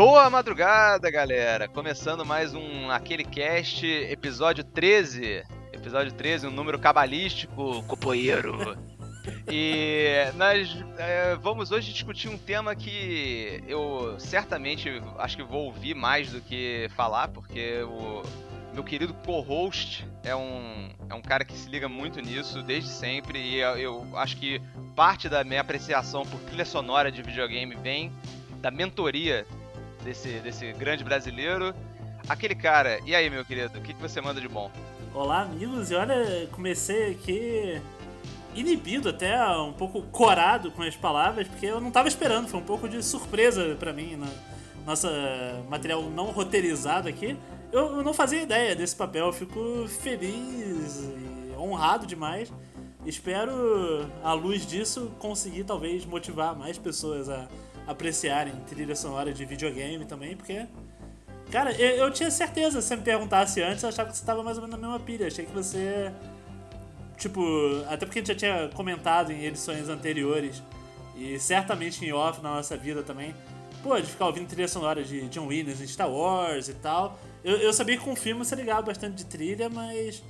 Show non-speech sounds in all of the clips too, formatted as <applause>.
Boa madrugada, galera! Começando mais um Aquele Cast, episódio 13. Episódio 13, um número cabalístico, companheiro. <laughs> E nós é, vamos hoje discutir um tema que eu certamente acho que vou ouvir mais do que falar, porque o meu querido co-host é um, é um cara que se liga muito nisso desde sempre e eu, eu acho que parte da minha apreciação por trilha sonora de videogame vem da mentoria desse, desse grande brasileiro. Aquele cara, e aí, meu querido, o que, que você manda de bom? Olá, amigos, e olha, comecei aqui inibido até, um pouco corado com as palavras, porque eu não tava esperando, foi um pouco de surpresa para mim, na nossa material não roteirizado aqui. Eu, eu não fazia ideia desse papel, eu fico feliz e honrado demais. Espero, à luz disso, conseguir talvez motivar mais pessoas a apreciarem trilha sonora de videogame também, porque. Cara, eu, eu tinha certeza, se você me perguntasse antes, eu achava que você estava mais ou menos na mesma pilha. Achei que você. Tipo, até porque a gente já tinha comentado em edições anteriores, e certamente em off na nossa vida também, pô, de ficar ouvindo trilha sonora de John Williams em Star Wars e tal. Eu, eu sabia que com filme você ligava bastante de trilha, mas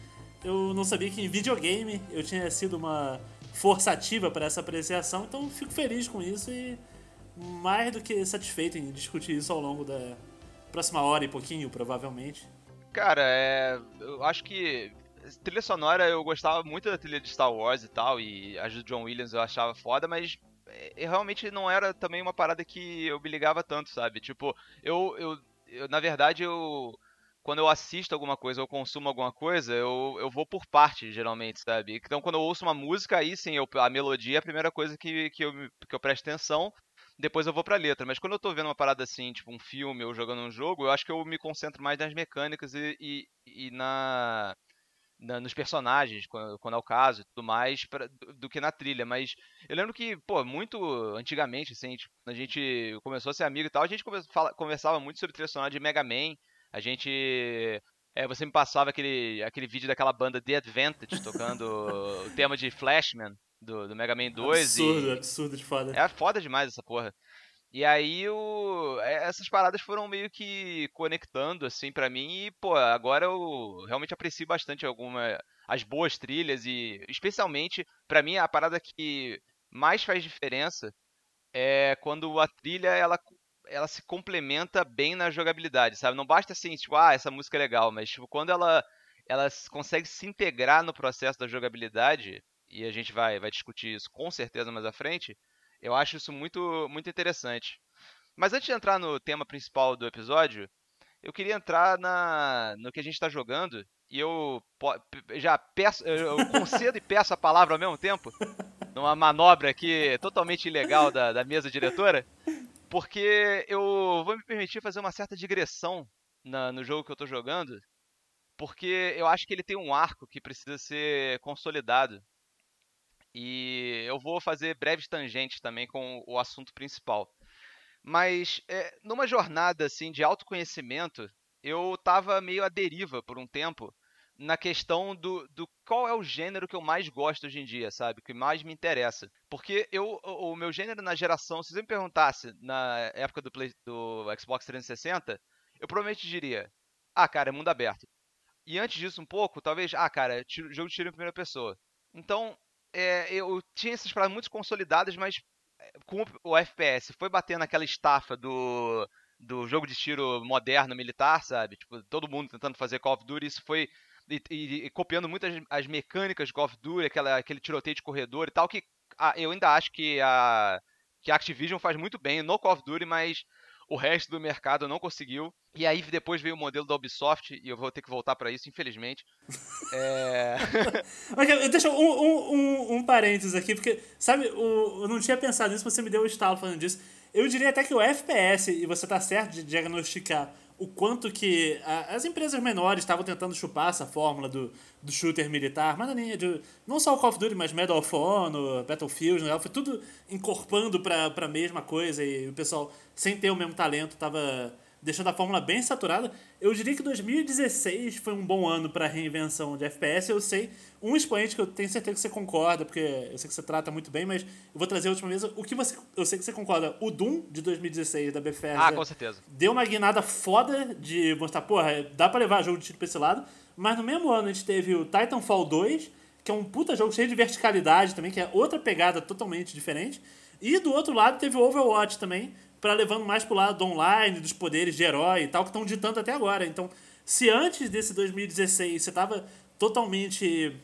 eu não sabia que em videogame eu tinha sido uma força ativa para essa apreciação, então fico feliz com isso e mais do que satisfeito em discutir isso ao longo da próxima hora e pouquinho, provavelmente. Cara, é, eu acho que trilha sonora eu gostava muito da trilha de Star Wars e tal, e a de John Williams eu achava foda, mas é, realmente não era também uma parada que eu me ligava tanto, sabe? Tipo, eu, eu, eu na verdade, eu quando eu assisto alguma coisa ou consumo alguma coisa, eu, eu vou por parte, geralmente, sabe? Então, quando eu ouço uma música, aí sim, eu, a melodia é a primeira coisa que, que, eu, que eu presto atenção depois eu vou pra letra. Mas quando eu tô vendo uma parada assim, tipo um filme ou jogando um jogo, eu acho que eu me concentro mais nas mecânicas e, e, e na, na, nos personagens, quando, quando, é o caso e tudo mais, pra, do, do, que na trilha. Mas eu lembro que, pô, muito antigamente, assim, tipo, a gente começou a ser amigo e tal, a gente conversava muito sobre trilha sonora de Mega Man. A gente é, você me passava aquele, aquele vídeo daquela banda The Advantage tocando o tema de Flashman do, do Mega Man 2. Absurdo, e... absurdo de foda. É foda demais essa porra. E aí o... É, essas paradas foram meio que conectando, assim, para mim. E, pô, agora eu realmente aprecio bastante alguma as boas trilhas e especialmente para mim a parada que mais faz diferença é quando a trilha ela ela se complementa bem na jogabilidade, sabe? Não basta assim, tipo, ah, essa música é legal, mas tipo, quando ela ela consegue se integrar no processo da jogabilidade, e a gente vai, vai discutir isso com certeza mais à frente, eu acho isso muito, muito interessante. Mas antes de entrar no tema principal do episódio, eu queria entrar na, no que a gente está jogando e eu já peço, eu concedo e peço a palavra ao mesmo tempo, numa manobra aqui totalmente ilegal da, da mesa diretora, porque eu vou me permitir fazer uma certa digressão na, no jogo que eu estou jogando, porque eu acho que ele tem um arco que precisa ser consolidado e eu vou fazer breves tangentes também com o assunto principal. Mas é, numa jornada assim de autoconhecimento, eu estava meio à deriva por um tempo na questão do, do qual é o gênero que eu mais gosto hoje em dia, sabe? Que mais me interessa. Porque eu, o, o meu gênero na geração, se você me perguntasse na época do, Play, do Xbox 360, eu provavelmente diria: ah, cara, é mundo aberto. E antes disso, um pouco, talvez, ah, cara, tiro, jogo de tiro em primeira pessoa. Então, é, eu tinha essas paradas muito consolidadas, mas é, com o FPS foi batendo aquela estafa do, do jogo de tiro moderno militar, sabe? Tipo, todo mundo tentando fazer Call of Duty, isso foi. E, e, e copiando muitas as mecânicas de of Duty, aquela, aquele tiroteio de corredor e tal, que a, eu ainda acho que a, que a Activision faz muito bem no Call of Duty, mas o resto do mercado não conseguiu. E aí depois veio o modelo da Ubisoft, e eu vou ter que voltar para isso, infelizmente. é... <laughs> Deixa um, um, um, um, parênteses aqui, porque, sabe, o, eu não tinha pensado nisso, você me deu o um estalo falando disso. Eu diria até que o FPS, e você tá certo de diagnosticar o quanto que a, as empresas menores estavam tentando chupar essa fórmula do, do shooter militar, mas nem de, não só o Call of Duty, mas Medal of Honor, Battlefield, né? foi tudo encorpando para a mesma coisa e o pessoal, sem ter o mesmo talento, estava deixando a fórmula bem saturada. Eu diria que 2016 foi um bom ano para reinvenção de FPS. Eu sei um expoente que eu tenho certeza que você concorda, porque eu sei que você trata muito bem, mas eu vou trazer a última vez. O que você, eu sei que você concorda. O Doom de 2016 da Bethesda. Ah, com certeza. Deu uma guinada foda de mostrar, porra, dá para levar jogo de tiro pra esse lado. Mas no mesmo ano a gente teve o Titanfall 2, que é um puta jogo cheio de verticalidade também, que é outra pegada totalmente diferente. E do outro lado teve o Overwatch também, para levando mais pro lado do online, dos poderes de herói e tal, que estão ditando até agora. Então, se antes desse 2016 você tava totalmente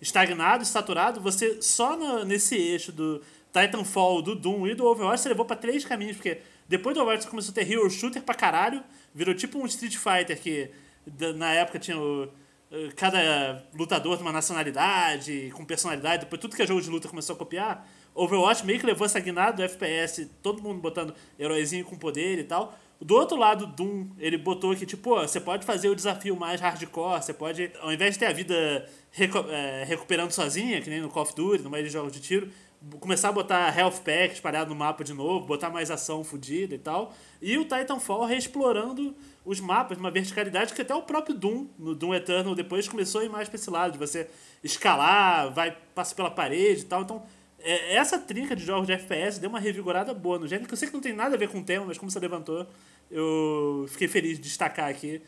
estagnado, saturado, você só no, nesse eixo do Titanfall, do Doom e do Overwatch, você levou para três caminhos, porque depois do Overwatch você começou a ter Hero Shooter pra caralho, virou tipo um Street Fighter que na época tinha o, cada lutador de uma nacionalidade, com personalidade, depois tudo que é jogo de luta começou a copiar. Overwatch meio que levou essa guinada do FPS, todo mundo botando heróizinho com poder e tal. Do outro lado, Doom, ele botou que, tipo, você pode fazer o desafio mais hardcore, você pode, ao invés de ter a vida recu é, recuperando sozinha, que nem no Call of Duty, no meio de jogos de tiro, começar a botar health pack espalhado no mapa de novo, botar mais ação fodida e tal. E o Titanfall reexplorando os mapas, uma verticalidade que até o próprio Doom, no Doom Eternal, depois começou a ir mais pra esse lado, de você escalar, vai, passa pela parede e tal. Então, é, essa trinca de jogos de FPS deu uma revigorada boa no gênero, que eu sei que não tem nada a ver com o tema, mas como você levantou, eu fiquei feliz de destacar aqui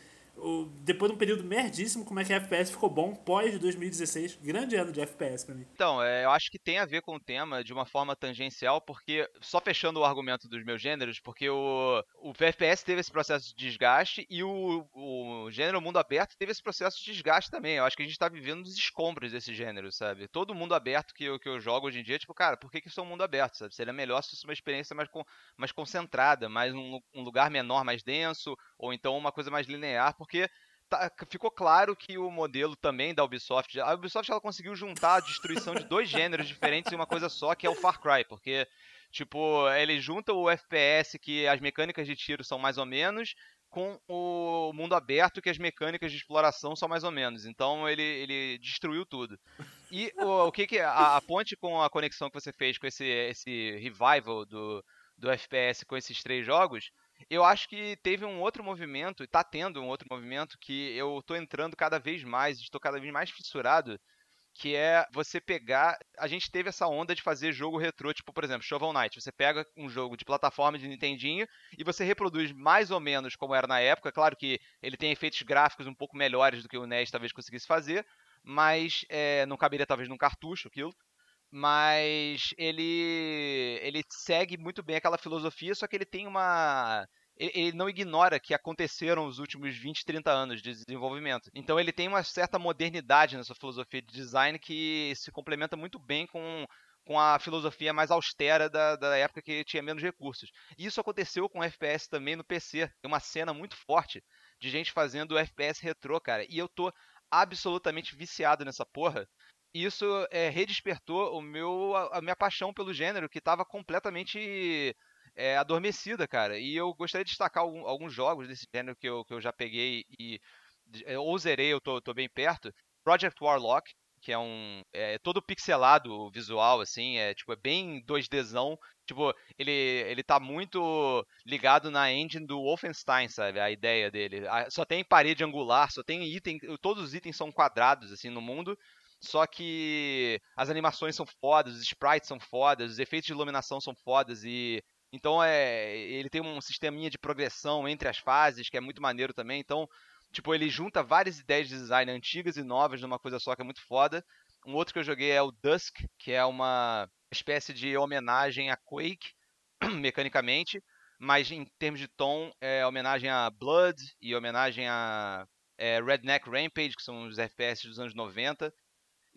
depois de um período merdíssimo, como é que a FPS ficou bom pós 2016. Grande ano de FPS pra mim. Então, é, eu acho que tem a ver com o tema de uma forma tangencial, porque, só fechando o argumento dos meus gêneros, porque o, o FPS teve esse processo de desgaste e o, o gênero mundo aberto teve esse processo de desgaste também. Eu acho que a gente tá vivendo os escombros desse gênero, sabe? Todo mundo aberto que eu, que eu jogo hoje em dia, tipo, cara, por que, que isso é um mundo aberto, sabe? Seria melhor se fosse uma experiência mais, mais concentrada, mais um, um lugar menor, mais denso, ou então uma coisa mais linear, porque tá, ficou claro que o modelo também da Ubisoft, a Ubisoft ela conseguiu juntar a destruição de dois gêneros diferentes em uma coisa só, que é o Far Cry, porque tipo, ele junta o FPS que as mecânicas de tiro são mais ou menos com o mundo aberto que as mecânicas de exploração são mais ou menos. Então ele, ele destruiu tudo. E o, o que que a, a, ponte com a conexão que você fez com esse, esse revival do, do FPS com esses três jogos eu acho que teve um outro movimento, e tá tendo um outro movimento que eu tô entrando cada vez mais, estou cada vez mais fissurado, que é você pegar. A gente teve essa onda de fazer jogo retrô, tipo, por exemplo, Shovel Knight. Você pega um jogo de plataforma de Nintendinho e você reproduz mais ou menos como era na época. Claro que ele tem efeitos gráficos um pouco melhores do que o NES talvez conseguisse fazer, mas é, não caberia talvez num cartucho aquilo mas ele ele segue muito bem aquela filosofia, só que ele tem uma ele não ignora que aconteceram os últimos 20, 30 anos de desenvolvimento. Então ele tem uma certa modernidade nessa filosofia de design que se complementa muito bem com, com a filosofia mais austera da, da época que tinha menos recursos. E isso aconteceu com o FPS também no PC. Tem uma cena muito forte de gente fazendo FPS retrô, cara. E eu tô absolutamente viciado nessa porra isso é, redespertou o meu, a minha paixão pelo gênero, que estava completamente é, adormecida, cara. E eu gostaria de destacar algum, alguns jogos desse gênero que eu, que eu já peguei e ou zerei, eu tô, tô bem perto. Project Warlock, que é um é todo pixelado o visual assim, é tipo é bem 2Dzão, tipo, ele ele tá muito ligado na engine do Wolfenstein, sabe? A ideia dele. Só tem parede angular, só tem item, todos os itens são quadrados assim no mundo só que as animações são fodas, os sprites são fodas, os efeitos de iluminação são fodas e então é, ele tem um sisteminha de progressão entre as fases que é muito maneiro também. Então, tipo, ele junta várias ideias de design antigas e novas numa coisa só que é muito foda. Um outro que eu joguei é o Dusk, que é uma espécie de homenagem a Quake <clears throat> mecanicamente, mas em termos de tom é homenagem a Blood e homenagem a é, Redneck Rampage, que são os FPS dos anos 90.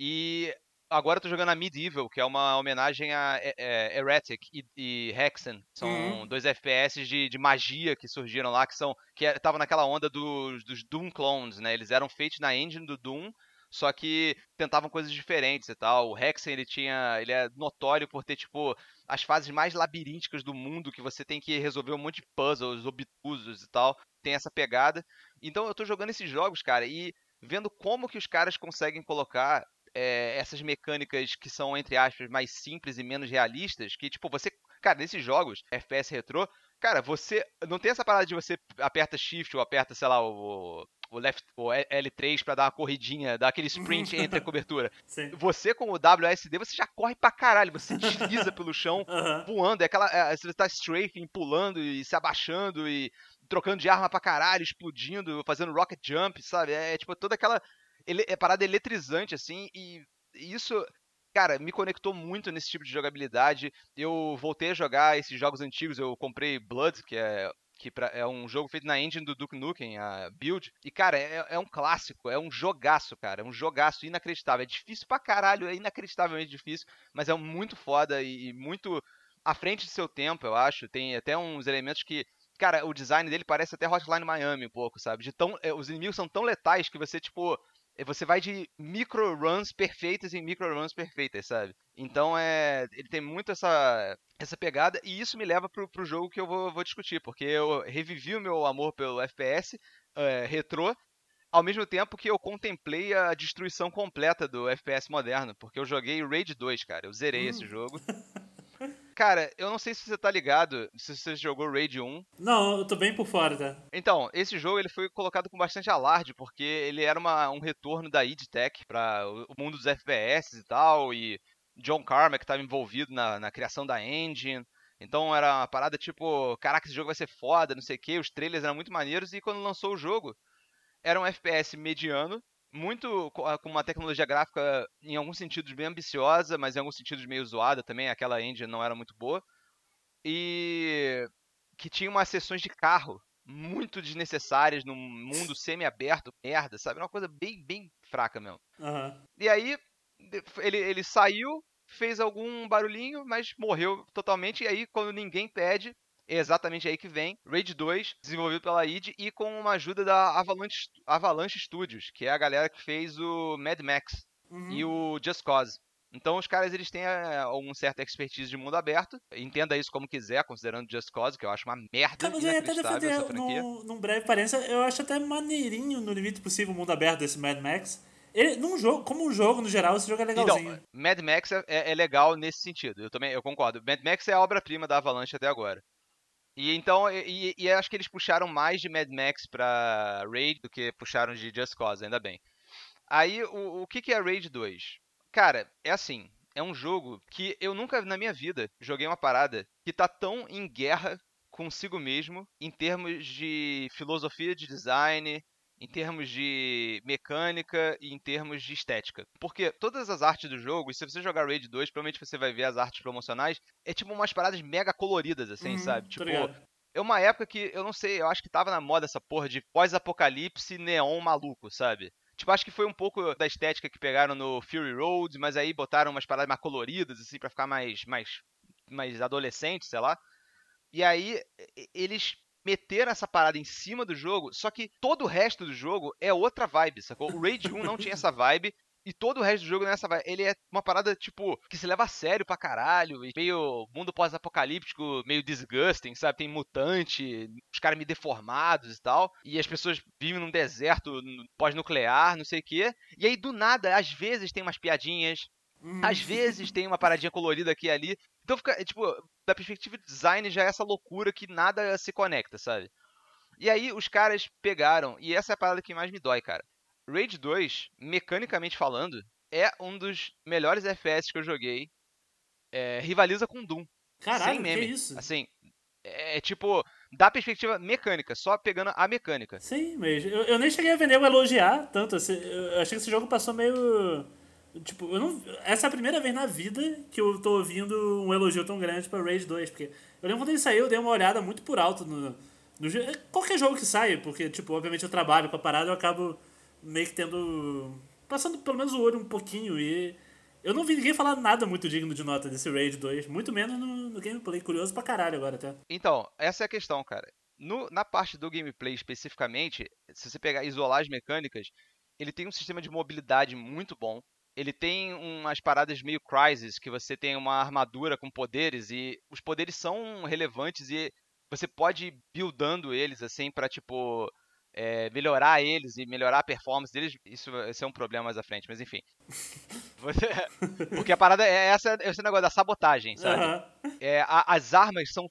E agora eu tô jogando a Medieval, que é uma homenagem a é, é, Heretic e, e Hexen. São uhum. dois FPS de, de, magia que surgiram lá, que são. que estavam naquela onda dos, dos Doom clones, né? Eles eram feitos na engine do Doom, só que tentavam coisas diferentes e tal. O Hexen, ele tinha. ele é notório por ter, tipo, as fases mais labirínticas do mundo, que você tem que resolver um monte de puzzles obtusos e tal. Tem essa pegada. Então eu tô jogando esses jogos, cara, e vendo como que os caras conseguem colocar é, essas mecânicas que são, entre aspas, mais simples e menos realistas, que, tipo, você. Cara, nesses jogos, FPS retrô, cara, você não tem essa parada de você aperta shift ou aperta, sei lá, o, o left, o L3 para dar uma corridinha, dar aquele sprint entre a <laughs> cobertura. Sim. Você com o WSD, você já corre pra caralho, você desliza pelo chão, <laughs> Aham. voando, é aquela, é, você tá strafing, pulando e se abaixando e trocando de arma pra caralho, explodindo, fazendo rocket jump, sabe? É, tipo toda aquela ele, é parada eletrizante assim e isso Cara, me conectou muito nesse tipo de jogabilidade. Eu voltei a jogar esses jogos antigos. Eu comprei Blood, que é que pra- é um jogo feito na engine do Duke Nukem, a Build. E, cara, é, é um clássico, é um jogaço, cara. É um jogaço inacreditável. É difícil pra caralho, é inacreditavelmente difícil, mas é muito foda e, e muito à frente de seu tempo, eu acho. Tem até uns elementos que. Cara, o design dele parece até Hotline Miami um pouco, sabe? De tão, é, os inimigos são tão letais que você, tipo. É, Você vai de micro runs perfeitas em micro runs perfeitas, sabe? Então é. Ele tem muito essa, essa pegada, e isso me leva pro, pro jogo que eu vou, vou discutir, porque eu revivi o meu amor pelo FPS é, retrô, ao mesmo tempo que eu contemplei a destruição completa do FPS moderno, porque eu joguei Raid 2, cara, eu zerei esse Hum. jogo. <laughs> Cara, eu não sei se você tá ligado, se você jogou Raid 1. Não, eu tô bem por fora, tá? Então, esse jogo ele foi colocado com bastante alarde, porque ele era uma- um retorno da id Tech para o o mundo dos FPS e tal, e John Carmack estava envolvido na, na criação da engine. Então era uma parada tipo, caraca, esse jogo vai ser foda, não sei o que, os trailers eram muito maneiros, e quando lançou o jogo, era um FPS mediano, muito ah, com uma tecnologia gráfica em alguns sentidos bem ambiciosa, mas em alguns sentidos meio zoada também, aquela engine não era muito boa. E que tinha umas sessões de carro muito desnecessárias num mundo semi-aberto, merda, sabe? Uma coisa bem, bem fraca mesmo. Aham. E aí, ele, ele saiu, fez algum barulhinho, mas morreu totalmente. E aí, quando ninguém pede, é exatamente aí que vem Raid 2, desenvolvido pela id e com uma ajuda da Avalanche, Avalanche Studios, que é a galera que fez o Mad Max Uhum. e o Just Cause. Então os caras eles têm é, um certo expertise de mundo aberto. Entenda isso como quiser, considerando Just Cause, que eu acho uma merda Cara, mas eu ia até defender franquia. num, breve parência, eu acho até maneirinho no limite possível o mundo aberto desse Mad Max. Ele, num jogo, como um jogo, no geral, esse jogo é legalzinho. Então, Mad Max é, é- é legal nesse sentido. Eu também eu concordo. Mad Max é a obra-prima da Avalanche até agora. E então, e, e- acho que eles puxaram mais de Mad Max pra Raid do que puxaram de Just Cause, ainda bem. Aí, o, o que, que é Raid 2? Cara, é assim. É um jogo que eu nunca na minha vida joguei uma parada que tá tão em guerra consigo mesmo em termos de filosofia de design, em termos de mecânica e em termos de estética. Porque todas as artes do jogo, e se você jogar Raid 2, provavelmente você vai ver as artes promocionais, é tipo umas paradas mega coloridas, assim, Uhum, sabe? Tipo, é uma época que, eu não sei, eu acho que tava na moda essa porra de pós-apocalipse neon maluco, sabe? Tipo, acho que foi um pouco da estética que pegaram no Fury Road, mas aí botaram umas paradas mais coloridas, assim, pra ficar mais, mais, mais adolescente, sei lá. E aí, eles meteram essa parada em cima do jogo, só que todo o resto do jogo é outra vibe, sacou? O Raid 1 não tinha essa vibe, e todo o resto do jogo nessa vibe. Ele é uma parada, tipo, que se leva a sério pra caralho, e meio mundo pós-apocalíptico, meio disgusting, sabe? Tem mutante, os caras meio deformados e tal, e as pessoas vivem num deserto pós-nuclear, não sei o quê. E aí, do nada, às vezes tem umas piadinhas, Uhum. às vezes tem uma paradinha colorida aqui e ali. Então fica, é, tipo, da perspectiva de design já é essa loucura que nada se conecta, sabe? E aí os caras pegaram, e essa é a parada que mais me dói, cara. Raid 2, mecanicamente falando, é um dos melhores FPS que eu joguei. É, rivaliza com Doom. Caralho, sem meme. que isso? Assim, é tipo, da perspectiva mecânica, só pegando a mecânica. Sim, mas eu, eu nem cheguei a ver nego elogiar tanto. assim, Eu achei que esse jogo passou meio. Tipo, não, essa é a primeira vez na vida que eu tô ouvindo um elogio tão grande pra Raid 2. Porque eu lembro quando ele saiu, eu dei uma olhada muito por alto no, no Qualquer jogo que sai, porque, tipo, obviamente eu trabalho com a parada, eu acabo meio que tendo. Passando pelo menos o olho um pouquinho e. Eu não vi ninguém falar nada muito digno de nota desse Raid 2, muito menos no, no gameplay. Curioso pra caralho agora até. Então, essa é a questão, cara. No- na parte do gameplay especificamente, se você pegar isolar as mecânicas, ele tem um sistema de mobilidade muito bom. Ele tem umas paradas meio Crysis, que você tem uma armadura com poderes e os poderes são relevantes e você pode ir buildando eles assim pra tipo é, melhorar eles e melhorar a performance deles. Isso vai ser um problema mais à frente, mas enfim. <laughs> Você- Porque a parada é essa, esse negócio da sabotagem, sabe? Aham. É, a- as armas são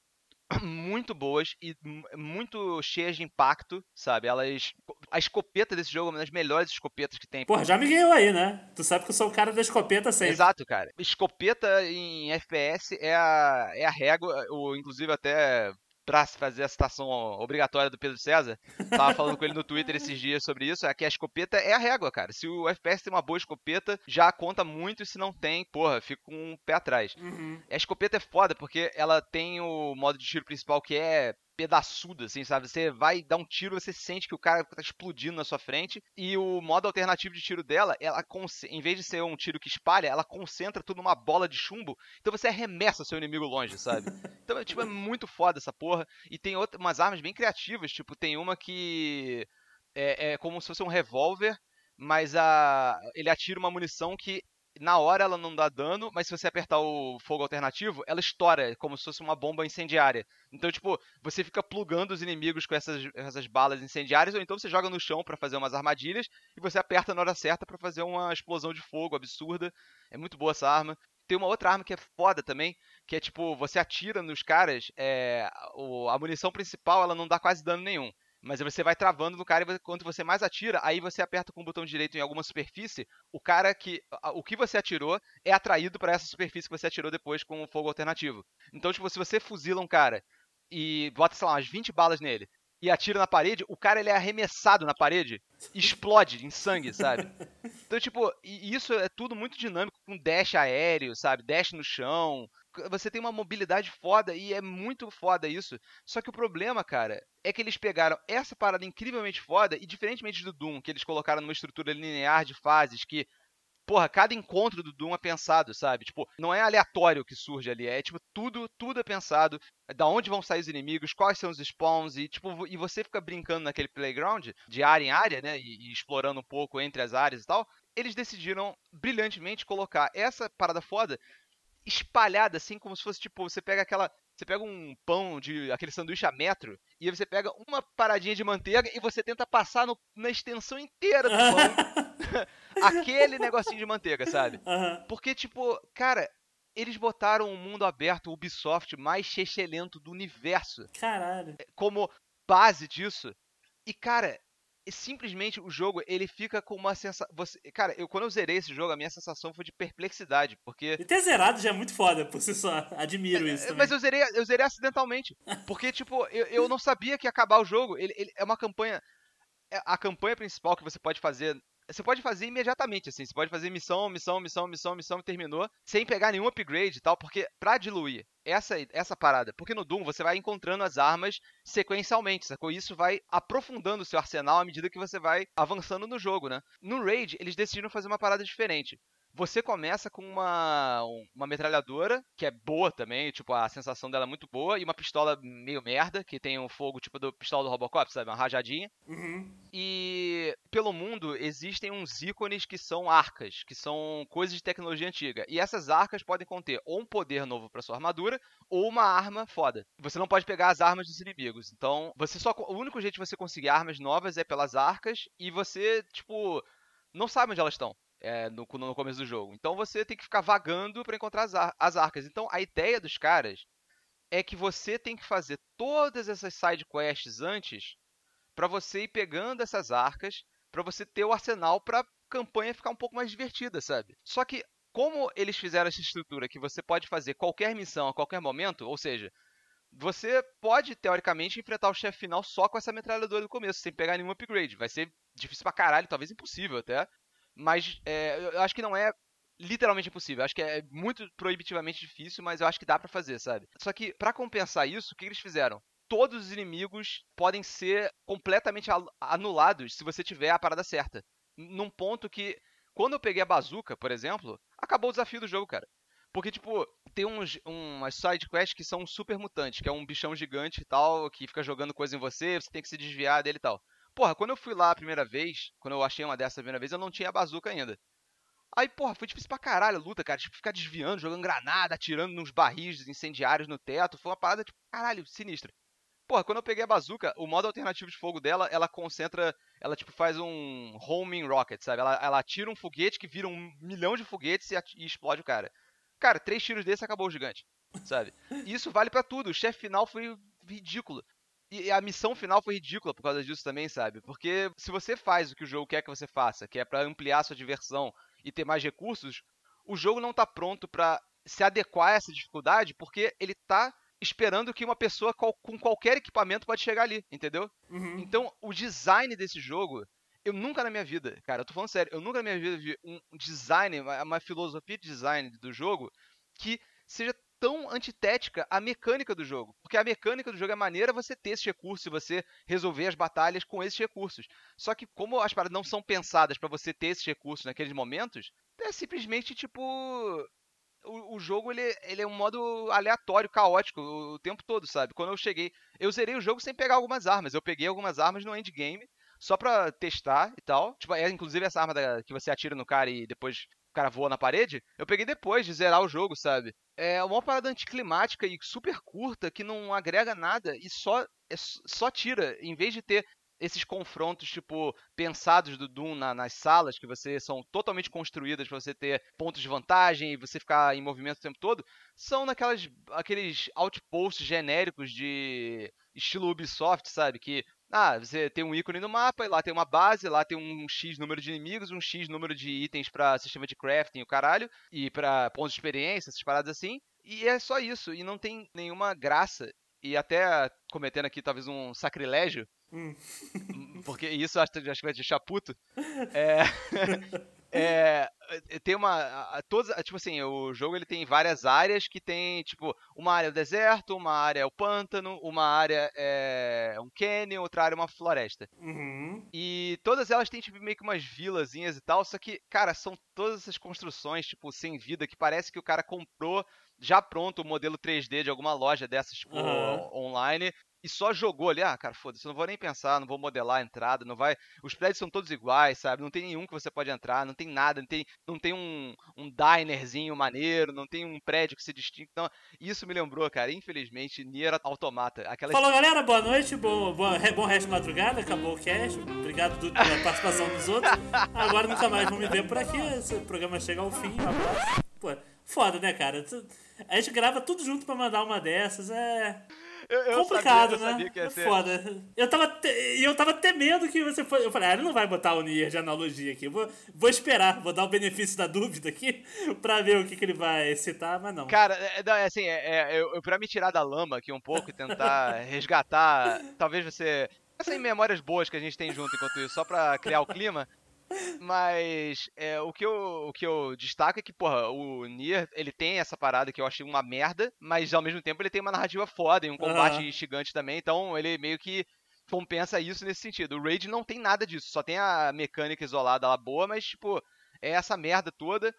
muito boas e muito cheias de impacto, sabe? Elas. A escopeta desse jogo é uma das melhores escopetas que tem. Porra, já me ganhou aí, né? Tu sabe que eu sou o cara da escopeta sempre. Exato, cara. Escopeta em FPS é a, é a régua, ou inclusive até pra fazer a citação obrigatória do Pedro César, tava falando com ele no Twitter esses dias sobre isso, é que a escopeta é a régua, cara. Se o FPS tem uma boa escopeta, já conta muito, e se não tem, porra, fica com um pé atrás. Uhum. A escopeta é foda, porque ela tem o modo de tiro principal que é pedaçudo, assim, sabe? Você vai dar um tiro, você sente que o cara tá explodindo na sua frente. E o modo alternativo de tiro dela, ela em vez de ser um tiro que espalha, ela concentra tudo numa bola de chumbo. Então você arremessa seu inimigo longe, sabe? <laughs> Então, tipo, é muito foda essa porra. E tem outra, umas armas bem criativas, tipo, tem uma que é, é como se fosse um revólver, mas a, ele atira uma munição que na hora ela não dá dano, mas se você apertar o fogo alternativo, ela estoura, como se fosse uma bomba incendiária. Então, tipo, você fica plugando os inimigos com essas, essas balas incendiárias, ou então você joga no chão para fazer umas armadilhas e você aperta na hora certa para fazer uma explosão de fogo absurda. É muito boa essa arma. Tem uma outra arma que é foda também, que é tipo, você atira nos caras, é, a munição principal ela não dá quase dano nenhum. Mas você vai travando no cara e quanto você mais atira, aí você aperta com o botão direito em alguma superfície, o cara que. O que você atirou é atraído para essa superfície que você atirou depois com o fogo alternativo. Então, tipo, se você fuzila um cara e bota, sei lá, umas 20 balas nele e atira na parede, o cara ele é arremessado na parede, explode em sangue, sabe? <laughs> Então, tipo, isso é tudo muito dinâmico, com dash aéreo, sabe? Dash no chão. Você tem uma mobilidade foda e é muito foda isso. Só que o problema, cara, é que eles pegaram essa parada incrivelmente foda e, diferentemente do Doom, que eles colocaram numa estrutura linear de fases que porra, cada encontro do Doom é pensado, sabe? Tipo, não é aleatório que surge ali, é tipo, tudo, tudo é pensado, da onde vão sair os inimigos, quais são os spawns, e tipo, e você fica brincando naquele playground, de área em área, né? E, e explorando um pouco entre as áreas e tal. Eles decidiram brilhantemente colocar essa parada foda espalhada, assim, como se fosse, tipo, você pega aquela. Você pega um pão de aquele sanduíche a metro e aí você pega uma paradinha de manteiga e você tenta passar no, na extensão inteira do pão. <laughs> <laughs> aquele negocinho de manteiga, sabe? Uhum. Porque, tipo, cara, eles botaram o um mundo aberto, o Ubisoft, mais chechelento do universo. Caralho. Como base disso. E, cara, simplesmente o jogo, ele fica com uma sensação. Você... Cara, eu, quando eu zerei esse jogo, a minha sensação foi de perplexidade, porque. E ter zerado já é muito foda por si só. <laughs> Admiro isso. Também. Mas eu zerei, eu zerei acidentalmente. Porque, tipo, eu, eu não sabia que ia acabar o jogo. Ele, ele é uma campanha. É, a campanha principal que você pode fazer você pode fazer imediatamente, assim. Você pode fazer missão, missão, missão, missão, missão e terminou, sem pegar nenhum upgrade e tal, porque pra diluir essa, essa parada, porque no Doom você vai encontrando as armas sequencialmente, sacou? Isso vai aprofundando o seu arsenal à medida que você vai avançando no jogo, né? No Raid, eles decidiram fazer uma parada diferente. Você começa com uma, uma metralhadora, que é boa também, tipo, a sensação dela é muito boa, e uma pistola meio merda, que tem um fogo tipo do pistola do Robocop, sabe? Uma rajadinha. Uhum. E pelo mundo existem uns ícones que são arcas, que são coisas de tecnologia antiga. E essas arcas podem conter ou um poder novo para sua armadura, ou uma arma foda. Você não pode pegar as armas dos inimigos. Então, você só. O único jeito de você conseguir armas novas é pelas arcas, e você, tipo, não sabe onde elas estão é, no, no, começo do jogo. Então você tem que ficar vagando para encontrar as, ar as, arcas. Então a ideia dos caras é que você tem que fazer todas essas side quests antes para você ir pegando essas arcas, para você ter o arsenal para campanha ficar um pouco mais divertida, sabe? Só que como eles fizeram essa estrutura que você pode fazer qualquer missão a qualquer momento, ou seja, você pode teoricamente enfrentar o chefe final só com essa metralhadora do começo, sem pegar nenhum upgrade. Vai ser difícil pra caralho, talvez impossível até. Mas é, eu acho que não é literalmente impossível. Acho que é muito proibitivamente difícil, mas eu acho que dá para fazer, sabe? Só que para compensar isso, o que eles fizeram? Todos os inimigos podem ser completamente anulados se você tiver a parada certa. Num ponto que, quando eu peguei a bazuca, por exemplo, acabou o desafio do jogo, cara. Porque, tipo, tem uns, umas side quests que são super mutantes, que é um bichão gigante e tal, que fica jogando coisa em você, você tem que se desviar dele e tal. Porra, quando eu fui lá a primeira vez, quando eu achei uma dessa a primeira vez, eu não tinha a bazuca ainda. Aí, porra, foi difícil pra caralho a luta, cara. Tipo, ficar desviando, jogando granada, atirando nos barris incendiários no teto. Foi uma parada, tipo, caralho, sinistra. Porra, quando eu peguei a bazuca, o modo alternativo de fogo dela, ela concentra. Ela, tipo, faz um homing rocket, sabe? Ela, ela atira um foguete que vira um milhão de foguetes e, e explode o cara. Cara, três tiros desse acabou o gigante. sabe? E isso vale para tudo. O chefe final foi ridículo. E a missão final foi ridícula por causa disso também, sabe? Porque se você faz o que o jogo quer que você faça, que é para ampliar sua diversão e ter mais recursos, o jogo não tá pronto para se adequar a essa dificuldade, porque ele tá esperando que uma pessoa com qualquer equipamento pode chegar ali, entendeu? Uhum. Então, o design desse jogo, eu nunca na minha vida, cara, eu tô falando sério, eu nunca na minha vida vi um design, uma filosofia de design do jogo que seja tão antitética à mecânica do jogo. Porque a mecânica do jogo é maneira você ter esse recurso e você resolver as batalhas com esses recursos. Só que como as paradas não são pensadas para você ter esses recursos naqueles momentos, é simplesmente tipo o, o, jogo ele, ele é um modo aleatório, caótico o, o, tempo todo, sabe? Quando eu cheguei, eu zerei o jogo sem pegar algumas armas. Eu peguei algumas armas no endgame só pra testar e tal. Tipo, é inclusive essa arma da, que você atira no cara e depois o cara voa na parede, eu peguei depois de zerar o jogo, sabe? É uma parada anticlimática e super curta que não agrega nada e só, é, só tira. Em vez de ter esses confrontos, tipo, pensados do Doom na, nas salas, que você são totalmente construídas para você ter pontos de vantagem e você ficar em movimento o tempo todo, são naquelas aqueles outposts genéricos de estilo Ubisoft, sabe? Que ah, você tem um ícone no mapa, e lá tem uma base, lá tem um X número de inimigos, um X número de itens para sistema de crafting, o caralho, e para pontos de experiência, essas paradas assim. E é só isso, e não tem nenhuma graça. E até cometendo aqui talvez um sacrilégio, hum. porque isso acho, acho que vai deixar puto. <laughs> É, É, é, tem uma. Todas, tipo assim, o jogo ele tem várias áreas que tem, tipo, uma área é o deserto, uma área é o pântano, uma área é um canyon, outra área é uma floresta. Uhum. E todas elas têm, tipo, meio que umas vilazinhas e tal, só que, cara, são todas essas construções, tipo, sem vida, que parece que o cara comprou já pronto o modelo 3D de alguma loja dessas, tipo, uhum. online, e só jogou ali, ah, cara, foda-se, não vou nem pensar, não vou modelar a entrada, não vai. Os prédios são todos iguais, sabe? Não tem nenhum que você pode entrar, não tem nada, não tem, não tem um, um dinerzinho maneiro, não tem um prédio que se distingue. Então, isso me lembrou, cara, infelizmente, Nier Automata. Aquelas... Falou, galera, boa noite, bom, bom, bom resto de madrugada, acabou o cast. Obrigado Dudu, pela participação dos outros. Agora nunca mais vão me ver por aqui, esse programa chega ao fim, um abraço. Pô, foda, né, cara? A gente grava tudo junto pra mandar uma dessas, é. Eu, eu complicado, sabia, né? Eu é ser... foda. Eu tava, te... eu tava temendo que você foi. Eu falei, ah, ele não vai botar o Nier de analogia aqui. Vou, vou esperar, vou dar o benefício da dúvida aqui <laughs> pra ver o que, que ele vai citar, mas não. Cara, é, é assim, é, é, eu, pra me tirar da lama aqui um pouco e tentar <laughs> resgatar, talvez você. Essas memórias boas que a gente tem junto enquanto isso, só pra criar o clima. Mas é, o, que eu, o que eu destaco é que, porra, o Nier, ele tem essa parada que eu achei uma merda, mas ao mesmo tempo ele tem uma narrativa foda e um combate uhum. gigante também, então ele meio que compensa isso nesse sentido. O Raid não tem nada disso, só tem a mecânica isolada lá boa, mas, tipo, é essa merda toda.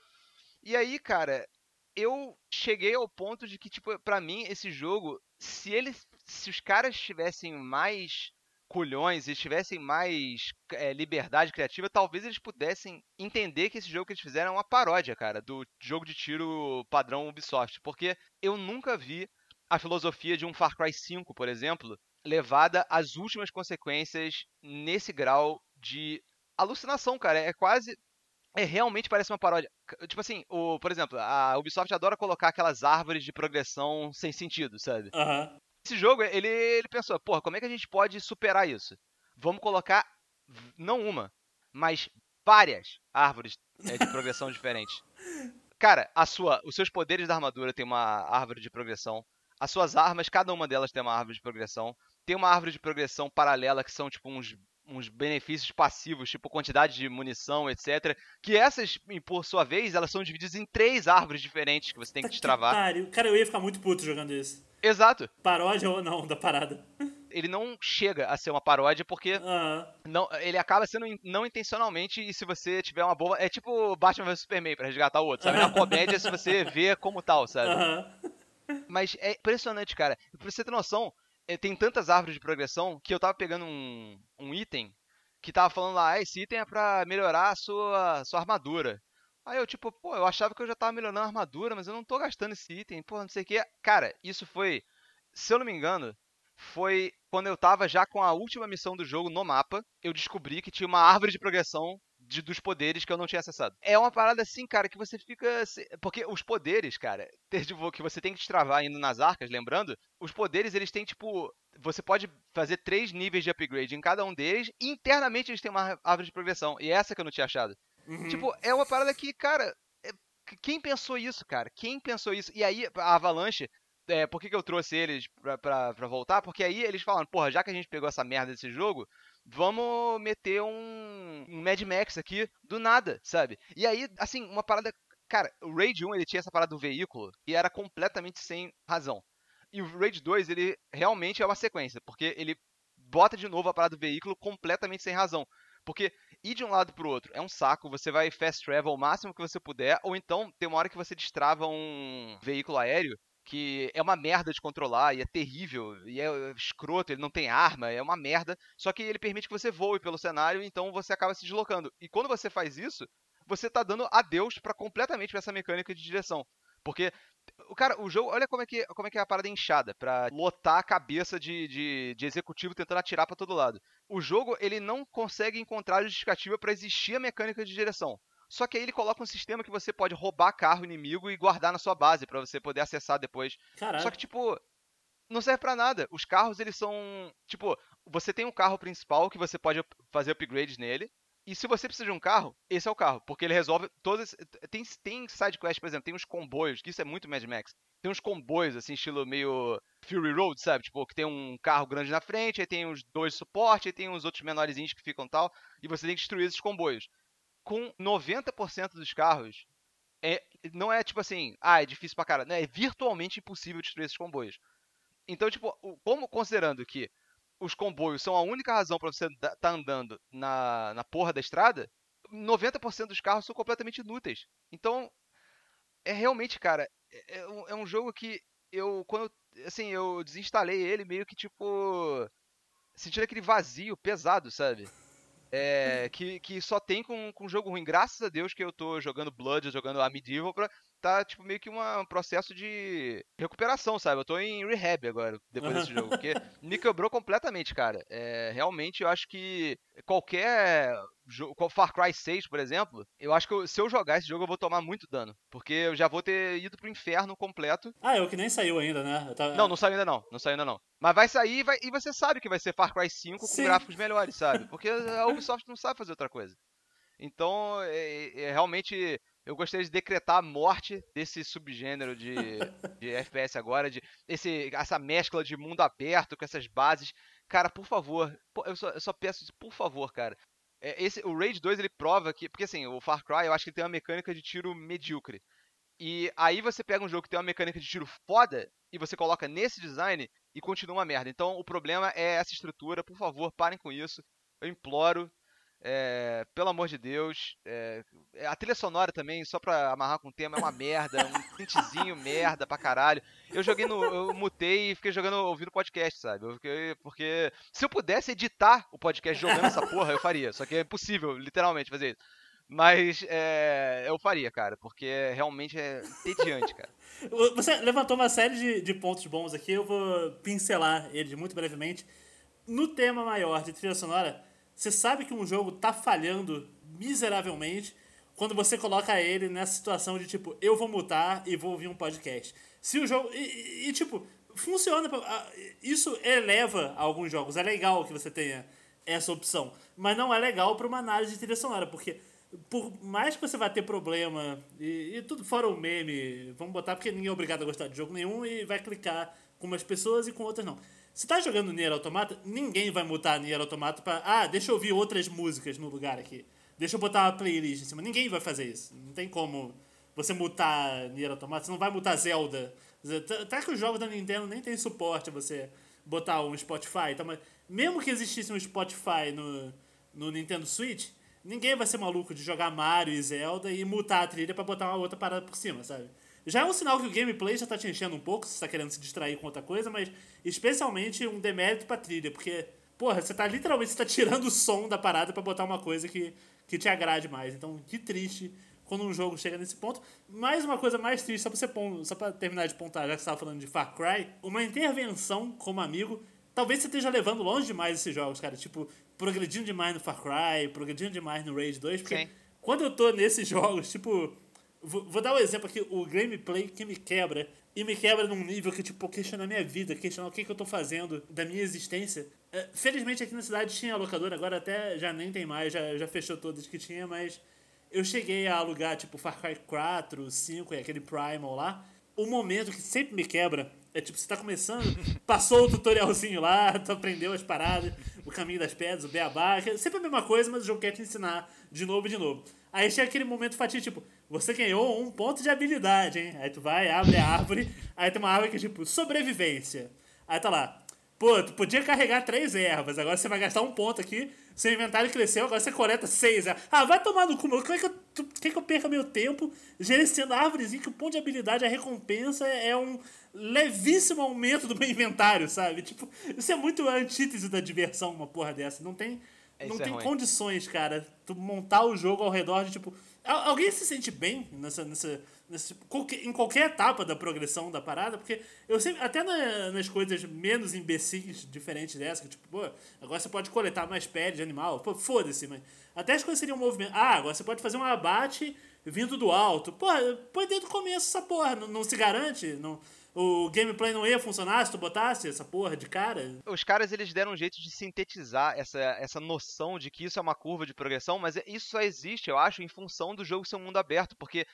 E aí, cara, eu cheguei ao ponto de que, tipo, pra mim, esse jogo, se eles. Se os caras tivessem mais culhões e tivessem mais é, liberdade criativa, talvez eles pudessem entender que esse jogo que eles fizeram é uma paródia, cara, do jogo de tiro padrão Ubisoft. Porque eu nunca vi a filosofia de um Far Cry 5, por exemplo, levada às últimas consequências nesse grau de alucinação, cara. É quase. É realmente parece uma paródia. Tipo assim, o, por exemplo, a Ubisoft adora colocar aquelas árvores de progressão sem sentido, sabe? Uhum. Esse jogo, ele, ele pensou, porra, como é que a gente pode superar isso? Vamos colocar, não uma, mas várias árvores é, de progressão diferentes. Cara, a sua, os seus poderes da armadura tem uma árvore de progressão. As suas armas, cada uma delas tem uma árvore de progressão. Tem uma árvore de progressão paralela que são tipo uns, uns benefícios passivos, tipo quantidade de munição, etc. Que essas, por sua vez, elas são divididas em três árvores diferentes que você tem que destravar. Cara, eu ia ficar muito puto jogando isso. Exato. Paródia ou não da parada. Ele não chega a ser uma paródia porque uhum. não, ele acaba sendo não intencionalmente e se você tiver uma boa. É tipo Batman vs Superman pra resgatar o outro, sabe? Na comédia, se você vê como tal, sabe? Uhum. Mas é impressionante, cara. Pra você ter noção, tem tantas árvores de progressão que eu tava pegando um, um item que tava falando lá, ah, esse item é pra melhorar a sua, sua armadura. Aí eu, tipo, pô, eu achava que eu já tava melhorando a armadura, mas eu não tô gastando esse item, pô, não sei o que. Cara, isso foi, se eu não me engano, foi quando eu tava já com a última missão do jogo no mapa, eu descobri que tinha uma árvore de progressão de, dos poderes que eu não tinha acessado. É uma parada assim, cara, que você fica. Porque os poderes, cara, <laughs> que você tem que destravar indo nas arcas, lembrando, os poderes eles têm tipo. Você pode fazer três níveis de upgrade em cada um deles, e internamente eles têm uma árvore de progressão. E é essa que eu não tinha achado. Uhum. Tipo, é uma parada que, cara. É... Quem pensou isso, cara? Quem pensou isso? E aí, a Avalanche, é, por que, que eu trouxe eles pra, pra, pra, voltar? Porque aí eles falam, porra, já que a gente pegou essa merda desse jogo, vamos meter um, um Mad Max aqui do nada, sabe? E aí, assim, uma parada. Cara, o Raid 1 ele tinha essa parada do veículo e era completamente sem razão. E o Raid 2 ele realmente é uma sequência, porque ele bota de novo a parada do veículo completamente sem razão. Porque ir de um lado pro outro é um saco, você vai fast travel o máximo que você puder, ou então tem uma hora que você destrava um veículo aéreo que é uma merda de controlar e é terrível e é escroto, ele não tem arma, é uma merda. Só que ele permite que você voe pelo cenário, então você acaba se deslocando. E quando você faz isso, você tá dando adeus para completamente pra essa mecânica de direção. Porque o cara, o jogo, olha como é que, como é, que é a parada inchada para lotar a cabeça de, de, de, executivo tentando atirar para todo lado. O jogo ele não consegue encontrar justificativa para existir a mecânica de direção. Só que aí ele coloca um sistema que você pode roubar carro inimigo e guardar na sua base para você poder acessar depois. Só que tipo, não serve para nada. Os carros eles são, tipo, você tem um carro principal que você pode fazer upgrades nele. E se você precisa de um carro, esse é o carro, porque ele resolve todas. Tem, tem side quest, por exemplo, tem uns comboios, que isso é muito Mad Max. Tem uns comboios, assim, estilo meio Fury Road, sabe? Tipo, que tem um carro grande na frente, aí tem os dois suporte, aí tem uns outros menorzinhos que ficam tal, e você tem que destruir esses comboios com 90% dos carros, é, não é tipo assim, ah, é difícil pra caralho. É virtualmente impossível destruir esses comboios. Então, tipo, como considerando que os comboios são a única razão para você estar tá andando na, na porra da estrada, 90% dos carros são completamente inúteis. Então, é realmente, cara, é, é, um, é um jogo que eu, quando, assim, eu desinstalei ele meio que, tipo, sentindo aquele vazio pesado, sabe? É, que, que só tem com, com jogo ruim. Graças a Deus que eu tô jogando Blood, jogando a Medieval pra tá, tipo, meio que uma, um processo de recuperação, sabe? Eu tô em rehab agora, depois desse jogo. Porque me quebrou completamente, cara. É, realmente, eu acho que qualquer jogo, Far Cry 6, por exemplo, eu acho que eu, se eu jogar esse jogo eu vou tomar muito dano. Porque eu já vou ter ido pro inferno completo. Ah, é o que nem saiu ainda, né? Tava... Não, não saiu ainda não. Não saiu ainda não. Mas vai sair e, vai, e você sabe que vai ser Far Cry 5 Sim. com gráficos melhores, sabe? Porque a Ubisoft não sabe fazer outra coisa. Então, é, é, realmente eu gostaria de decretar a morte desse subgênero de, de FPS agora, de esse, essa mescla de mundo aberto com essas bases. Cara, por favor, eu só, eu só peço isso, por favor, cara. É, esse, o Raid 2 ele prova que. Porque assim, o Far Cry eu acho que ele tem uma mecânica de tiro medíocre. E aí você pega um jogo que tem uma mecânica de tiro foda e você coloca nesse design e continua uma merda. Então o problema é essa estrutura, por favor, parem com isso. Eu imploro. É, pelo amor de Deus. É, a trilha sonora também, só pra amarrar com o tema, é uma merda. Um synthzinho merda pra caralho. Eu joguei no. Eu mutei e fiquei jogando, ouvindo podcast, sabe? Eu fiquei, porque se eu pudesse editar o podcast jogando essa porra, eu faria. Só que é impossível, literalmente, fazer isso. Mas é, eu faria, cara, porque realmente é entediante, cara. <laughs> Você levantou uma série de, de pontos bons aqui, eu vou pincelar eles muito brevemente. No tema maior de trilha sonora você sabe que um jogo tá falhando miseravelmente quando você coloca ele nessa situação de tipo, eu vou mutar e vou ouvir um podcast. Se o jogo. E, e tipo, funciona. Isso eleva alguns jogos. É legal que você tenha essa opção. Mas não é legal para uma análise de trilha sonora, porque por mais que você vá ter problema, e, e, tudo fora o meme, vamos botar porque ninguém é obrigado a gostar de jogo nenhum e vai clicar com umas pessoas e com outras não. Se tá jogando Nier Automata, ninguém vai mutar Nier Automata pra. Ah, deixa eu ouvir outras músicas no lugar aqui. Deixa eu botar uma playlist em cima. Ninguém vai fazer isso. Não tem como você mutar Nier Automata. Você não vai mutar Zelda. Até que os jogos da Nintendo nem tem suporte a você botar um Spotify. Então, mas mesmo que existisse um Spotify no, no Nintendo Switch, ninguém vai ser maluco de jogar Mario e Zelda e mutar a trilha para botar uma outra parada por cima, sabe? Já é um sinal que o gameplay já tá te enchendo um pouco, se você tá querendo se distrair com outra coisa, mas especialmente um demérito pra trilha, porque, porra, você tá literalmente você tá tirando o som da parada para botar uma coisa que, que te agrade mais. Então, que triste quando um jogo chega nesse ponto. Mais uma coisa mais triste, só pra, você, só pra terminar de pontar, já que você tava falando de Far Cry, uma intervenção como amigo talvez você esteja levando longe demais esses jogos, cara. Tipo, progredindo demais no Far Cry, progredindo demais no Rage 2, porque Sim. quando eu tô nesses <laughs> jogos, tipo. Vou, vou dar um exemplo aqui, o gameplay que me quebra. E me quebra num nível que, tipo, questiona a minha vida, questionar o que, que eu tô fazendo da minha existência. É, felizmente aqui na cidade tinha locadora, agora até já nem tem mais, já, já fechou todas que tinha, mas eu cheguei a alugar, tipo, Far Cry 4, 5 e aquele Primal lá. O momento que sempre me quebra é tipo, você tá começando, <laughs> passou o tutorialzinho lá, tu aprendeu as paradas, o caminho das pedras, o beabá, é sempre a mesma coisa, mas o jogo quer te ensinar de novo de novo. Aí chega aquele momento fatídico, tipo, você ganhou um ponto de habilidade, hein? Aí tu vai, abre a árvore, <laughs> aí tem uma árvore que é tipo, sobrevivência. Aí tá lá, pô, tu podia carregar três ervas, agora você vai gastar um ponto aqui, seu inventário cresceu, agora você coleta seis. Ah, vai tomar no cu, como é que eu, que, que eu perca meu tempo gerenciando árvores que o ponto de habilidade, a recompensa é um levíssimo aumento do meu <laughs> inventário, sabe? Tipo, isso é muito antítese da diversão, uma porra dessa. Não tem, é, não tem é condições, cara, tu montar o jogo ao redor de, tipo... Alguém se sente bem nessa, nessa, nessa, em qualquer etapa da progressão da parada? Porque eu sempre, até na, nas coisas menos imbecis, diferentes dessa, que tipo, pô, agora você pode coletar mais pele de animal, pô, foda-se, mas até as coisas seriam um movimento. Ah, agora você pode fazer um abate vindo do alto. Porra, põe desde o começo essa porra, não, não se garante, não o gameplay não ia funcionar se tu botasse essa porra de cara? Os caras eles deram um jeito de sintetizar essa, essa noção de que isso é uma curva de progressão, mas isso só existe, eu acho, em função do jogo ser um mundo aberto, porque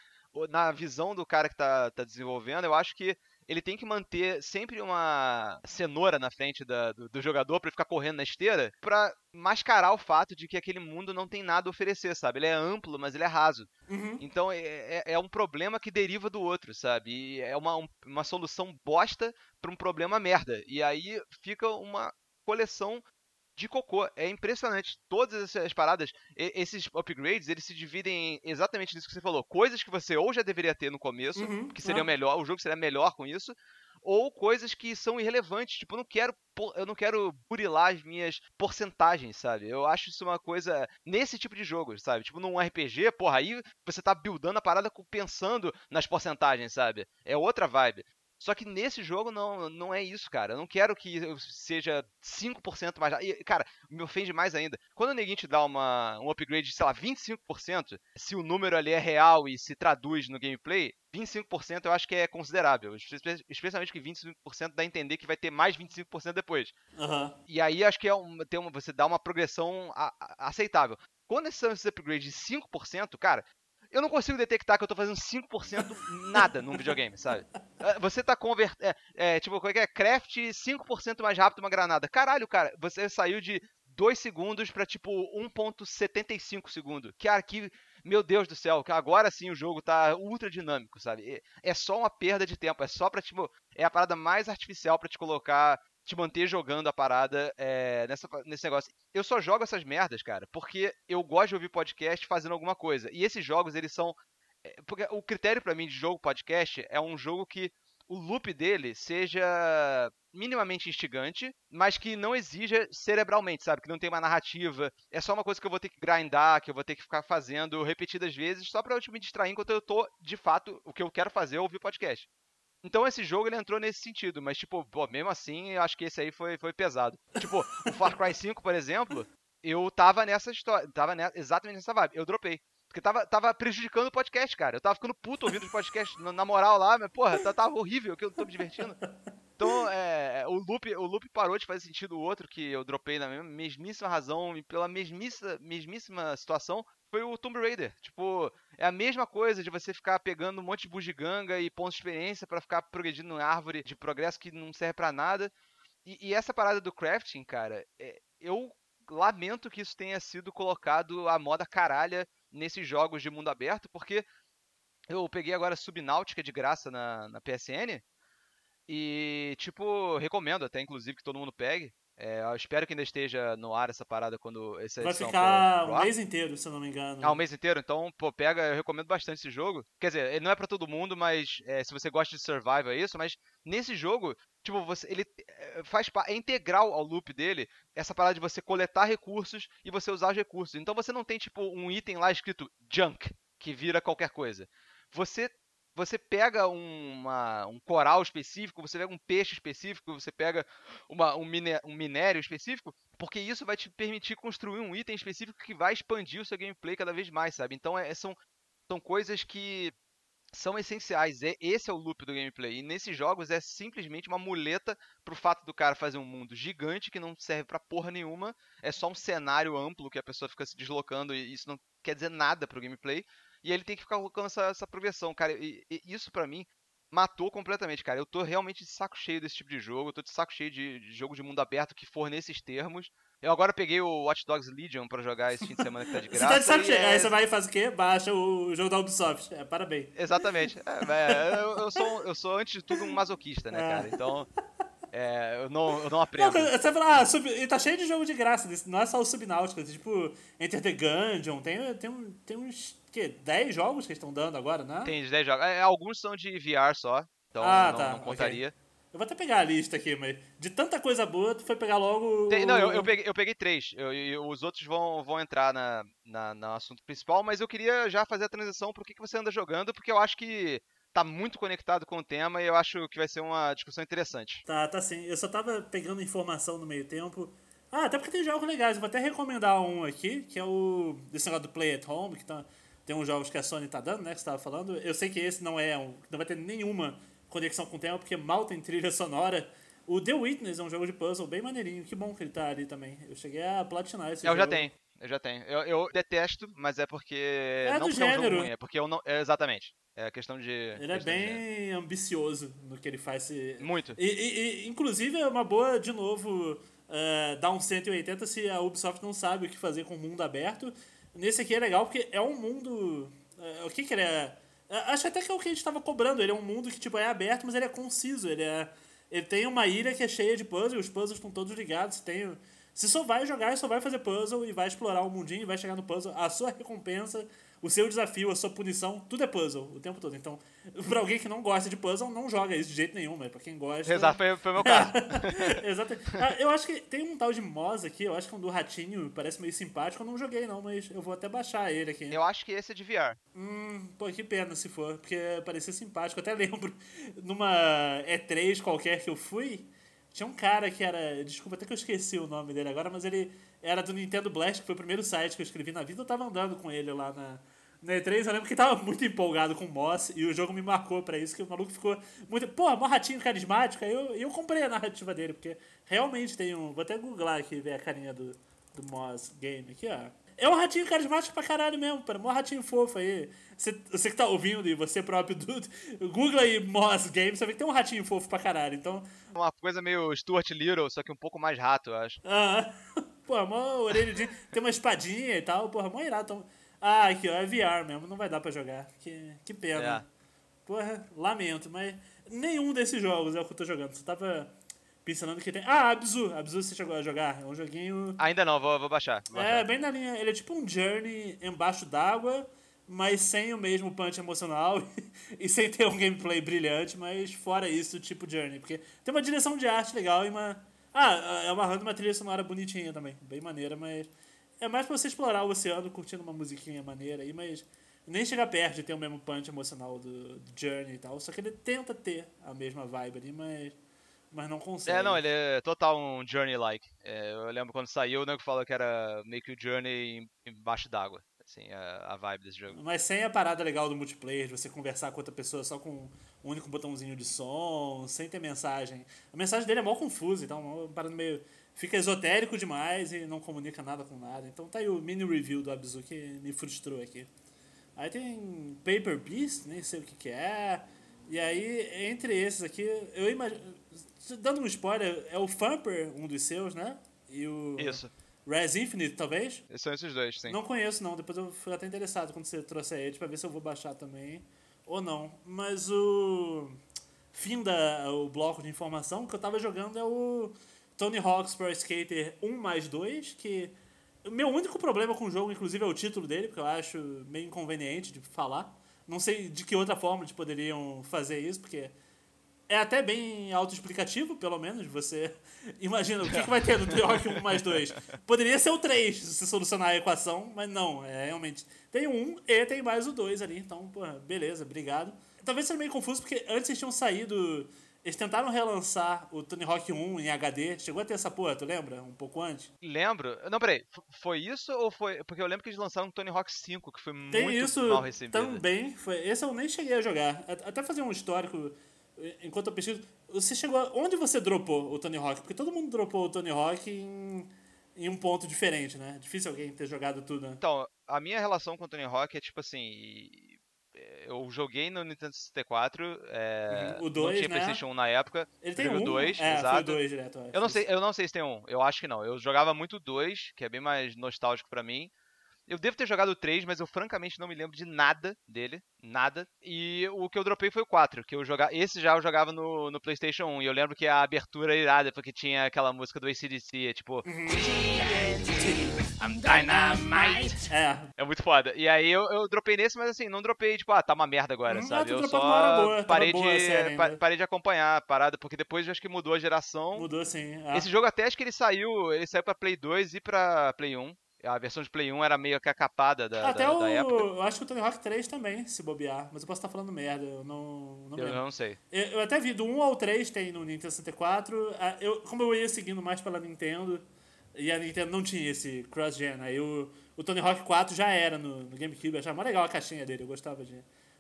na visão do cara que tá, tá desenvolvendo, eu acho que ele tem que manter sempre uma cenoura na frente da, do, do, jogador para ficar correndo na esteira, para mascarar o fato de que aquele mundo não tem nada a oferecer, sabe? Ele é amplo, mas ele é raso. Uhum. Então é, é, é, um problema que deriva do outro, sabe? E é uma, um, uma solução bosta para um problema merda. E aí fica uma coleção de cocô. É impressionante. Todas essas paradas, esses upgrades, eles se dividem exatamente nisso que você falou. Coisas que você ou já deveria ter no começo, uhum, que seria ah. melhor, o jogo seria melhor com isso, ou coisas que são irrelevantes. Tipo, eu não quero, eu não quero burilar as minhas porcentagens, sabe? Eu acho isso uma coisa nesse tipo de jogo, sabe? Tipo, num RPG, porra, aí você tá buildando a parada pensando nas porcentagens, sabe? É outra vibe. Só que nesse jogo não, não é isso, cara. Eu não quero que seja 5% mais. E, cara, me ofende mais ainda. Quando o neguinho te dá uma, um upgrade de, sei lá, 25%, se o número ali é real e se traduz no gameplay, 25% eu acho que é considerável. Especialmente que 25% dá a entender que vai ter mais 25% depois. Uhum. E aí acho que é um, tem uma, você dá uma progressão a, a, aceitável. Quando esses upgrades de 5%, cara, eu não consigo detectar que eu tô fazendo 5% nada num videogame, sabe? É, você tá convertendo. É, é, tipo, como é que é? Craft 5% mais rápido uma granada. Caralho, cara, você saiu de 2 segundos pra tipo 1,75 segundo. Que aqui, meu Deus do céu, que agora sim o jogo tá ultra dinâmico, sabe? É só uma perda de tempo, é só pra, tipo, é a parada mais artificial para te colocar te manter jogando a parada é, nessa, nesse negócio. Eu só jogo essas merdas, cara, porque eu gosto de ouvir podcast fazendo alguma coisa. E esses jogos, eles são. É, porque o critério para mim de jogo podcast é um jogo que o loop dele seja minimamente instigante, mas que não exija cerebralmente, sabe? Que não tem uma narrativa. É só uma coisa que eu vou ter que grindar, que eu vou ter que ficar fazendo repetidas vezes, só pra eu me distrair enquanto eu tô, de fato, o que eu quero fazer é ouvir podcast. Então esse jogo ele entrou nesse sentido, mas tipo, pô, mesmo assim, acho que esse aí foi, foi pesado. Tipo, o Far Cry 5, por exemplo, eu tava nessa história, tava nessa, exatamente nessa vibe. Eu dropei. Porque tava, tava prejudicando o podcast, cara. Eu tava ficando puto ouvindo os podcasts na, moral lá, mas, porra, tava, tava horrível, que eu tô me divertindo. Então, é, o, loop, o loop parou de fazer sentido. O outro que eu dropei na mesmíssima razão e pela mesmíssima, mesmíssima situação foi o Tomb Raider. Tipo, é a mesma coisa de você ficar pegando um monte de bugiganga e pontos de experiência para ficar progredindo em árvore de progresso que não serve para nada. E, e, essa parada do crafting, cara, é, eu lamento que isso tenha sido colocado a moda caralha nesses jogos de mundo aberto, porque eu peguei agora Subnáutica de graça na, na PSN. E, tipo, recomendo até, inclusive, que todo mundo pegue. É, eu espero que ainda esteja no ar essa parada quando essa Vai ficar o um mês inteiro, se eu não me engano. Ah, um mês inteiro? Então, pô, pega, eu recomendo bastante esse jogo. Quer dizer, ele não é para todo mundo, mas é, se você gosta de survival é isso, mas nesse jogo, tipo, você, ele é, faz é integral ao loop dele essa parada de você coletar recursos e você usar os recursos. Então você não tem, tipo, um item lá escrito junk, que vira qualquer coisa. Você você pega uma, um coral específico, você pega um peixe específico, você pega uma, um, um minério específico, porque isso vai te permitir construir um item específico que vai expandir o seu gameplay cada vez mais, sabe? Então é, são, são coisas que são essenciais. É, esse é o loop do gameplay. E nesses jogos é simplesmente uma muleta pro fato do cara fazer um mundo gigante que não serve pra porra nenhuma. É só um cenário amplo que a pessoa fica se deslocando e isso não quer dizer nada pro gameplay. E ele tem que ficar colocando essa, essa progressão, cara. E, e isso para mim matou completamente, cara. Eu tô realmente de saco cheio desse tipo de jogo. Eu tô de saco cheio de, de jogo de mundo aberto que for nesses termos. Eu agora peguei o Watch Dogs Legion pra jogar esse fim de semana que tá de graça. <laughs> você tá de saco cheio. É... Aí você vai e faz o quê? Baixa o jogo da Ubisoft. É, parabéns. Exatamente. É, é, eu, eu, sou, eu sou, antes de tudo, um masoquista, né, é. cara? Então. É, eu não, eu não aprendo. Não, você fala, ah, sub, tá cheio de jogo de graça, não é só o Subnautica, tipo, Enter the Gungeon, tem, tem, tem uns, que, 10 jogos que estão dando agora, né? Tem 10 jogos, é, alguns são de VR só, então ah, não, tá, não contaria. Okay. Eu vou até pegar a lista aqui, mas de tanta coisa boa, tu foi pegar logo. Tem, não, eu, eu, peguei, eu peguei três. Eu, eu, os outros vão, vão entrar na, na, no assunto principal, mas eu queria já fazer a transição pro que, que você anda jogando, porque eu acho que tá muito conectado com o tema e eu acho que vai ser uma discussão interessante. Tá, tá sim. Eu só tava pegando informação no meio tempo. Ah, até porque tem jogos legais. Eu vou até recomendar um aqui, que é o. Desse negócio do Play at Home, que tá, tem uns jogos que a Sony tá dando, né? Que você tava falando. Eu sei que esse não é um. Não vai ter nenhuma conexão com o tema, porque mal tem trilha sonora. O The Witness é um jogo de puzzle bem maneirinho. Que bom que ele tá ali também. Eu cheguei a platinar esse eu jogo. Eu já tenho. Eu já tenho. Eu, eu detesto, mas é porque. É não do gênero. É, um jogo ruim, é porque eu não. É, exatamente. É questão de. Ele é bem ambicioso no que ele faz. Muito. E, e, e, inclusive, é uma boa, de novo, uh, dar um 180 se a Ubisoft não sabe o que fazer com o mundo aberto. Nesse aqui é legal porque é um mundo. Uh, o que, que ele é? Uh, acho até que é o que a gente estava cobrando. Ele é um mundo que tipo, é aberto, mas ele é conciso. Ele, é, ele tem uma ilha que é cheia de puzzles, os puzzles estão todos ligados. Tem você só vai jogar e só vai fazer puzzle e vai explorar o mundinho e vai chegar no puzzle. A sua recompensa, o seu desafio, a sua punição, tudo é puzzle o tempo todo. Então, pra alguém que não gosta de puzzle, não joga isso de jeito nenhum, mas pra quem gosta. Exato, foi, foi meu caso. <laughs> Exato. Ah, eu acho que tem um tal de Moz aqui, eu acho que é um do Ratinho, parece meio simpático. Eu não joguei não, mas eu vou até baixar ele aqui. Eu acho que esse é de VR. Hum, pô, que pena se for, porque parecia simpático. Eu até lembro numa E3 qualquer que eu fui. Tinha um cara que era. Desculpa, até que eu esqueci o nome dele agora, mas ele era do Nintendo Blast, que foi o primeiro site que eu escrevi na vida. Eu tava andando com ele lá na, na E3. Eu lembro que tava muito empolgado com o Moss e o jogo me marcou para isso, que o maluco ficou muito. Pô, mó ratinho carismático. Aí eu, eu comprei a narrativa dele, porque realmente tem um. Vou até googlar aqui ver a carinha do, do Moss Game aqui, ó. É um ratinho carismático pra caralho mesmo, cara. Mó ratinho fofo aí. Você, você que tá ouvindo e você próprio, do, <laughs> Google aí Moss Game, você vê que tem um ratinho fofo pra caralho. Então. Uma coisa meio Stuart Little, só que um pouco mais rato, eu acho. Ah, <laughs> pô, mó orelha de. tem uma espadinha e tal, porra, mó irado. Então... Ah, aqui, ó, é VR mesmo, não vai dar pra jogar. Que, que pena. É. Porra, lamento, mas nenhum desses jogos é o que eu tô jogando. Você tava pensando que tem. Ah, Abzu. Abzu você chegou a jogar. É um joguinho. Ainda não, vou, vou baixar. Vou é, bem na linha. Ele é tipo um Journey embaixo d'água, mas sem o mesmo punch emocional <laughs> e sem ter um gameplay brilhante, mas fora isso, tipo Journey. Porque tem uma direção de arte legal e uma. Ah, é amarrando uma trilha sonora bonitinha também. Bem maneira, mas. É mais pra você explorar o oceano curtindo uma musiquinha maneira aí, mas nem chega perto de ter o mesmo punch emocional do, do Journey e tal. Só que ele tenta ter a mesma vibe ali, mas mas não consegue. É, não, ele é total um Journey-like. É, eu lembro quando saiu, o nego falou que era meio que o Journey embaixo d'água. Assim, a, a, vibe desse jogo. Mas sem a parada legal do multiplayer, de você conversar com outra pessoa só com um único botãozinho de som, sem ter mensagem. A mensagem dele é mal confusa, então é parada meio. Fica esotérico demais e não comunica nada com nada. Então tá aí o mini review do Abzu que me frustrou aqui. Aí tem Paper Beast, nem sei o que, que é. E aí, entre esses aqui, eu imagino dando um spoiler, é o Thumper, um dos seus, né? E o. Isso. Res Infinite, talvez? São esses dois, sim. Não conheço, não. Depois eu fui até interessado quando você trouxe ele pra ver se eu vou baixar também. Ou não. Mas o. Fim da o bloco de informação que eu tava jogando é o Tony Hawk's Pro Skater 1 mais 2, que. O meu único problema com o jogo, inclusive, é o título dele, porque eu acho meio inconveniente de falar. Não sei de que outra forma eles poderiam fazer isso, porque é até bem autoexplicativo, pelo menos. Você <laughs> imagina o que, que vai ter no Tony Hawk 1 mais 2. Poderia ser o 3 se você solucionar a equação, mas não, é realmente. Tem o 1 e tem mais o 2 ali, então, pô, beleza, obrigado. Talvez seja meio confuso, porque antes eles tinham saído eles tentaram relançar o Tony Hawk 1 em HD. Chegou a ter essa porra, tu lembra? Um pouco antes? Lembro. Não, peraí. Foi isso ou foi. Porque eu lembro que eles lançaram o Tony Hawk 5, que foi Tem muito isso mal recebido. também. Foi... Esse eu nem cheguei a jogar. Até fazer um histórico enquanto eu pesquiso. Você chegou. Onde você dropou o Tony Hawk? Porque todo mundo dropou o Tony Hawk em, em um ponto diferente, né? Difícil alguém ter jogado tudo, né? Então, a minha relação com o Tony Hawk é tipo assim eu joguei no Nintendo 64. É, uhum. o 2, não tinha né? PlayStation 1 na época. Ele tem um? o 2, é, exato. Foi o 2 direto, eu, eu não sei, eu não sei se tem um. Eu acho que não. Eu jogava muito o 2, que é bem mais nostálgico para mim. Eu devo ter jogado o 3, mas eu francamente não me lembro de nada dele. Nada. E o que eu dropei foi o 4, que eu jogava. Esse já eu jogava no, no PlayStation 1. E eu lembro que a abertura é irada, porque tinha aquela música do ACDC, tipo. Uhum. I'm Dynamite. <laughs> É. É muito foda. E aí eu, eu dropei nesse, mas assim, não dropei, tipo, ah, tá uma merda agora, Hum, sabe? Eu só boa, parei, de, pa- parei de acompanhar a parada, porque depois eu acho que mudou a geração. Mudou sim. Ah. Esse jogo até acho que ele saiu, ele saiu pra Play 2 e pra Play 1. A versão de Play 1 era meio que a capada da, Até da, o. da época. Eu acho que o Tony Hawk 3 também, se bobear. Mas eu posso estar falando merda, eu não, não Eu lembro. não sei. Eu, eu até vi do 1 ao 3 tem no Nintendo 64. Ah, Eu, como eu ia seguindo mais pela Nintendo, e a Nintendo não tinha esse cross-gen, aí o, o Tony Hawk 4 já era no, no GameCube. Eu achava mó legal a caixinha dele, eu gostava de,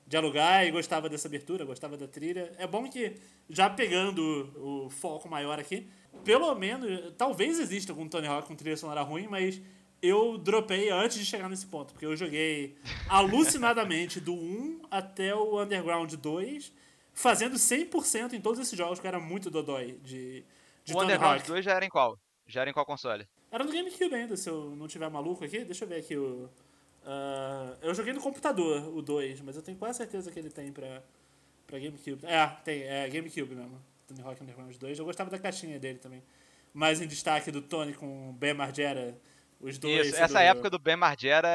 de alugar e gostava dessa abertura, gostava da trilha. É bom que, já pegando o, o foco maior aqui, pelo menos, talvez exista algum Tony Hawk com trilha sonora ruim, mas eu dropei antes de chegar nesse ponto, porque eu joguei <laughs> alucinadamente do 1 até o Underground 2, fazendo 100% em todos esses jogos, que era muito dodói de, de o Underground Hawk. 2 já era em qual? Já era em qual console? Era no GameCube ainda, se eu não tiver maluco aqui. Deixa eu ver aqui o... ah, eu joguei no computador o 2, mas eu tenho quase certeza que ele tem pra, pra GameCube. É, tem, é GameCube mesmo. Tony Hawk Underground 2. Eu gostava da caixinha dele também. Mais em destaque do Tony com o Ben Margera, os dois. Isso, essa do- época do Ben Margera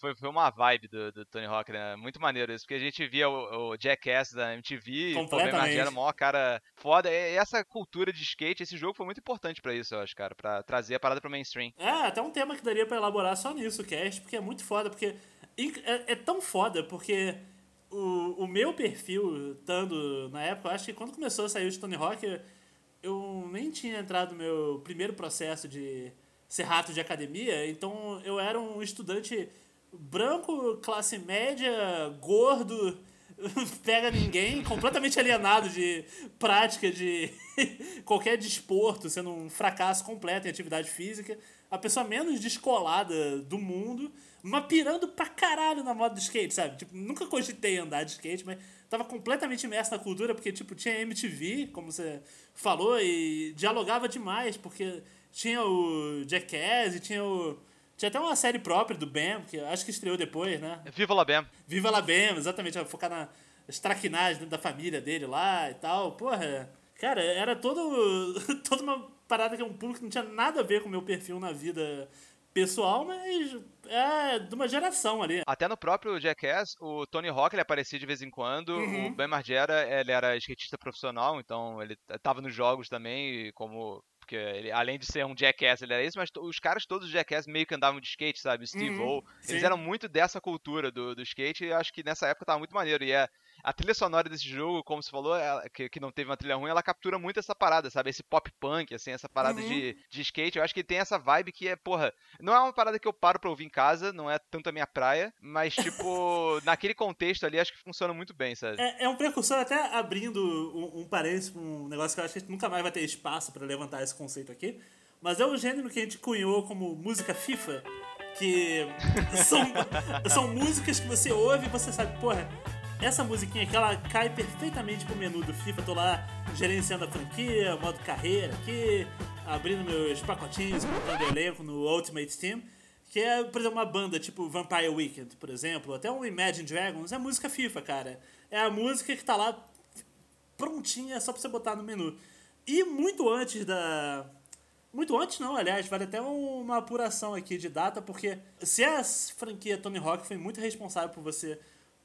foi, foi uma vibe do, do Tony Hawk, né? Muito maneiro isso, porque a gente via o, o Jackass da MTV, e, o Ben. Margera, maior cara foda. E essa cultura de skate, esse jogo foi muito importante pra isso, eu acho, cara, pra trazer a parada pro mainstream. É, até um tema que daria pra elaborar só nisso, o cast, porque é muito foda, porque é, é tão foda, porque o, o meu perfil, estando na época, eu acho que quando começou a sair o Tony Hawk, eu nem tinha entrado no meu primeiro processo de ser rato de academia, então eu era um estudante branco, classe média, gordo, <laughs> pega ninguém, completamente alienado de prática de <laughs> qualquer desporto, sendo um fracasso completo em atividade física, a pessoa menos descolada do mundo, mas pirando pra caralho na moda do skate, sabe? Tipo, nunca cogitei andar de skate, mas tava completamente imerso na cultura, porque, tipo, tinha MTV, como você falou, e dialogava demais, porque tinha o Jackass e tinha o... Tinha até uma série própria do Bam, que acho que estreou depois, né? Viva la Bam! Viva la Bam, exatamente, focar nas traquinagens dentro da família dele lá e tal. Porra, cara, era todo, <laughs> toda uma parada que é um público que não tinha nada a ver com o meu perfil na vida pessoal, mas é de uma geração ali. Até no próprio Jackass, o Tony Hawk ele aparecia de vez em quando. Uhum. O Ben Margera ele era skatista profissional, então ele tava nos jogos também, como. Porque ele, além de ser um Jackass, ele era isso, mas os caras todos do Jackass meio que andavam de skate, sabe? Steve Uhum, O. Eles sim. eram muito dessa cultura do, do skate e eu acho que nessa época tava muito maneiro. E é, a trilha sonora desse jogo, como você falou, ela- que, que não teve uma trilha ruim, ela captura muito essa parada, sabe? Esse pop punk, assim, essa parada Uhum. de, de skate. Eu acho que tem essa vibe que é, porra, não é uma parada que eu paro pra ouvir em casa, não é tanto a minha praia, mas, tipo, <laughs> naquele contexto ali, acho que funciona muito bem, sabe? É, é um precursor, até abrindo um, um parênteses pra um negócio que eu acho que a gente nunca mais vai ter espaço pra levantar esse conceito aqui. Mas é o gênero que a gente cunhou como música FIFA, que <laughs> são, são músicas que você ouve e você sabe, porra, essa musiquinha aqui, ela cai perfeitamente pro menu do FIFA. Tô lá gerenciando a franquia, modo carreira aqui, abrindo meus pacotinhos, montando elenco no Ultimate Team. Que é, por exemplo, uma banda tipo Vampire Weekend, por exemplo, até um Imagine Dragons, é música FIFA, cara. É a música que tá lá prontinha só pra você botar no menu. E muito antes da. Muito antes não, aliás, vale até um- uma apuração aqui de data, porque se a franquia Tony Hawk foi muito responsável por você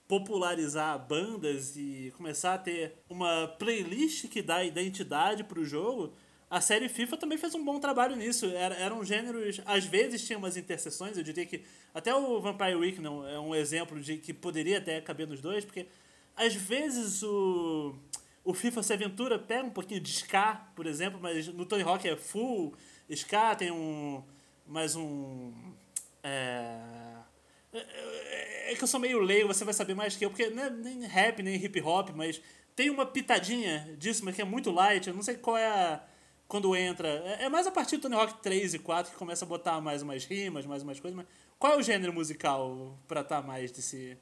popularizar bandas e começar a ter uma playlist que dá identidade pro jogo, a série FIFA também fez um bom trabalho nisso. Era, eram gêneros, às vezes tinha umas interseções, eu diria que até o Vampire Week não é um exemplo de que poderia até caber nos dois, porque às vezes o o FIFA se aventura pega um pouquinho de ska, por exemplo, mas no Tony Hawk é full ska, tem um mais um é, é, é que eu sou meio leigo, você vai saber mais que eu, porque é nem rap, nem hip hop, mas tem uma pitadinha disso, mas que é muito light, eu não sei qual é a quando entra. É, é mais a partir do Tony Hawk 3 e 4 que começa a botar mais umas rimas, mais umas coisas. Mas qual é o gênero musical pra estar tá mais desse.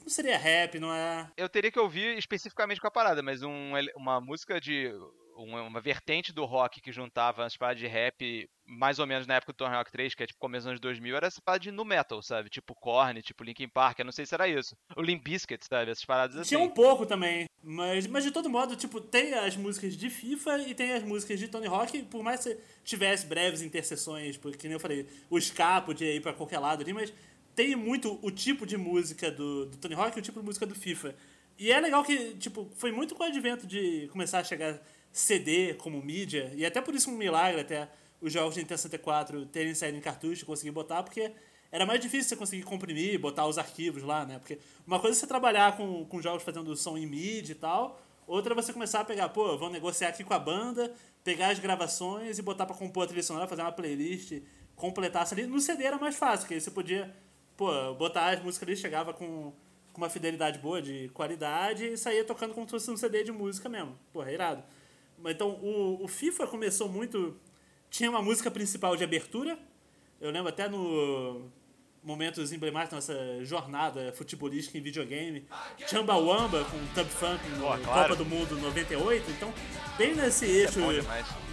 Não seria rap, não é? Eu teria que ouvir especificamente com a parada, mas um, uma música de uma, uma, vertente do rock que juntava as paradas de rap, mais ou menos na época do Tony Hawk 3, que é tipo começo dos anos 2000, era essa parada de nu metal, sabe? Tipo Korn, tipo Linkin Park, eu não sei se era isso. O Limp Bizkit, sabe? Essas paradas assim. Tinha um pouco também, mas, mas de todo modo, tipo, tem as músicas de FIFA e tem as músicas de Tony Hawk, por mais que tivesse breves interseções, porque nem eu falei, o ska podia ir pra qualquer lado ali, mas tem muito o tipo de música do, do Tony Hawk e o tipo de música do FIFA. E é legal que, tipo, foi muito com o advento de começar a chegar CD como mídia, e até por isso um milagre até os jogos de Nintendo 64 terem saído em cartucho e conseguir botar, porque era mais difícil você conseguir comprimir, botar os arquivos lá, né? Porque uma coisa é você trabalhar com, com jogos fazendo som em mídia e tal, outra é você começar a pegar, pô, vamos negociar aqui com a banda, pegar as gravações e botar para compor a trilha sonora, fazer uma playlist, completar essa ali. No CD era mais fácil, porque aí você podia, pô, botar as músicas ali, chegava com, com uma fidelidade boa, de qualidade, e saía tocando como se fosse um CD de música mesmo. Porra, irado. Então, o, o FIFA começou muito. Tinha uma música principal de abertura. Eu lembro até no momentos emblemáticos da nossa jornada futebolística em videogame. Chumbawamba com Tub Funk no Copa claro. do Mundo 98. Então, bem nesse eixo é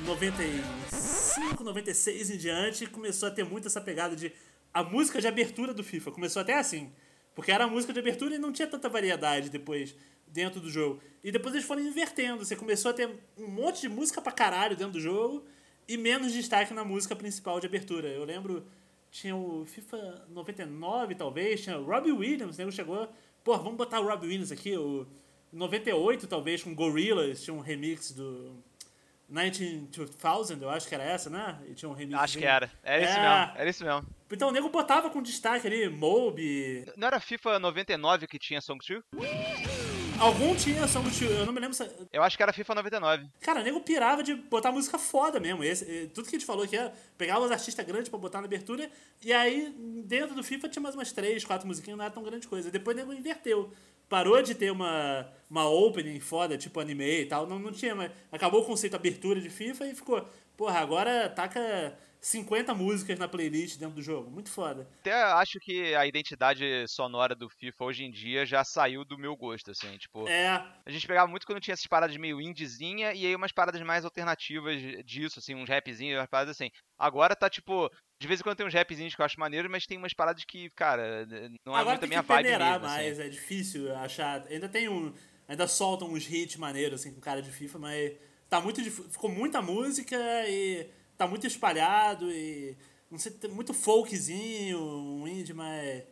95, 96 em diante, começou a ter muito essa pegada de a música de abertura do FIFA. Começou até assim. Porque era a música de abertura e não tinha tanta variedade depois dentro do jogo. E depois eles foram invertendo. Você começou a ter um monte de música pra caralho dentro do jogo e menos destaque na música principal de abertura. Eu lembro, tinha o FIFA 99, talvez, tinha Robbie Williams, né? Chegou, pô, vamos botar o Robbie Williams aqui. O 98, talvez, com Gorillaz, tinha um remix do 192000, eu acho que era essa, né? E tinha um remix. Acho que era. Era é... isso mesmo. Era isso mesmo. Então o nego botava com destaque ali, Moby. Não era FIFA 99 que tinha Song 2? Algum tinha Song 2, eu não me lembro se... Eu acho que era FIFA 99. Cara, o nego pirava de botar música foda mesmo. Esse, tudo que a gente falou aqui é pegar os artistas grandes pra botar na abertura, e aí dentro do FIFA tinha mais umas 3, 4 musiquinhas, não era tão grande coisa. Depois o nego inverteu. Parou de ter uma, uma opening foda, tipo anime e tal, não, não tinha mais. Acabou o conceito abertura de FIFA e ficou, porra, agora taca 50 músicas na playlist dentro do jogo. Muito foda. Até acho que a identidade sonora do FIFA hoje em dia já saiu do meu gosto, assim. Tipo, é. a gente pegava muito quando tinha essas paradas meio indiezinha e aí umas paradas mais alternativas disso, assim, uns rapzinhos, umas paradas assim. Agora tá tipo. De vez em quando tem uns rapzinhos que eu acho maneiro, mas tem umas paradas que, cara, não é Agora muito a minha vibe mesmo. Assim. mais, assim. é difícil achar. Ainda tem um. Ainda soltam uns hits maneiros, assim, com cara de FIFA, mas tá muito. Ficou muita música e tá muito espalhado e. Não sei, muito folkzinho, um indie, mas.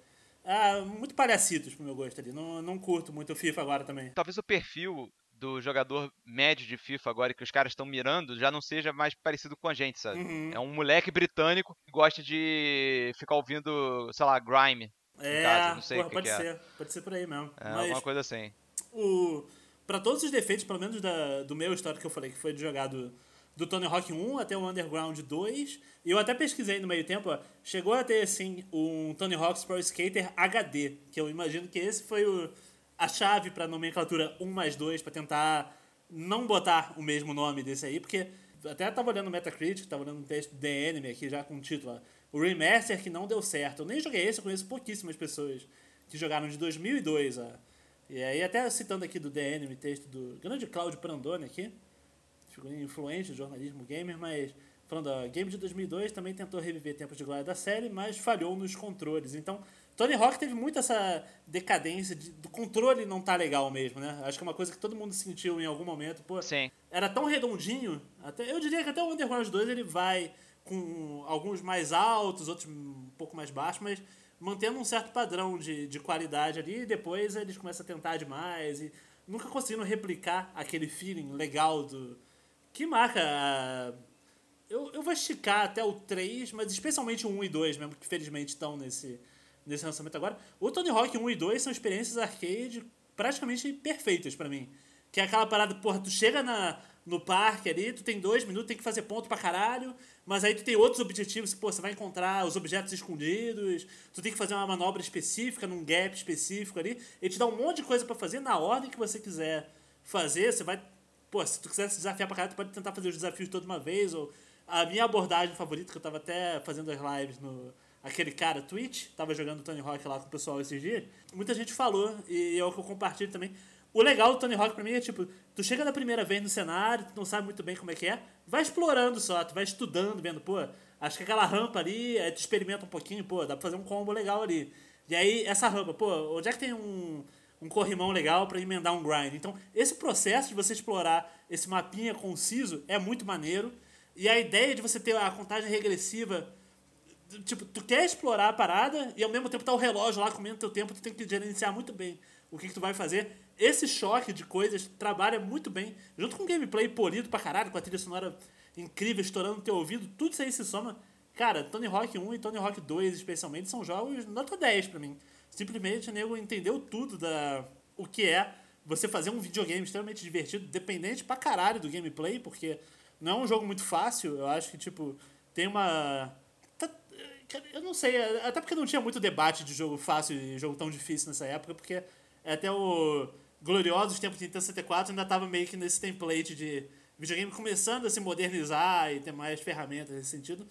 Ah, muito palhacitos pro meu gosto ali. Não, não curto muito o FIFA agora também. Talvez o perfil do jogador médio de FIFA agora que os caras estão mirando já não seja mais parecido com a gente, sabe? Uhum. É um moleque britânico que gosta de ficar ouvindo, sei lá, grime. É, casa, não sei porra, pode que ser, é. pode ser por aí mesmo. É, Mas alguma coisa assim. O, pra todos os defeitos, pelo menos da, do meu histórico que eu falei, que foi de jogado do Tony Hawk 1 até o Underground 2. E eu até pesquisei no meio tempo, ó, chegou a ter assim um Tony Hawk's Pro Skater HD, que eu imagino que esse foi o, a chave para nomenclatura 1 mais 2 para tentar não botar o mesmo nome desse aí, porque até tava olhando o Metacritic, tava olhando um texto The Enemy aqui já com o título, ó, o remaster que não deu certo. Eu nem joguei esse, eu conheço pouquíssimas pessoas que jogaram de 2002, ó. E aí até citando aqui do Enemy, texto do grande Claudio Prandone aqui, figurinha influente do jornalismo gamer, mas falando, ó, Game de 2002 também tentou reviver tempos de glória da série, mas falhou nos controles. Então, Tony Hawk teve muito essa decadência de, do controle não tá legal mesmo, né? Acho que é uma coisa que todo mundo sentiu em algum momento. Pô, Sim. Era tão redondinho, até, eu diria que até o Underground 2 ele vai com alguns mais altos, outros um pouco mais baixos, mas mantendo um certo padrão de, de qualidade ali, e depois eles começam a tentar demais e nunca conseguiram replicar aquele feeling legal do. Que marca. Eu, eu vou esticar até o 3, mas especialmente o 1 e 2 mesmo, que felizmente estão nesse, nesse lançamento agora. O Tony Hawk 1 e 2 são experiências arcade praticamente perfeitas para mim. Que é aquela parada, porra, tu chega na, no parque ali, tu tem dois minutos, tem que fazer ponto pra caralho, mas aí tu tem outros objetivos, pô, você vai encontrar os objetos escondidos, tu tem que fazer uma manobra específica, num gap específico ali, ele te dá um monte de coisa para fazer na ordem que você quiser fazer, você vai, pô, se tu quiser se desafiar pra caralho, tu pode tentar fazer os desafios toda uma vez, ou a minha abordagem favorita, que eu tava até fazendo as lives no aquele cara Twitch, tava jogando Tony Hawk lá com o pessoal esses dias, muita gente falou, e é o que eu compartilho também, o legal do Tony Hawk pra mim é tipo, tu chega da primeira vez no cenário, tu não sabe muito bem como é que é, vai explorando só, tu vai estudando, vendo, pô, acho que aquela rampa ali, aí tu experimenta um pouquinho, pô, dá pra fazer um combo legal ali. E aí, essa rampa, pô, onde é que tem um, um corrimão legal para emendar um grind? Então, esse processo de você explorar esse mapinha conciso é muito maneiro. E a ideia de você ter a contagem regressiva tipo, tu quer explorar a parada e ao mesmo tempo tá o relógio lá comendo teu tempo, tu tem que gerenciar muito bem o que, que tu vai fazer. Esse choque de coisas trabalha muito bem, junto com gameplay polido pra caralho, com a trilha sonora incrível, estourando teu ouvido, tudo isso aí se soma. Cara, Tony Hawk 1 e Tony Hawk 2, especialmente, são jogos nota 10 pra mim. Simplesmente o nego entendeu tudo da o que é você fazer um videogame extremamente divertido, dependente pra caralho do gameplay, porque não é um jogo muito fácil. Eu acho que, tipo, tem uma eu não sei, até porque não tinha muito debate de jogo fácil e jogo tão difícil nessa época, porque até o gloriosos tempos de Nintendo 64 ainda tava meio que nesse template de videogame começando a se modernizar e ter mais ferramentas nesse sentido.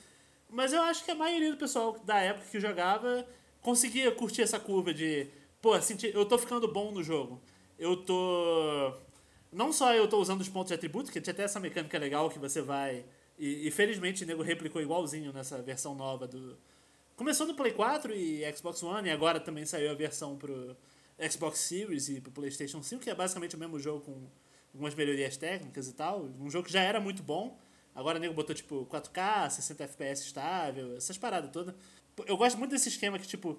Mas eu acho que a maioria do pessoal da época que jogava conseguia curtir essa curva de, pô, sentir, eu tô ficando bom no jogo. Eu tô. Não só eu tô usando os pontos de atributo, que tinha até essa mecânica legal que você vai. E, e felizmente o nego replicou igualzinho nessa versão nova do, Começou no Play 4 e Xbox One, e agora também saiu a versão pro Xbox Series e pro PlayStation 5, que é basicamente o mesmo jogo com algumas melhorias técnicas e tal. Um jogo que já era muito bom. Agora o nego botou tipo 4K, 60 FPS estável, essas paradas todas. Eu gosto muito desse esquema que, tipo,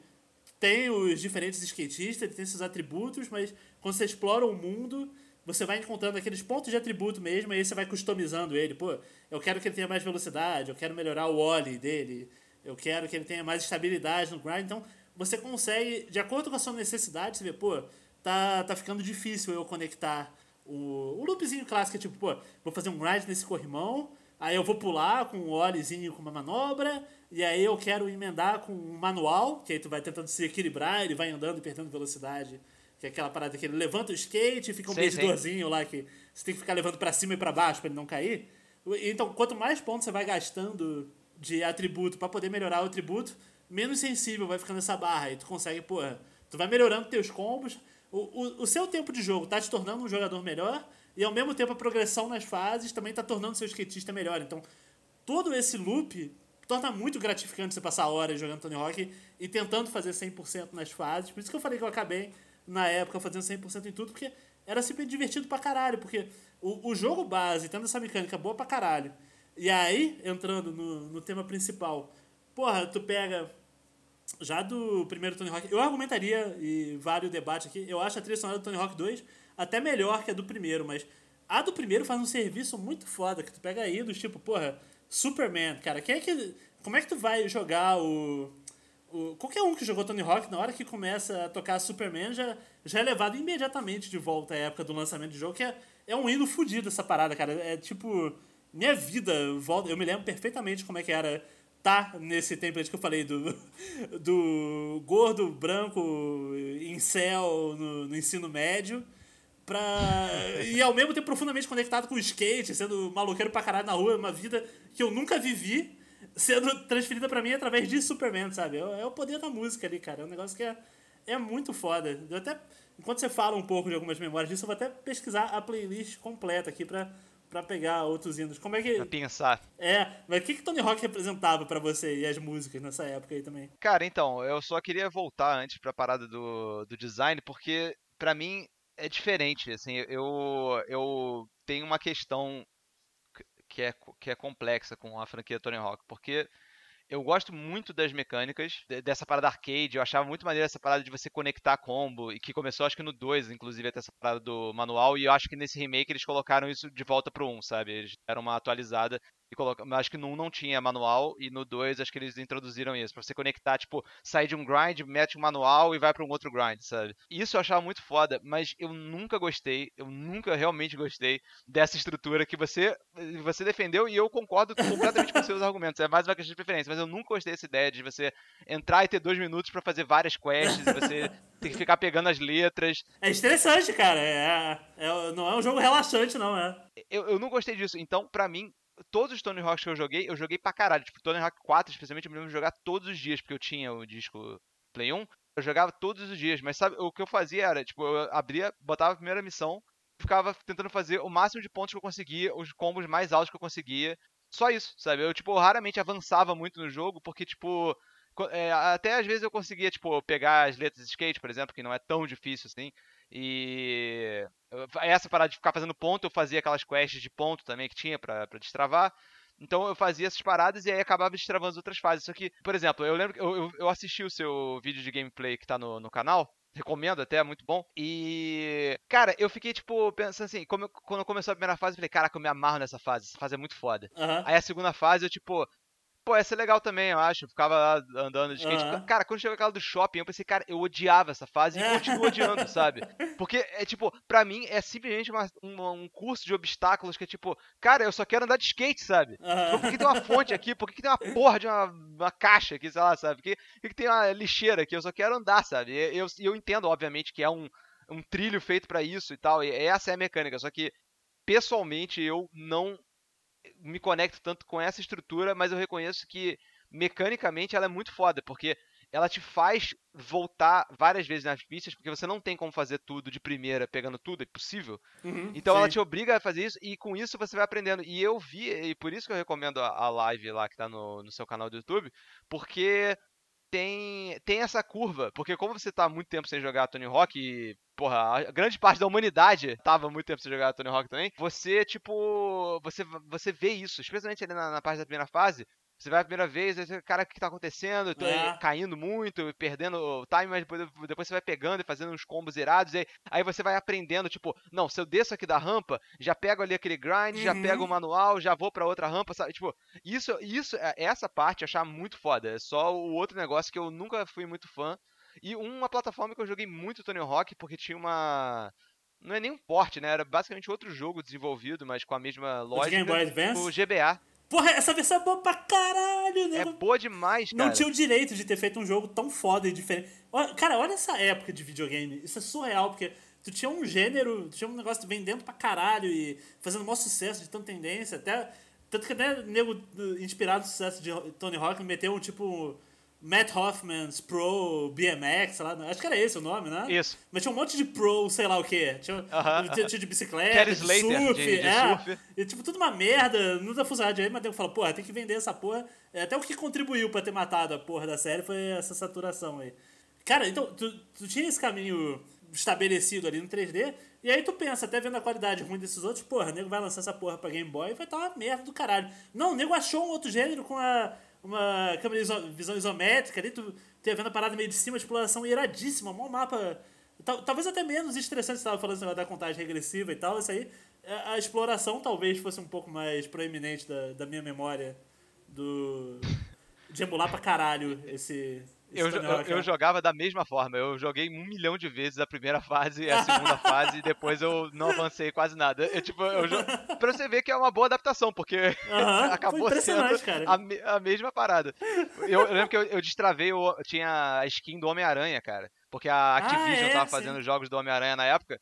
tem os diferentes skatistas, tem seus atributos, mas quando você explora o mundo, você vai encontrando aqueles pontos de atributo mesmo, e aí você vai customizando ele. Pô, eu quero que ele tenha mais velocidade, eu quero melhorar o ollie dele, eu quero que ele tenha mais estabilidade no grind. Então, você consegue, de acordo com a sua necessidade, você vê, pô, tá, tá ficando difícil eu conectar o, o loopzinho clássico, tipo, pô, vou fazer um grind nesse corrimão, aí eu vou pular com um olezinho com uma manobra, e aí eu quero emendar com um manual, que aí tu vai tentando se equilibrar, ele vai andando e perdendo velocidade. Que é aquela parada que ele levanta o skate e fica um medidorzinho lá que você tem que ficar levando para cima e para baixo para ele não cair. Então, quanto mais pontos você vai gastando de atributo para poder melhorar o atributo, menos sensível vai ficando essa barra. E tu consegue, porra, tu vai melhorando teus combos. O, o, o seu tempo de jogo tá te tornando um jogador melhor e ao mesmo tempo a progressão nas fases também tá tornando seu skatista melhor. Então, todo esse loop torna muito gratificante você passar horas jogando Tony Hawk e tentando fazer 100% nas fases. Por isso que eu falei que eu acabei, na época, fazendo 100% em tudo, porque era sempre divertido pra caralho. Porque o, o jogo base, tendo essa mecânica boa pra caralho, e aí, entrando no, no tema principal, porra, tu pega já do primeiro Tony Hawk, eu argumentaria, e vale o debate aqui, eu acho a trilha sonora do Tony Hawk 2 até melhor que a do primeiro, mas a do primeiro faz um serviço muito foda, que tu pega aí dos tipo, porra, Superman, cara, quem é que. Como é que tu vai jogar o. o qualquer um que jogou Tony Hawk, na hora que começa a tocar Superman, já, já é levado imediatamente de volta à época do lançamento do jogo, que é, é um hino fudido essa parada, cara. É tipo minha vida volta. Eu me lembro perfeitamente como é que era tá nesse template que eu falei do, do gordo branco em céu no, no ensino médio. Pra... E ao mesmo tempo profundamente conectado com o skate, sendo maluqueiro pra caralho na rua, uma vida que eu nunca vivi, sendo transferida para mim através de Superman, sabe? É, é, o poder da música ali, cara. É um negócio que é, é muito foda. Eu até, enquanto você fala um pouco de algumas memórias disso, eu vou até pesquisar a playlist completa aqui pra para pegar outros hinos. Como é que. Pra pensar. É, mas o que, que Tony Hawk representava para você e as músicas nessa época aí também? Cara, então, eu só queria voltar antes pra parada do, do design, porque para mim é diferente. Assim, eu, eu tenho uma questão que é, que é complexa com a franquia Tony Hawk, porque eu gosto muito das mecânicas, dessa parada arcade. Eu achava muito maneiro essa parada de você conectar combo, e que começou acho que no 2, inclusive, até essa parada do manual. E eu acho que nesse remake eles colocaram isso de volta pro 1, sabe? Eles deram uma atualizada e coloca... Acho que no 1 não tinha manual e no 2 acho que eles introduziram isso. Pra você conectar, tipo, sair de um grind, mete um manual e vai pra um outro grind, sabe? Isso eu achava muito foda, mas eu nunca gostei, eu nunca realmente gostei dessa estrutura que você você defendeu e eu concordo completamente com seus argumentos. É mais uma questão de preferência, mas eu nunca gostei dessa ideia de você entrar e ter dois minutos para fazer várias quests e você ter que ficar pegando as letras. É interessante, cara. É, é, não é um jogo relaxante, não, é. Eu, eu não gostei disso. Então, para mim, todos os Tony Hawks que eu joguei, eu joguei pra caralho. Tipo, Tony Hawk 4, especialmente, eu me lembro de jogar todos os dias, porque eu tinha o disco Play 1. Eu jogava todos os dias, mas sabe, o que eu fazia era, tipo, eu abria, botava a primeira missão, ficava tentando fazer o máximo de pontos que eu conseguia, os combos mais altos que eu conseguia. Só isso, sabe? Eu, tipo, raramente avançava muito no jogo, porque, tipo, é, até às vezes eu conseguia, tipo, pegar as letras de skate, por exemplo, que não é tão difícil assim. E essa parada de ficar fazendo ponto, eu fazia aquelas quests de ponto também que tinha pra, pra destravar. Então eu fazia essas paradas e aí acabava destravando as outras fases. Só que, por exemplo, eu lembro que eu, eu assisti o seu vídeo de gameplay que tá no, no canal. Recomendo até, é muito bom. E, cara, eu fiquei, tipo, pensando assim, como eu, quando começou a primeira fase, eu falei, caraca, eu me amarro nessa fase, essa fase é muito foda. Uhum. Aí a segunda fase, eu, tipo, Pô, ia ser legal também, eu acho. Eu ficava lá andando de skate. Uhum. Cara, quando chegou aquela do shopping, eu pensei, cara, eu odiava essa fase e continuo odiando, sabe? Porque é tipo, pra mim é simplesmente uma, uma, um curso de obstáculos que é tipo, cara, eu só quero andar de skate, sabe? Uhum. Por que, tem uma fonte aqui? Por que, que tem uma porra de uma, uma caixa aqui, sei lá, sabe? Por que, por que tem uma lixeira aqui? Eu só quero andar, sabe? E eu, eu entendo, obviamente, que é um, um trilho feito para isso e tal. E essa é a mecânica. Só que, pessoalmente, eu não me conecto tanto com essa estrutura, mas eu reconheço que mecanicamente ela é muito foda, porque ela te faz voltar várias vezes nas pistas, porque você não tem como fazer tudo de primeira, pegando tudo, é possível. Uhum, então sim. ela te obriga a fazer isso, e com isso você vai aprendendo. E eu vi, e por isso que eu recomendo a, live lá que tá no, no seu canal do YouTube, porque tem, tem essa curva, porque como você tá muito tempo sem jogar Tony Hawk e, porra, a grande parte da humanidade tava muito tempo sem jogar Tony Hawk também, você, tipo, você, você vê isso, especialmente ali na, na parte da primeira fase, você vai a primeira vez, aí você, cara, o que tá acontecendo? Tô É. caindo muito, perdendo o time, mas depois, depois você vai pegando e fazendo uns combos irados, aí, aí você vai aprendendo, tipo, não, se eu desço aqui da rampa, já pego ali aquele grind, já Uhum. pego o manual, já vou pra outra rampa, sabe? Tipo, isso, isso, é- essa parte eu achava muito foda. É só o outro negócio que eu nunca fui muito fã. E uma plataforma que eu joguei muito Tony Hawk, porque tinha uma. Não é nem um porte, né? Era basicamente outro jogo desenvolvido, mas com a mesma O lógica. Game Boy Advance? O GBA. Porra, essa versão é boa pra caralho, né? É boa demais, cara. Não tinha o direito de ter feito um jogo tão foda e diferente. Cara, olha essa época de videogame. Isso é surreal, porque tu tinha um gênero, tu tinha um negócio vendendo pra caralho e fazendo o maior sucesso de tanta tendência. Até, tanto que até nego inspirado no sucesso de Tony Hawk meteu um tipo Matt Hoffman's Pro BMX, sei lá. Acho que era esse o nome, né? Isso. Mas tinha um monte de Pro, sei lá o quê. Tinha, Aham, <laughs> tinha, aham. tinha de bicicleta, de Slater, surf, de- de é. surf. E, tipo, tudo uma merda, não dá fusilagem aí, mas nego fala, porra, tem que vender essa porra. É, Até o que contribuiu pra ter matado a porra da série foi essa saturação aí. Cara, então, tu, tu tinha esse caminho estabelecido ali no 3D, e aí tu pensa, até vendo a qualidade ruim desses outros, porra, o nego vai lançar essa porra pra Game Boy e vai estar uma merda do caralho. Não, o nego achou um outro gênero com a, uma câmera iso- visão isométrica ali, tu, ia vendo a parada meio de cima, exploração iradíssima, um mapa Tal- Talvez até menos estressante, você falando negócio da contagem regressiva e tal, isso aí. A a exploração talvez fosse um pouco mais proeminente da, da minha memória do. de emular pra caralho esse. Eu, eu, eu jogava da mesma forma. Eu joguei um milhão de vezes a primeira fase e a segunda <laughs> fase, e depois eu não avancei quase nada. Eu, tipo, eu jo... Pra você ver que é uma boa adaptação, porque <laughs> foi acabou sendo a, me- a mesma parada. Eu, eu lembro que eu, eu destravei, o, tinha a skin do Homem-Aranha, cara. Porque a Activision é, tava sim. fazendo jogos do Homem-Aranha na época.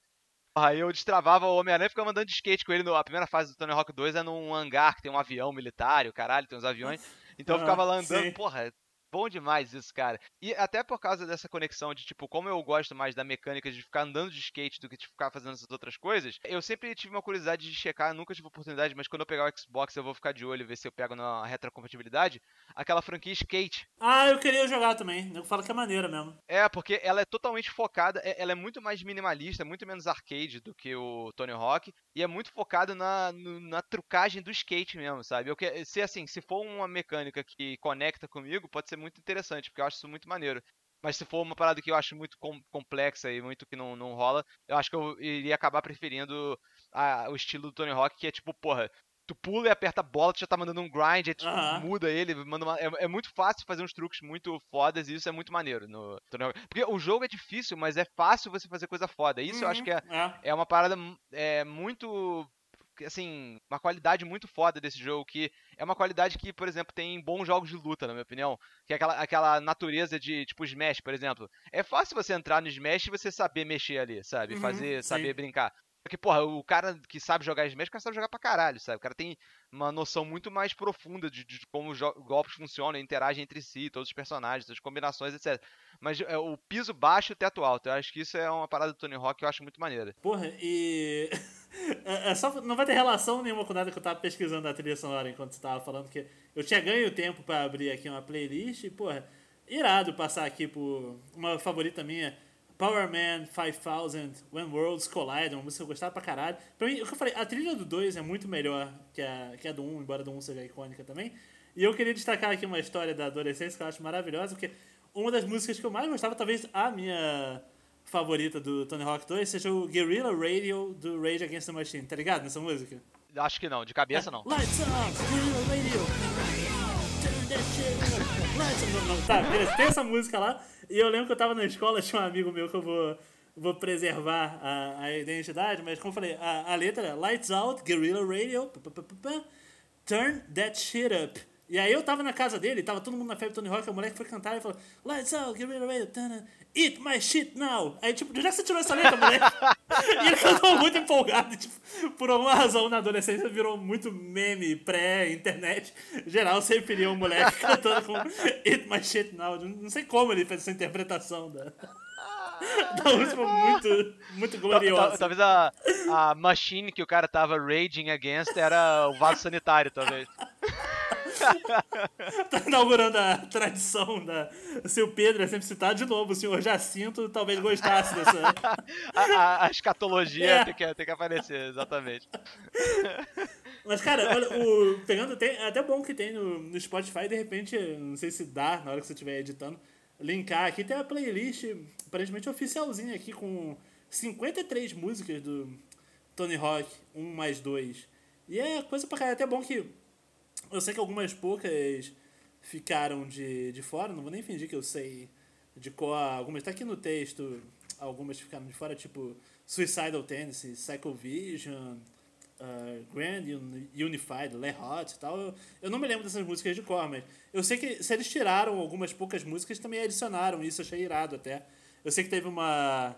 Aí eu destravava o Homem-Aranha e ficava andando de skate com ele. No, a primeira fase do Tony Hawk 2 é num hangar que tem um avião militar, o caralho, tem uns aviões. Então eu Ah, ficava lá andando, sim. porra, bom demais isso, cara. E até por causa dessa conexão de, tipo, como eu gosto mais da mecânica de ficar andando de skate do que de ficar fazendo essas outras coisas, eu sempre tive uma curiosidade de checar, nunca tive oportunidade, mas quando eu pegar o Xbox eu vou ficar de olho e ver se eu pego na retrocompatibilidade, aquela franquia Skate. Ah, eu queria jogar também. Eu falo que é maneira mesmo. É, porque ela é totalmente focada, é, ela é muito mais minimalista, muito menos arcade do que o Tony Hawk, e é muito focado na, na trucagem do skate mesmo, sabe? Eu que, se assim, se for uma mecânica que conecta comigo, pode ser muito interessante, porque eu acho isso muito maneiro. Mas se for uma parada que eu acho muito com, complexa e muito que não, não rola, eu acho que eu iria acabar preferindo a, o estilo do Tony Hawk, que é tipo, porra, tu pula e aperta a bola, tu já tá mandando um grind, aí tu muda ele, manda uma- é, é muito fácil fazer uns truques muito fodas e isso é muito maneiro no Tony Hawk. Porque o jogo é difícil, mas é fácil você fazer coisa foda. Isso eu acho Uhum, que é, é. é uma parada mu- é, muito. Assim, uma qualidade muito foda desse jogo, que é uma qualidade que, por exemplo, tem em bons jogos de luta, na minha opinião. Que é aquela, aquela natureza de, tipo, Smash, por exemplo. É fácil você entrar no Smash e você saber mexer ali, sabe? Uhum, Fazer, sim. saber brincar. Porque, porra, o cara que sabe jogar Smash, o cara sabe jogar pra caralho, sabe? O cara tem uma noção muito mais profunda de, de como os golpes funcionam, interagem entre si, todos os personagens, as combinações, etc. Mas é, o piso baixo e o teto alto. Eu acho que isso é uma parada do Tony Hawk que eu acho muito maneira. Porra, e. <laughs> é, é só, não vai ter relação nenhuma com nada que eu tava pesquisando a trilha sonora enquanto você tava falando, que eu tinha ganho tempo pra abrir aqui uma playlist e, porra, irado passar aqui por uma favorita minha. Power Man 5000 When Worlds Collide, uma música que eu gostava pra caralho. Pra mim, o que eu falei, a trilha do 2 é muito melhor que a, que a do 1, embora a do 1 seja icônica também. E eu queria destacar aqui uma história da adolescência que eu acho maravilhosa, porque uma das músicas que eu mais gostava, talvez a minha favorita do Tony Hawk 2, seja o Guerrilla Radio do Rage Against the Machine, tá ligado nessa música? Acho que não, de cabeça não. Lights up, Guerrilla Radio. Não, não, Tá, beleza, tem essa música lá. E eu lembro que eu tava na escola, tinha um amigo meu que eu vou, vou preservar a, a identidade, mas como eu falei, a, a letra é Lights Out, Guerrilla Radio, pá, pá, pá, Turn that shit up. E aí eu tava na casa dele, tava todo mundo na febre Tony Hawk, a moleque foi cantar e falou Lights Out, Guerrilla Radio, tana, Eat my shit now. Aí tipo, onde é que você tirou essa letra, moleque? <laughs> e ele cantou muito empolgado, tipo, por alguma razão na adolescência virou muito meme pré-internet. Geral sempre iria um moleque <laughs> cantando com Eat my shit now. Não sei como ele fez essa interpretação da, da música muito, muito gloriosa. Talvez a, a machine que o cara tava raging against era o vaso sanitário, talvez. <laughs> <laughs> tá inaugurando a tradição da. Seu Pedro é sempre citado de novo. O senhor Jacinto talvez gostasse dessa. <laughs> A, a- a escatologia É. tem, que, tem que aparecer, exatamente. <laughs> Mas, cara, olha, o, pegando. Tem, é até bom que tem no, no Spotify, de repente, não sei se dá na hora que você estiver editando, linkar aqui. Tem a playlist, aparentemente oficialzinha aqui, com 53 músicas do Tony Hawk 1 mais 2. E é coisa pra caralho. É até bom que. Eu sei que algumas poucas ficaram de, de fora, não vou nem fingir que eu sei de qual. Algumas tá aqui no texto, algumas ficaram de fora, tipo Suicidal Tendency, Psycho Vision, uh, Grand Uni- Unified, Le Hot e tal. Eu, eu não me lembro dessas músicas de cor, mas eu sei que se eles tiraram algumas poucas músicas, também adicionaram, isso achei irado até. Eu sei que teve uma,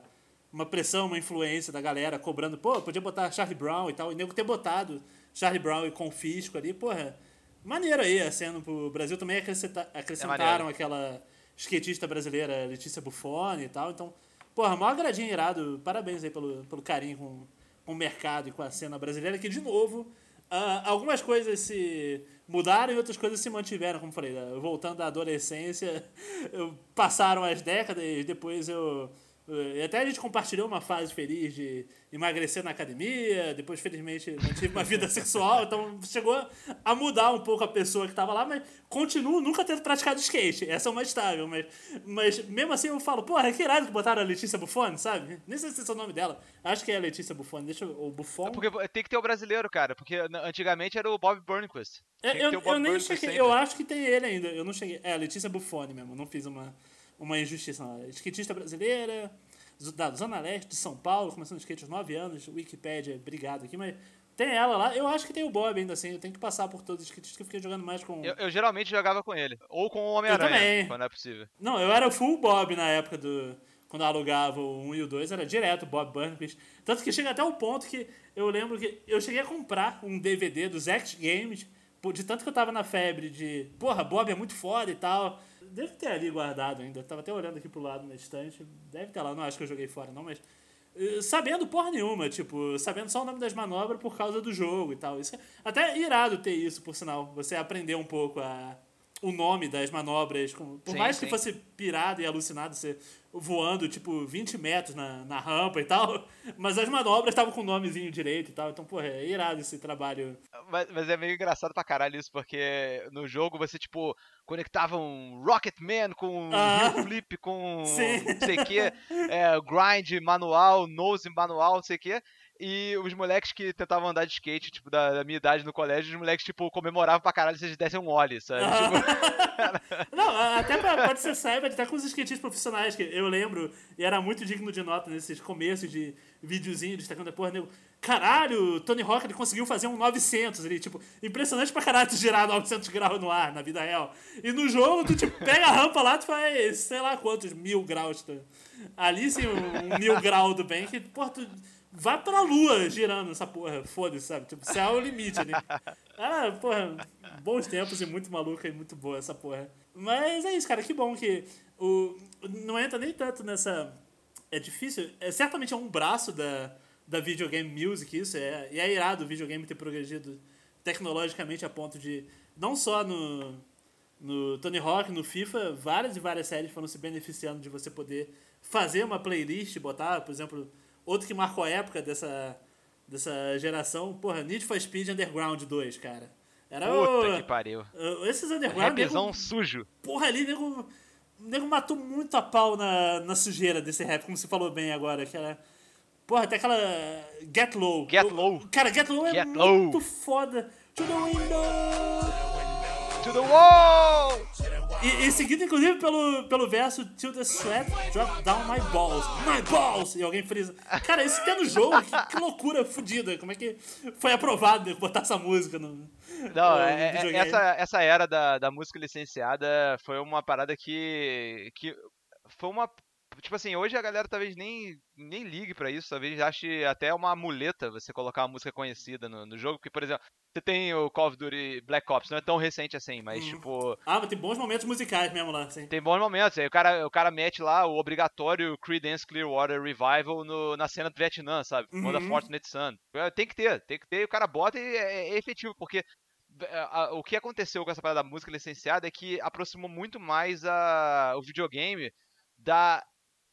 uma pressão, uma influência da galera cobrando, pô, podia botar Charlie Brown e tal, e nego ter botado Charlie Brown e Confisco ali, porra, maneiro aí a cena pro Brasil. Também acrescenta- acrescentaram aquela skatista brasileira Letícia Buffoni e tal, então, porra, maior agradinho irado, parabéns aí pelo, pelo carinho com, com o mercado e com a cena brasileira, que de novo, ah, algumas coisas se mudaram e outras coisas se mantiveram, como falei, né? voltando da adolescência, <laughs> eu- passaram as décadas e depois eu. E até a gente compartilhou uma fase feliz de emagrecer na academia, depois, felizmente, mantive uma vida <laughs> sexual, então chegou a mudar um pouco a pessoa que estava lá, mas continuo nunca tendo praticado skate. Essa é uma estável, mas, mas mesmo assim eu falo, porra, que irado que botaram a Letícia Buffoni, sabe? Nem sei se é o nome dela. Acho que é a Letícia Buffoni, deixa eu. O Buffon. Porque tem que ter o brasileiro, cara, porque antigamente era o Bob Burnquist. É, Eu, eu, nem cheguei, sempre. eu acho que tem ele ainda. Eu não cheguei. É, a Letícia Buffoni mesmo, não fiz uma, uma injustiça. Não. Skatista brasileira, da Zona Leste de São Paulo, começando skate aos 9 anos, Wikipédia, obrigado aqui, mas tem ela lá. Eu acho que tem o Bob ainda assim, eu tenho que passar por todos os skatistas que eu fiquei jogando mais com. Eu, eu geralmente jogava com ele. Ou com o também. Homem-Aranha, quando é possível. Não, eu era full Bob na época do. Quando eu alugava o 1 e o 2, era direto Bob Burnquist. Tanto que chega até o ponto que eu lembro que eu cheguei a comprar um DVD dos X Games, de tanto que eu tava na febre de, porra, Bob é muito foda e tal. Deve ter ali guardado ainda. tava até olhando aqui pro lado na estante. Deve ter lá, não acho que eu joguei fora não, mas. Eh, sabendo porra nenhuma, tipo, sabendo só o nome das manobras por causa do jogo e tal. Isso é até irado ter isso, por sinal. Você aprender um pouco a, o nome das manobras. Por sim, mais que sim. fosse pirado e alucinado, você voando, tipo, 20 metros na, na rampa e tal. Mas as manobras estavam com o nomezinho direito e tal. Então, porra, é irado esse trabalho. Mas, mas, é meio engraçado pra caralho isso, porque no jogo você, tipo, conectava um Rocketman com um ah, flip, com <laughs> não sei o que, é, grind manual, nose manual, não sei o que. E os moleques que tentavam andar de skate, tipo, da, da minha idade no colégio, os moleques, tipo, comemoravam pra caralho se eles dessem um ollie, sabe? tipo... <laughs> Não, até pra, pode ser saiba, até com os skatistas profissionais, que eu lembro, e era muito digno de nota nesses começos de videozinho destacando a porra, nego. Caralho, Tony Hawk ele conseguiu fazer um 900 ali, tipo, impressionante pra caralho tu girar 900 graus no ar, na vida real. E no jogo, tu, tipo, pega a rampa lá, tu faz, sei lá quantos mil graus. Tu... Ali, sim, um, um mil grau do bem, que, porra, tu Vá pra lua girando essa porra, foda-se, sabe? Tipo, céu é o limite ali. <laughs> Ah, porra, bons tempos e muito maluca e muito boa essa porra. Mas é isso, cara, que bom que o, não entra nem tanto nessa. É difícil, é, certamente é um braço da, da videogame music, isso, é, e é irado o videogame ter progredido tecnologicamente a ponto de, não só no, no Tony Hawk, no FIFA, várias e várias séries foram se beneficiando de você poder fazer uma playlist, botar, por exemplo Outro que marcou a época dessa, dessa geração, porra, Need for Speed Underground 2, cara. Era Puta o, que pariu. Esses Underground. Rapzão nego, sujo. Porra, ali, nego, nego matou muito a pau na, na sujeira desse rap, como você falou bem agora, que era. Porra, até aquela. Get Low. Get Low. Cara, Get Low é Get muito low. foda. To the window! To the wall! E, e, seguido, inclusive, pelo, pelo verso To the sweat, drop down my balls. My balls! E alguém frisa. Cara, isso tem no jogo, que, que loucura fodida. Como é que foi aprovado botar essa música no. Não, no é, é essa, essa era da, da música licenciada foi uma parada que. que foi uma Tipo assim, hoje a galera talvez nem, nem ligue para isso, talvez ache até uma muleta você colocar uma música conhecida no, no jogo, porque, por exemplo, você tem o Call of Duty Black Ops, não é tão recente assim, mas hum. tipo. Ah, mas tem bons momentos musicais mesmo lá, sim. Tem bons momentos. Aí o cara, o cara mete lá o obrigatório Creedence Clearwater Revival no, na cena do Vietnã, sabe? Uhum. Manda Fortunate Sun. É, tem que ter, tem que ter, o cara bota e é, é efetivo, porque é, o que aconteceu com essa parada da música licenciada é que aproximou muito mais a, o videogame da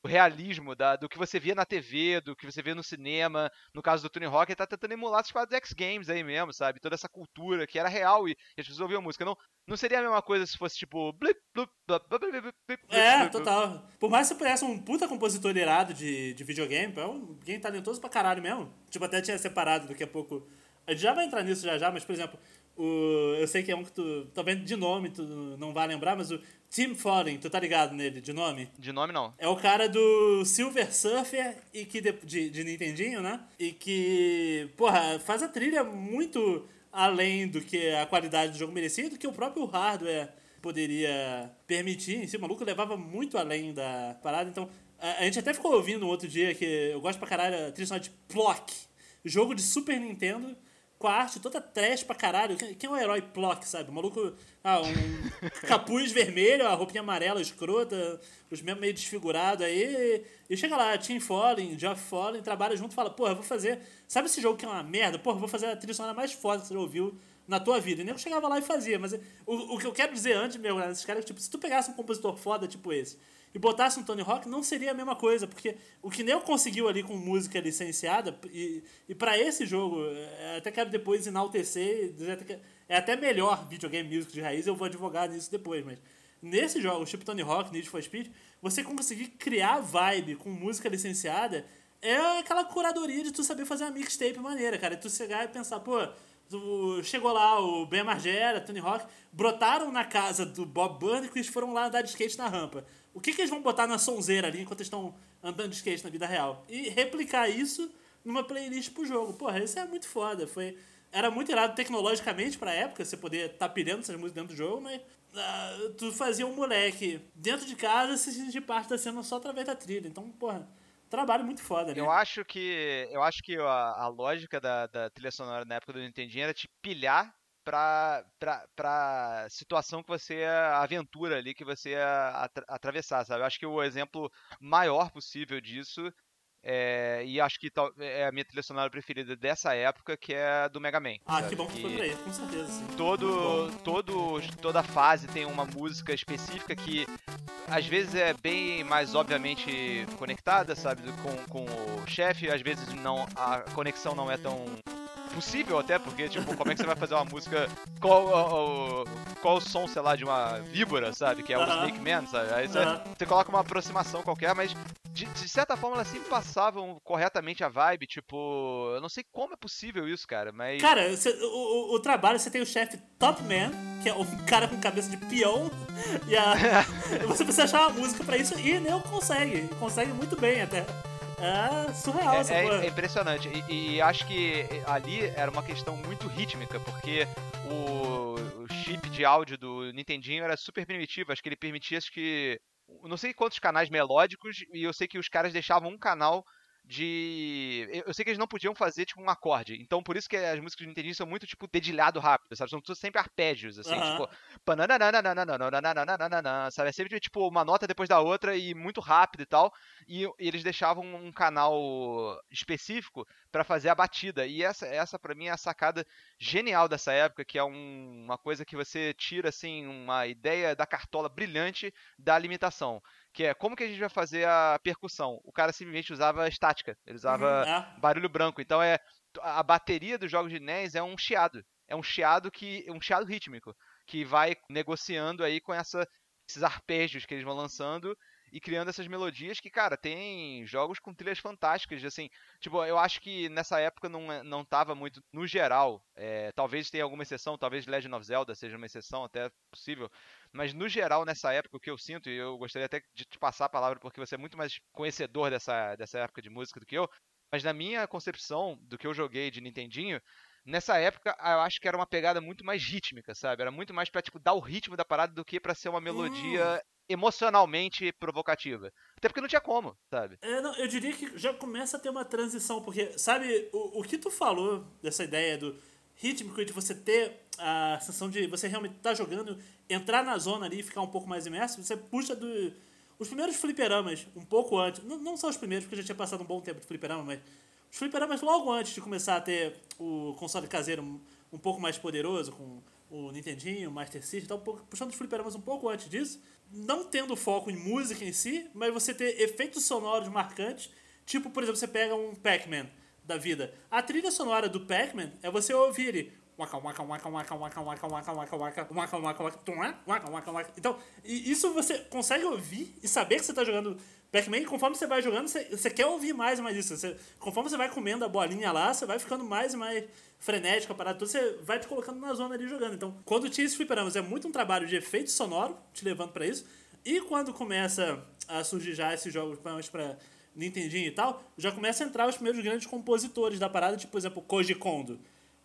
realismo da, do que você via na TV, do que você via no cinema. No caso do Tony Hawk, ele tá tentando emular as paradas X Games aí mesmo, sabe? Toda essa cultura que era real e as pessoas ouviam música. Não, não seria a mesma coisa se fosse tipo. Blip, blip, blip, é, total. Por mais que você pudesse um puta compositor irado de, de videogame, é alguém talentoso pra caralho mesmo. Tipo, até tinha separado daqui a pouco. A gente já vai entrar nisso já já, mas por exemplo, o, eu sei que é um que tu. Talvez de nome tu não vai lembrar, mas o Tim Follin, tu tá ligado nele, de nome? De nome não. É o cara do Silver Surfer e que de, de, de Nintendinho, né? E que, porra, faz a trilha muito além do que a qualidade do jogo merecia, do que o próprio hardware poderia permitir. Em si, o maluco levava muito além da parada. Então, a, a gente até ficou ouvindo um outro dia que eu gosto pra caralho a trilha de Plock, jogo de Super Nintendo com a arte toda trash pra caralho. Quem é o herói Plock, sabe? O maluco, ah, um <laughs> capuz vermelho, a roupinha amarela escrota, os membros meio desfigurados aí. E chega lá, Tim Fallen, Geoff Fallen, trabalha junto e fala, porra, vou fazer. Sabe esse jogo que é uma merda? Porra, vou fazer a trilha sonora mais foda que você já ouviu na tua vida. E nem eu chegava lá e fazia. Mas o, o que eu quero dizer antes, meu, esses caras, tipo, se tu pegasse um compositor foda tipo esse e botasse um Tony Hawk, não seria a mesma coisa, porque o que Neo conseguiu ali com música licenciada, e, e para esse jogo, é, até quero depois enaltecer, é até melhor videogame music de raiz, eu vou advogar nisso depois, mas nesse jogo, tipo Tony Hawk, Need for Speed, você conseguir criar vibe com música licenciada é aquela curadoria de tu saber fazer uma mixtape maneira, cara. Tu chegar e pensar, pô, chegou lá o Ben Margera, Tony Hawk, brotaram na casa do Bob Burnquist e foram lá andar de skate na rampa. O que, que eles vão botar na sonzeira ali enquanto estão andando de skate na vida real? E replicar isso numa playlist pro jogo. Porra, isso é muito foda. Foi, era muito irado tecnologicamente pra época, você poder estar tá pilhando essas músicas dentro do jogo, mas uh, tu fazia um moleque dentro de casa se sentir parte da cena só através da trilha. Então, porra, trabalho muito foda, né? Eu acho que, eu acho que a, a lógica da, da trilha sonora na época do Nintendinho era te pilhar pra, pra, pra situação que você ia, aventura ali que você ia atra atravessar, sabe? Eu acho que o exemplo maior possível disso é, e acho que é a minha trilha sonora preferida dessa época, que é a do Mega Man. Ah, sabe? que bom que, que foi pra ele, com certeza. Sim. Todo, todo, toda fase tem uma música específica que às vezes é bem mais obviamente conectada, sabe, com, com o chefe, às vezes não a conexão não é tão possível até, porque, tipo, como é que você vai fazer uma música. Qual, qual, qual o som, sei lá, de uma víbora, sabe? Que é o uh -huh. Snake Man, sabe? Aí você, uh -huh. você coloca uma aproximação qualquer, mas de, de, certa forma elas sempre passavam corretamente a vibe, tipo. Eu não sei como é possível isso, cara, mas. Cara, você, o, o, trabalho, você tem o chefe Top Man, que é um <laughs> cara com cabeça de peão, e a, <laughs> você precisa achar uma música pra isso e nem consegue. Consegue muito bem até. É surreal é, essa é, é impressionante. E, e, acho que ali era uma questão muito rítmica, porque o, o, chip de áudio do Nintendinho era super primitivo. Acho que ele permitia acho que. Não sei quantos canais melódicos, e eu sei que os caras deixavam um canal de. Eu sei que eles não podiam fazer, tipo, um acorde. Então, por isso que as músicas do Nintendo são muito, tipo, dedilhado rápido, sabe? São sempre arpégios, assim, tipo. Sabe? É sempre, tipo, uma nota depois da outra e muito rápido e tal. E, e eles deixavam um canal específico para fazer a batida. E essa, essa para mim, é a sacada genial dessa época, que é um, uma coisa que você tira, assim, uma ideia da cartola brilhante da limitação que é como que a gente vai fazer a percussão? O cara simplesmente usava estática, ele usava uhum, é. barulho branco. Então é a bateria dos jogos de NES é um chiado, é um chiado que um chiado rítmico que vai negociando aí com essa, esses arpejos que eles vão lançando e criando essas melodias que, cara, tem jogos com trilhas fantásticas, assim, tipo, eu acho que nessa época não, não tava muito, no geral, é, talvez tenha alguma exceção, talvez Legend of Zelda seja uma exceção, até possível, mas no geral, nessa época, o que eu sinto, e eu gostaria até de te passar a palavra, porque você é muito mais conhecedor dessa, dessa época de música do que eu, mas na minha concepção do que eu joguei de Nintendinho, nessa época eu acho que era uma pegada muito mais rítmica, sabe? Era muito mais pra, tipo, dar o ritmo da parada do que para ser uma melodia hum emocionalmente provocativa. Até porque não tinha como, sabe? É, não, eu diria que já começa a ter uma transição, porque, sabe, o, o que tu falou dessa ideia do rítmico de você ter a sensação de você realmente estar tá jogando, entrar na zona ali e ficar um pouco mais imerso, você puxa do. Os primeiros fliperamas, um pouco antes, não, não são os primeiros, porque já tinha passado um bom tempo de fliperama, mas os fliperamas logo antes de começar a ter o console caseiro um, um pouco mais poderoso, com o Nintendinho, o Master System, então, puxando os fliperamas um pouco antes disso, não tendo foco em música em si, mas você ter efeitos sonoros marcantes, tipo, por exemplo, você pega um Pac-Man da vida. A trilha sonora do Pac-Man é você ouvir ele então, isso você consegue ouvir e saber que você está jogando Pac-Man. Conforme você vai jogando, você, você quer ouvir mais e mais isso. Você, conforme você vai comendo a bolinha lá, você vai ficando mais e mais frenético, a parada toda, você vai te colocando na zona ali jogando. Então, quando tinha esses fliperamas, é muito um trabalho de efeito sonoro, te levando para isso. E quando começa a surgir já esses jogos, principalmente pra Nintendinho e tal, já começa a entrar os primeiros grandes compositores da parada, tipo, por exemplo, Koji Kondo.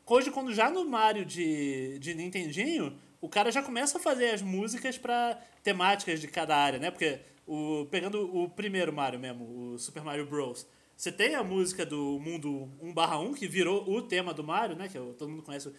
Koji Kondo já no Mario de, de Nintendinho, o cara já começa a fazer as músicas para temáticas de cada área, né? Porque o, pegando o primeiro Mario mesmo, o Super Mario Bros., você tem a música do mundo 1/1 que virou o tema do Mario, né? Que todo mundo conhece.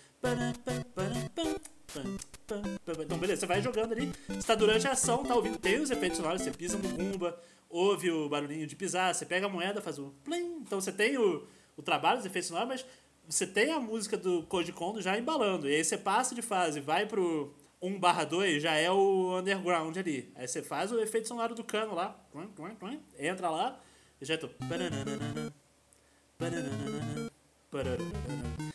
Então, beleza, você vai jogando ali, está durante a ação, tá ouvindo, tem os efeitos sonoros, você pisa no Goomba, ouve o barulhinho de pisar, você pega a moeda, faz o plim. Então você tem o, o trabalho, os efeitos sonoros, mas você tem a música do Code Kondo já embalando. E aí você passa de fase, vai pro 1 barra 2, já é o underground ali. Aí você faz o efeito sonoro do cano lá, entra lá, e já tô...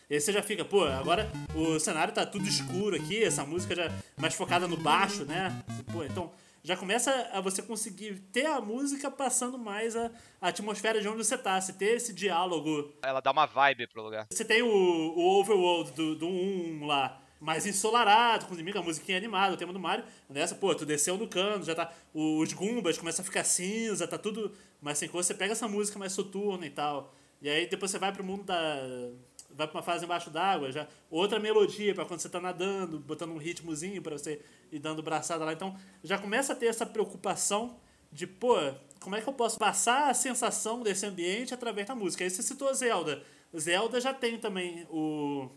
E aí você já fica, pô, agora o cenário tá tudo escuro aqui, essa música já mais focada no baixo, né? Pô, então já começa a você conseguir ter a música passando mais a, a atmosfera de onde você tá, se ter esse diálogo. Ela dá uma vibe pro lugar. Você tem o, o overworld do, do 1 lá, mais ensolarado, com a musiquinha animada, o tema do Mario. Nessa, pô, tu desceu no cano, já tá. Os Goombas começam a ficar cinza, tá tudo mais sem cor. Você pega essa música mais soturna e tal. E aí depois você vai pro mundo da. Vai pra uma fase embaixo d'água, já. Outra melodia para quando você tá nadando, botando um ritmozinho para você ir dando braçada lá. Então já começa a ter essa preocupação de, pô, como é que eu posso passar a sensação desse ambiente através da música? Aí você citou Zelda. Zelda já tem também o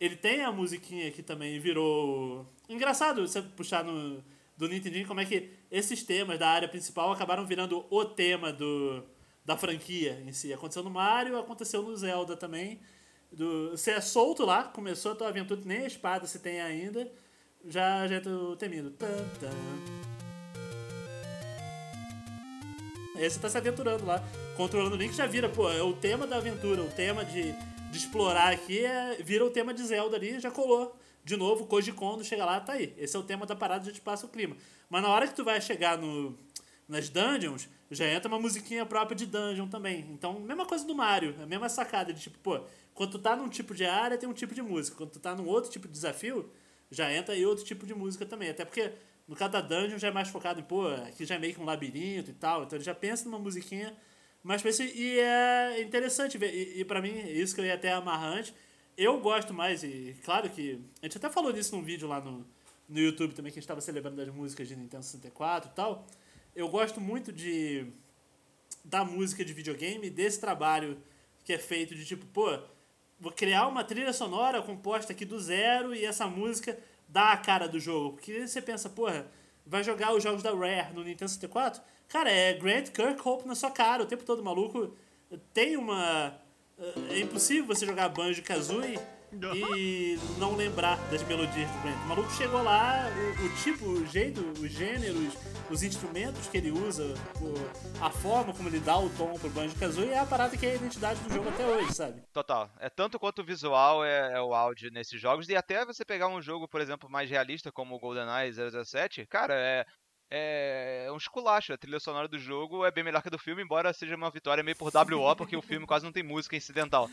ele tem a musiquinha que também virou. Engraçado você puxar no, do Nintendo como é que esses temas da área principal acabaram virando o tema do, da franquia em si. Aconteceu no Mario, aconteceu no Zelda também. Do, você é solto lá, começou a tua aventura, nem a espada você tem ainda. Já, já tô termino. Aí você tá se aventurando lá, controlando o Link, já vira, pô, é o tema da aventura, o tema de, de explorar aqui é, vira o tema de Zelda ali, já colou. De novo, Koji Kondo chega lá, tá aí. Esse é o tema da parada, a gente passa o clima. Mas na hora que tu vai chegar no, nas dungeons, já entra uma musiquinha própria de dungeon também. Então, mesma coisa do Mario, a mesma sacada de tipo, pô, quando tu tá num tipo de área, tem um tipo de música. Quando tu tá num outro tipo de desafio, já entra aí outro tipo de música também. Até porque no caso da dungeon já é mais focado em, pô, aqui já é meio que um labirinto e tal. Então ele já pensa numa musiquinha mais pra E é interessante ver. E, e pra mim, isso que eu ia até amarrante. Eu gosto mais, e claro que. A gente até falou disso num vídeo lá no, no YouTube também, que a gente tava celebrando as músicas de Nintendo 64 e tal. Eu gosto muito de. da música de videogame, desse trabalho que é feito de tipo, pô, vou criar uma trilha sonora composta aqui do zero e essa música dá a cara do jogo. Porque você pensa, porra, vai jogar os jogos da Rare no Nintendo 64? Cara, é Grant Kirkhope na sua cara o tempo todo, maluco. Tem uma. É impossível você jogar Banjo Kazooie e não lembrar das melodias do Grant. O maluco chegou lá, o, o, tipo, o jeito, os gêneros, os instrumentos que ele usa, o, a forma como ele dá o tom pro Banjo Kazooie é a parada que é a identidade do jogo até hoje, sabe? Total. É tanto quanto o visual é, é o áudio nesses jogos, e até você pegar um jogo, por exemplo, mais realista como o GoldenEye 007, cara, é, é um esculacho. A trilha sonora do jogo é bem melhor que a do filme, embora seja uma vitória meio por WO, porque o filme quase não tem música incidental.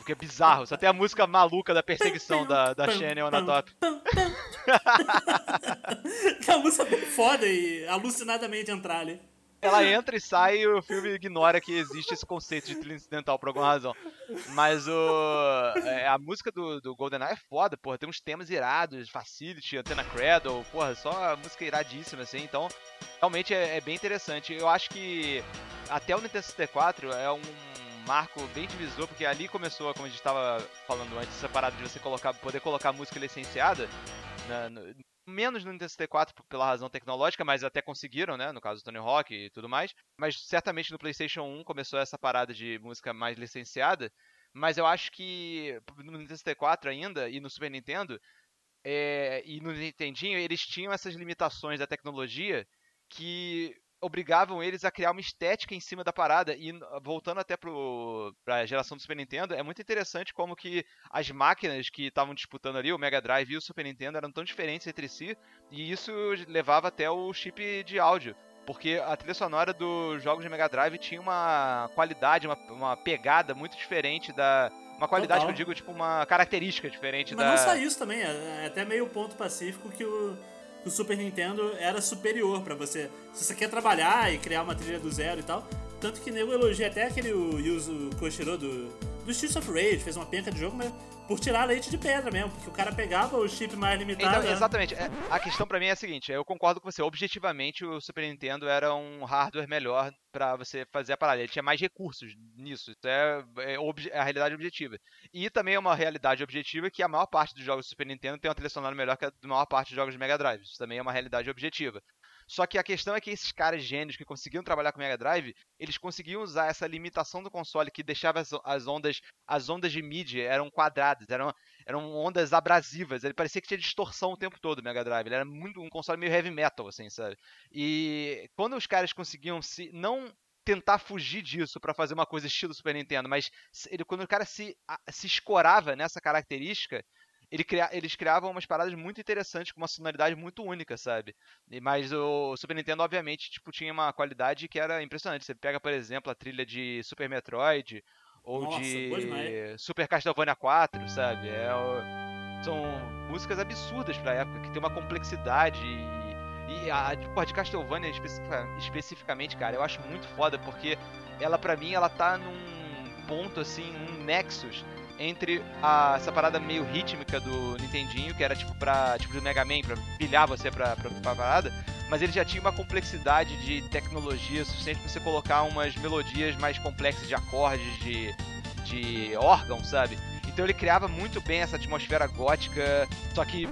O que é bizarro. Só tem a música maluca da perseguição da, da Channel na top. que <laughs> é uma música bem foda e alucinadamente entrar ali. Ela entra e sai e o filme ignora que existe esse conceito de trilha incidental por alguma razão. Mas o, é, a música do, do GoldenEye é foda, porra. Tem uns temas irados, Facility, Antena Cradle, porra, só música iradíssima, assim. Então, realmente é, é bem interessante. Eu acho que até o Nintendo 64 é um marco bem divisor, porque ali começou, como a gente estava falando antes, essa parada de você colocar, poder colocar música licenciada na, no, menos no Nintendo 64 pela razão tecnológica, mas até conseguiram, né? No caso do Tony Hawk e tudo mais. Mas certamente no PlayStation 1 começou essa parada de música mais licenciada. Mas eu acho que no Nintendo 64 ainda e no Super Nintendo é, e no Nintendinho eles tinham essas limitações da tecnologia que obrigavam eles a criar uma estética em cima da parada. E voltando até para a geração do Super Nintendo, é muito interessante como que as máquinas que estavam disputando ali, o Mega Drive e o Super Nintendo, eram tão diferentes entre si, e isso levava até o chip de áudio. Porque a trilha sonora dos jogos de Mega Drive tinha uma qualidade, uma, uma pegada muito diferente da, uma qualidade Total. que eu digo, tipo, uma característica diferente Mas da. Mas não só isso também, é, é até meio ponto pacífico que o, que o Super Nintendo era superior para você. Se você quer trabalhar e criar uma trilha do zero e tal. Tanto que nego elogia até aquele Yuzo Koshiro do, do Streets of Rage, fez uma penca de jogo, mas por tirar leite de pedra mesmo, porque o cara pegava o chip mais limitado. Então, exatamente. É, a questão para mim é a seguinte: eu concordo com você. Objetivamente, o Super Nintendo era um hardware melhor para você fazer a parada. Ele tinha mais recursos nisso. Isso é, é, é, a realidade objetiva. E também é uma realidade objetiva que a maior parte dos jogos do Super Nintendo tem uma trilha sonora melhor que a maior parte dos jogos de Mega Drive. Isso também é uma realidade objetiva. Só que a questão é que esses caras gênios que conseguiam trabalhar com Mega Drive, eles conseguiam usar essa limitação do console que deixava as, as ondas as ondas de mídia eram quadradas, eram, eram ondas abrasivas. Ele parecia que tinha distorção o tempo todo o Mega Drive. Ele era muito um console meio heavy metal, assim, sabe? E quando os caras conseguiam se não tentar fugir disso para fazer uma coisa estilo Super Nintendo, mas ele, quando o cara se, se escorava nessa característica, ele cria, eles criavam umas paradas muito interessantes com uma sonoridade muito única, sabe? Mas o Super Nintendo, obviamente, tipo, tinha uma qualidade que era impressionante. Você pega, por exemplo, a trilha de Super Metroid ou Nossa, de Super Castlevania 4, sabe? É, são músicas absurdas pra época, que tem uma complexidade e, e a de Castlevania especific, especificamente, cara, eu acho muito foda porque ela pra mim ela tá num ponto assim, um nexus entre a, essa parada meio rítmica do Nintendinho, que era tipo pra. tipo do Mega Man, pra pilhar você pra, pra, pra parada, mas ele já tinha uma complexidade de tecnologia suficiente pra você colocar umas melodias mais complexas de acordes, de, de órgão, sabe? Então ele criava muito bem essa atmosfera gótica, só que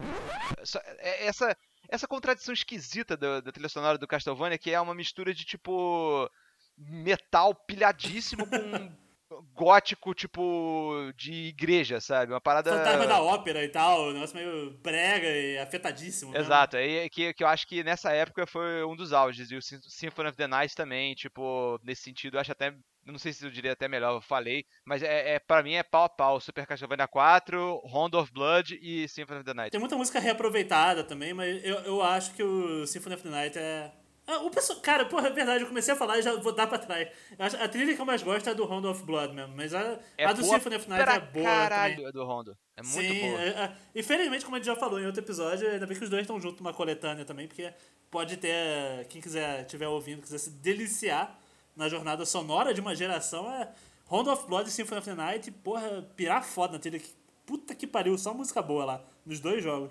só, é, essa essa contradição esquisita da, da trilha sonora do Castlevania que é uma mistura de tipo metal pilhadíssimo com <laughs> gótico, tipo, de igreja, sabe? Uma parada. Fantasma da ópera e tal, um negócio meio brega e afetadíssimo. Exato, aí que, que eu acho que nessa época foi um dos auges. E o Symphony of the Night também, tipo, nesse sentido, eu acho até. Não sei se eu diria até melhor, eu falei, mas é, é para mim é pau a pau. Super Castlevania 4, Round of Blood e Symphony of the Night. Tem muita música reaproveitada também, mas eu, eu acho que o Symphony of the Night é, o pessoal, cara, porra, é verdade, eu comecei a falar e já vou dar pra trás. A trilha que eu mais gosto é do Rondo of Blood mesmo, mas a, é a do Symphony of Night é boa. Caralho, também. do Rondo. É muito Sim, boa. É, é, infelizmente, como a gente já falou em outro episódio, ainda bem que os dois estão juntos numa coletânea também, porque pode ter. Quem quiser estiver ouvindo, quiser se deliciar na jornada sonora de uma geração, é Rondo of Blood e Symphony of the Night, porra, pirar foda na trilha. Puta que pariu, só música boa lá, nos dois jogos.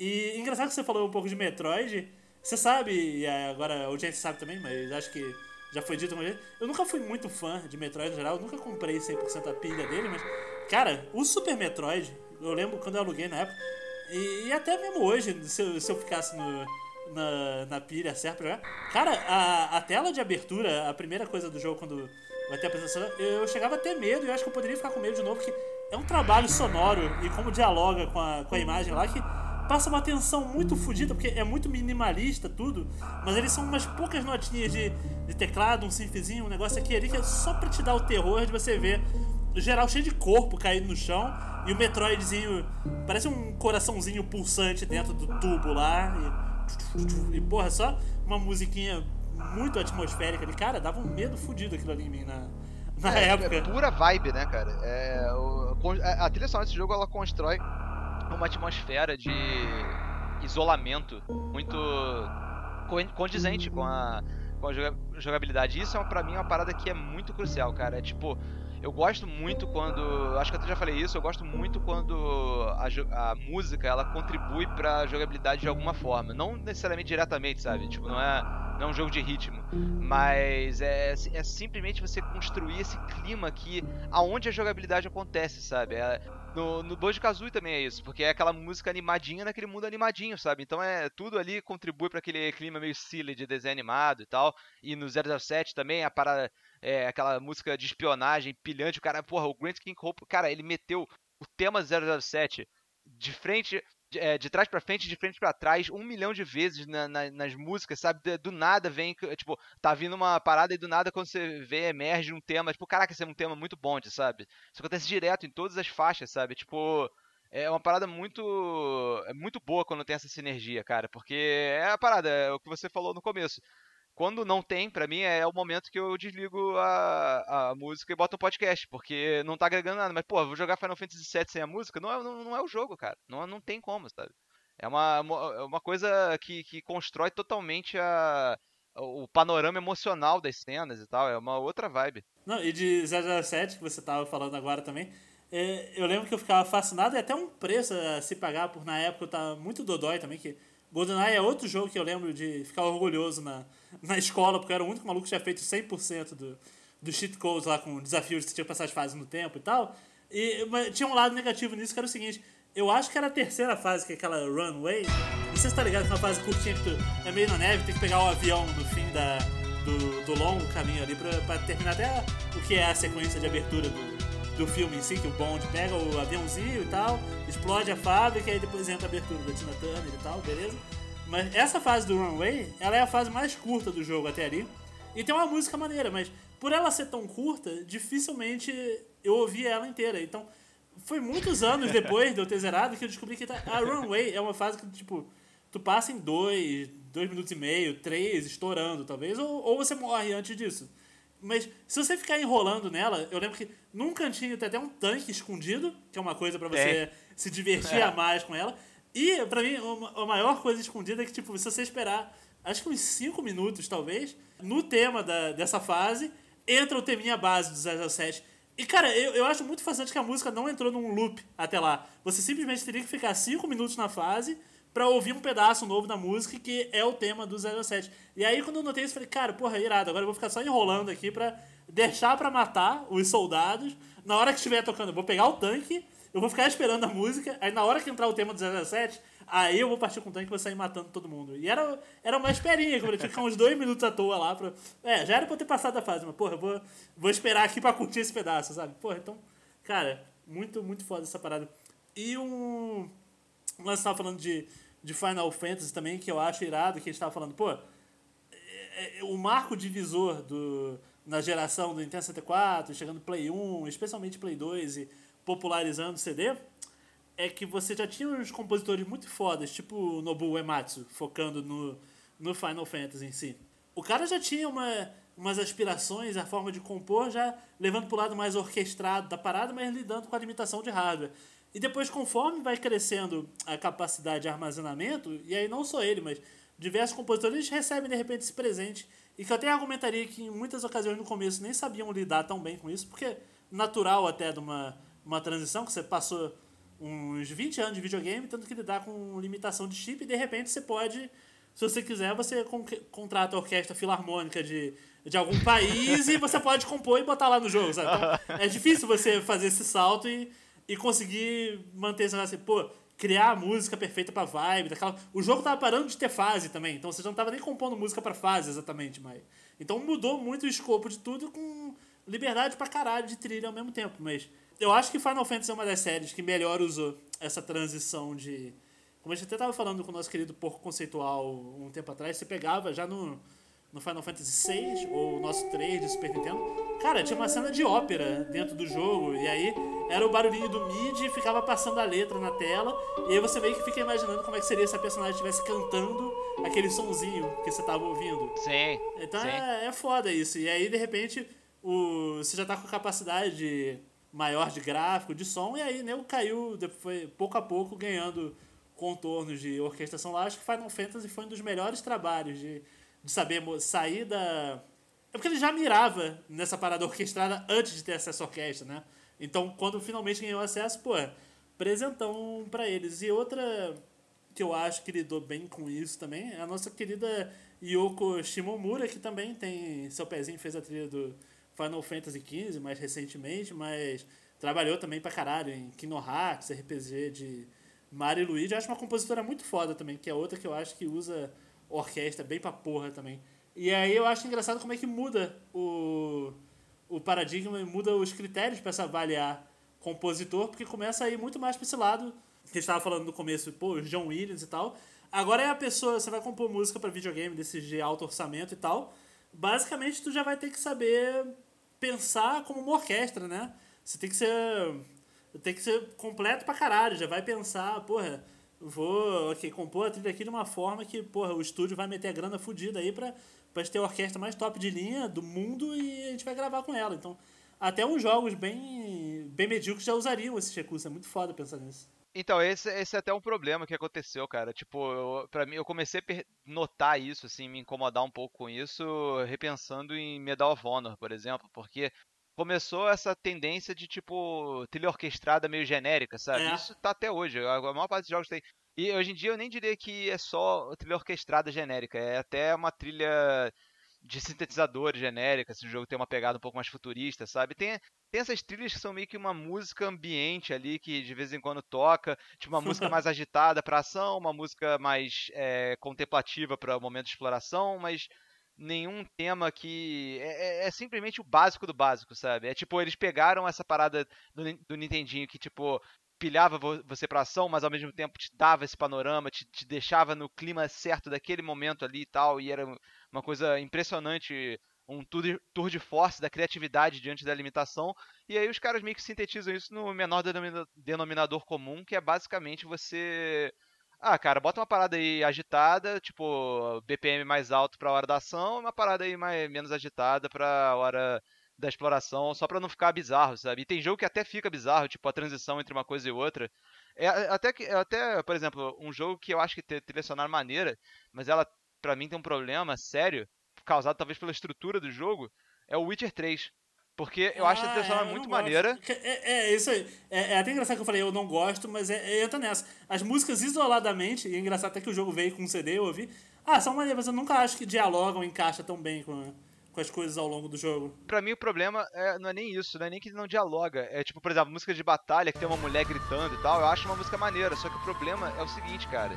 E engraçado que você falou um pouco de Metroid. Você sabe, e agora o gente sabe também, mas acho que já foi dito uma vez. Eu nunca fui muito fã de Metroid no geral, nunca comprei 100% a pilha dele, mas, cara, o Super Metroid, eu lembro quando eu aluguei na época, e, e até mesmo hoje, se eu, se eu ficasse no, na, na pilha certo pra jogar, cara, a, a tela de abertura, a primeira coisa do jogo quando vai ter a apresentação, eu chegava a ter medo e eu acho que eu poderia ficar com medo de novo, porque é um trabalho sonoro e como dialoga com a, com a imagem lá que passa uma tensão muito fodida, porque é muito minimalista tudo, mas eles são umas poucas notinhas de, de teclado, um synthzinho, um negócio aqui ali que é só pra te dar o terror de você ver o geral cheio de corpo caído no chão e o Metroidzinho parece um coraçãozinho pulsante dentro do tubo lá e, e porra, só uma musiquinha muito atmosférica ali, cara, dava um medo fodido aquilo ali em mim na, na é, época. É pura vibe, né, cara? É, o, a trilha sonora desse jogo ela constrói uma atmosfera de isolamento muito condizente com a, com a jogabilidade. Isso é para mim uma parada que é muito crucial, cara. É tipo, eu gosto muito quando, acho que eu já falei isso, eu gosto muito quando a, a música ela contribui para a jogabilidade de alguma forma, não necessariamente diretamente, sabe? Tipo, não é, não é um jogo de ritmo, mas é, é simplesmente você construir esse clima aqui aonde a jogabilidade acontece, sabe? É, no, no Banjo Kazooie também é isso, porque é aquela música animadinha naquele mundo animadinho, sabe? Então é tudo ali contribui para aquele clima meio silly de desenho animado e tal. E no 007 também a parada é aquela música de espionagem pilhante, o cara, porra, o Grant King Hope, cara, ele meteu o tema 007 de frente de, é, de trás para frente, de frente para trás, um milhão de vezes na, na, nas músicas, sabe? Do nada vem, tipo, tá vindo uma parada e do nada quando você vê, emerge um tema, tipo, caraca, esse é um tema muito bom, sabe? Isso acontece direto em todas as faixas, sabe? Tipo, é uma parada muito é muito boa quando tem essa sinergia, cara, porque é a parada, é o que você falou no começo. Quando não tem, para mim, é o momento que eu desligo a, a música e boto um podcast, porque não tá agregando nada. Mas, pô, vou jogar Final Fantasy VII sem a música? Não é, não, não é o jogo, cara. Não, não tem como, sabe? É uma, é uma coisa que, que constrói totalmente a, o panorama emocional das cenas e tal. É uma outra vibe. Não, e de 007, que você tava falando agora também, é, eu lembro que eu ficava fascinado e até um preço a se pagar por, na época, eu tava muito dodói também, que GoldenEye é outro jogo que eu lembro de ficar orgulhoso na, na escola, porque eu era o único maluco que tinha feito 100% do, do cheat codes lá com desafios que você tinha que passar as fases no tempo e tal. E, mas tinha um lado negativo nisso que era o seguinte: eu acho que era a terceira fase, que é aquela runway. Não sei se tá ligado, que é uma fase curtinha que tu é meio na neve, tem que pegar o avião no fim da, do, do longo caminho ali pra, pra terminar até o que é a sequência de abertura do, do filme em si, que o Bond pega o aviãozinho e tal, explode a fábrica e aí depois entra a abertura da Tina Turner e tal, beleza? Mas essa fase do Runway, ela é a fase mais curta do jogo até ali. E tem uma música maneira, mas por ela ser tão curta, dificilmente eu ouvi ela inteira. Então, foi muitos anos depois de eu ter zerado que eu descobri que tá, a Runway é uma fase que, tipo, tu passa em dois, dois minutos e meio, três, estourando talvez, ou, ou você morre antes disso. Mas se você ficar enrolando nela, eu lembro que num cantinho tem até um tanque escondido, que é uma coisa para você é. se divertir é. mais com ela. E, pra mim, a maior coisa escondida é que, tipo, se você esperar, acho que uns 5 minutos, talvez, no tema da, dessa fase, entra o teminha base do 007. E, cara, eu, eu acho muito fascinante que a música não entrou num loop até lá. Você simplesmente teria que ficar 5 minutos na fase pra ouvir um pedaço novo da música que é o tema do 07. E aí quando eu notei isso, falei, cara, porra, irado, agora eu vou ficar só enrolando aqui pra deixar pra matar os soldados. Na hora que estiver tocando, eu vou pegar o tanque, eu vou ficar esperando a música, aí na hora que entrar o tema do 007, aí eu vou partir com o tanque e vou sair matando todo mundo. E era, era uma esperinha, que eu tinha que ficar uns dois minutos à toa lá pra. É, já era pra eu ter passado a fase, mas, porra, eu vou, vou esperar aqui pra curtir esse pedaço, sabe? Porra, então, cara, muito, muito foda essa parada. E um. Nós estava falando de, de Final Fantasy também, que eu acho irado, que a gente tava falando, pô, é, é, o marco divisor do, na geração do Nintendo 64, chegando Play 1, especialmente Play 2 e popularizando o CD, é que você já tinha uns compositores muito fodas, tipo Nobuo Uematsu, focando no, no Final Fantasy em si. O cara já tinha uma, umas aspirações, a forma de compor, já levando para o lado mais orquestrado da parada, mas lidando com a limitação de hardware. E depois, conforme vai crescendo a capacidade de armazenamento, e aí não só ele, mas diversos compositores recebem de repente esse presente, e que eu até argumentaria que em muitas ocasiões no começo nem sabiam lidar tão bem com isso, porque natural até de uma, uma transição, que você passou uns 20 anos de videogame, tendo que lidar com limitação de chip, e de repente você pode, se você quiser, você con contrata a orquestra filarmônica de, de algum país e você pode compor e botar lá no jogo, sabe? Então, é difícil você fazer esse salto e, e conseguir manter esse negócio pô, criar a música perfeita pra vibe, daquela... O jogo tava parando de ter fase também, então você já não tava nem compondo música para fase exatamente, mas... Então mudou muito o escopo de tudo com liberdade pra caralho de trilha ao mesmo tempo, mas eu acho que Final Fantasy é uma das séries que melhor usou essa transição de. Como a gente até estava falando com o nosso querido Porco Conceitual um tempo atrás, você pegava já no, no Final Fantasy VI, ou o nosso 3 de Super Nintendo, cara, tinha uma cena de ópera dentro do jogo, e aí era o barulhinho do MIDI, ficava passando a letra na tela, e aí você meio que fica imaginando como é que seria se a personagem estivesse cantando aquele sonzinho que você estava ouvindo. Sim. Então sim. É, é foda isso. E aí, de repente, o, você já tá com capacidade de maior de gráfico, de som, e aí nego caiu depois, pouco a pouco ganhando contornos de orquestração lá. Acho que Final Fantasy foi um dos melhores trabalhos de, de saber sair da. É porque ele já mirava nessa parada orquestrada antes de ter acesso à orquestra, né? Então, quando finalmente ganhou acesso, pô, presentão para eles. E outra que eu acho que lidou bem com isso também é a nossa querida Yoko Shimomura, que também tem seu pezinho, fez a trilha do Final Fantasy XV mais recentemente, mas trabalhou também pra caralho em Hearts, RPG de Mario e Luigi. Eu acho uma compositora muito foda também, que é outra que eu acho que usa orquestra bem pra porra também. E aí eu acho engraçado como é que muda o, o paradigma e muda os critérios para se avaliar compositor, porque começa a ir muito mais pra esse lado que a gente tava falando no começo, pô, John Williams e tal. Agora é a pessoa, você vai compor música para videogame desses de alto orçamento e tal basicamente tu já vai ter que saber pensar como uma orquestra, né? Você tem que ser tem que ser completo pra caralho, já vai pensar, porra, vou okay, compor a trilha aqui de uma forma que, porra, o estúdio vai meter a grana fodida aí pra, pra gente ter a orquestra mais top de linha do mundo e a gente vai gravar com ela. Então, até uns jogos bem, bem medíocres já usariam esses recursos. É muito foda pensar nisso. Então, esse, esse é até um problema que aconteceu, cara. Tipo, eu, pra mim, eu comecei a notar isso, assim, me incomodar um pouco com isso, repensando em Medal of Honor, por exemplo, porque começou essa tendência de, tipo, trilha orquestrada meio genérica, sabe? É. Isso tá até hoje, a maior parte dos jogos tem. E hoje em dia eu nem diria que é só trilha orquestrada genérica, é até uma trilha de sintetizadores genérica, se o jogo tem uma pegada um pouco mais futurista, sabe? Tem, tem essas trilhas que são meio que uma música ambiente ali, que de vez em quando toca, tipo uma música <laughs> mais agitada para ação, uma música mais é, contemplativa para o momento de exploração, mas nenhum tema que. É, é, é, simplesmente o básico do básico, sabe? É tipo, eles pegaram essa parada do, do Nintendinho que, tipo, pilhava você pra ação, mas ao mesmo tempo te dava esse panorama, te, te deixava no clima certo daquele momento ali e tal, e era uma coisa impressionante, um tour de force da criatividade diante da limitação, e aí os caras meio que sintetizam isso no menor denominador comum, que é basicamente você... Ah, cara, bota uma parada aí agitada, tipo BPM mais alto pra hora da ação, uma parada aí mais, menos agitada pra hora da exploração, só para não ficar bizarro, sabe? E tem jogo que até fica bizarro, tipo a transição entre uma coisa e outra. É até que até, por exemplo, um jogo que eu acho que trilha sonora maneira, mas ela para mim tem um problema sério, causado talvez pela estrutura do jogo, é o Witcher 3. Porque eu acho a trilha sonora é, muito maneira. É, é, isso aí. É, é, até engraçado que eu falei, eu não gosto, mas é, é, entra nessa. As músicas isoladamente, e é engraçado até que o jogo veio com um CD, eu ouvi. Ah, são maneiras, mas eu nunca acho que dialogam, encaixa tão bem com, com as coisas ao longo do jogo. Pra mim o problema é, não é nem isso, não é nem que não dialoga. É tipo, por exemplo, música de batalha que tem uma mulher gritando e tal, eu acho uma música maneira. Só que o problema é o seguinte, cara.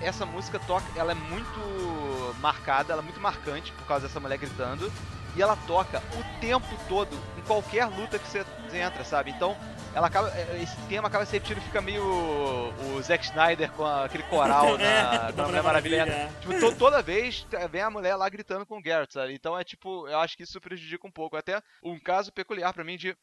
Essa música toca, ela é muito marcada, ela é muito marcante por causa dessa mulher gritando e ela toca o tempo todo em qualquer luta que você entra, sabe? Então, ela acaba, é, esse tema acaba se repetindo, fica meio o Zack Snyder com aquele coral <laughs> na, na Mulher Maravilha. É. Tipo, to, toda vez vem a mulher lá gritando com o Garrett, sabe? Então é tipo, eu acho que isso prejudica um pouco. Até um caso peculiar para mim de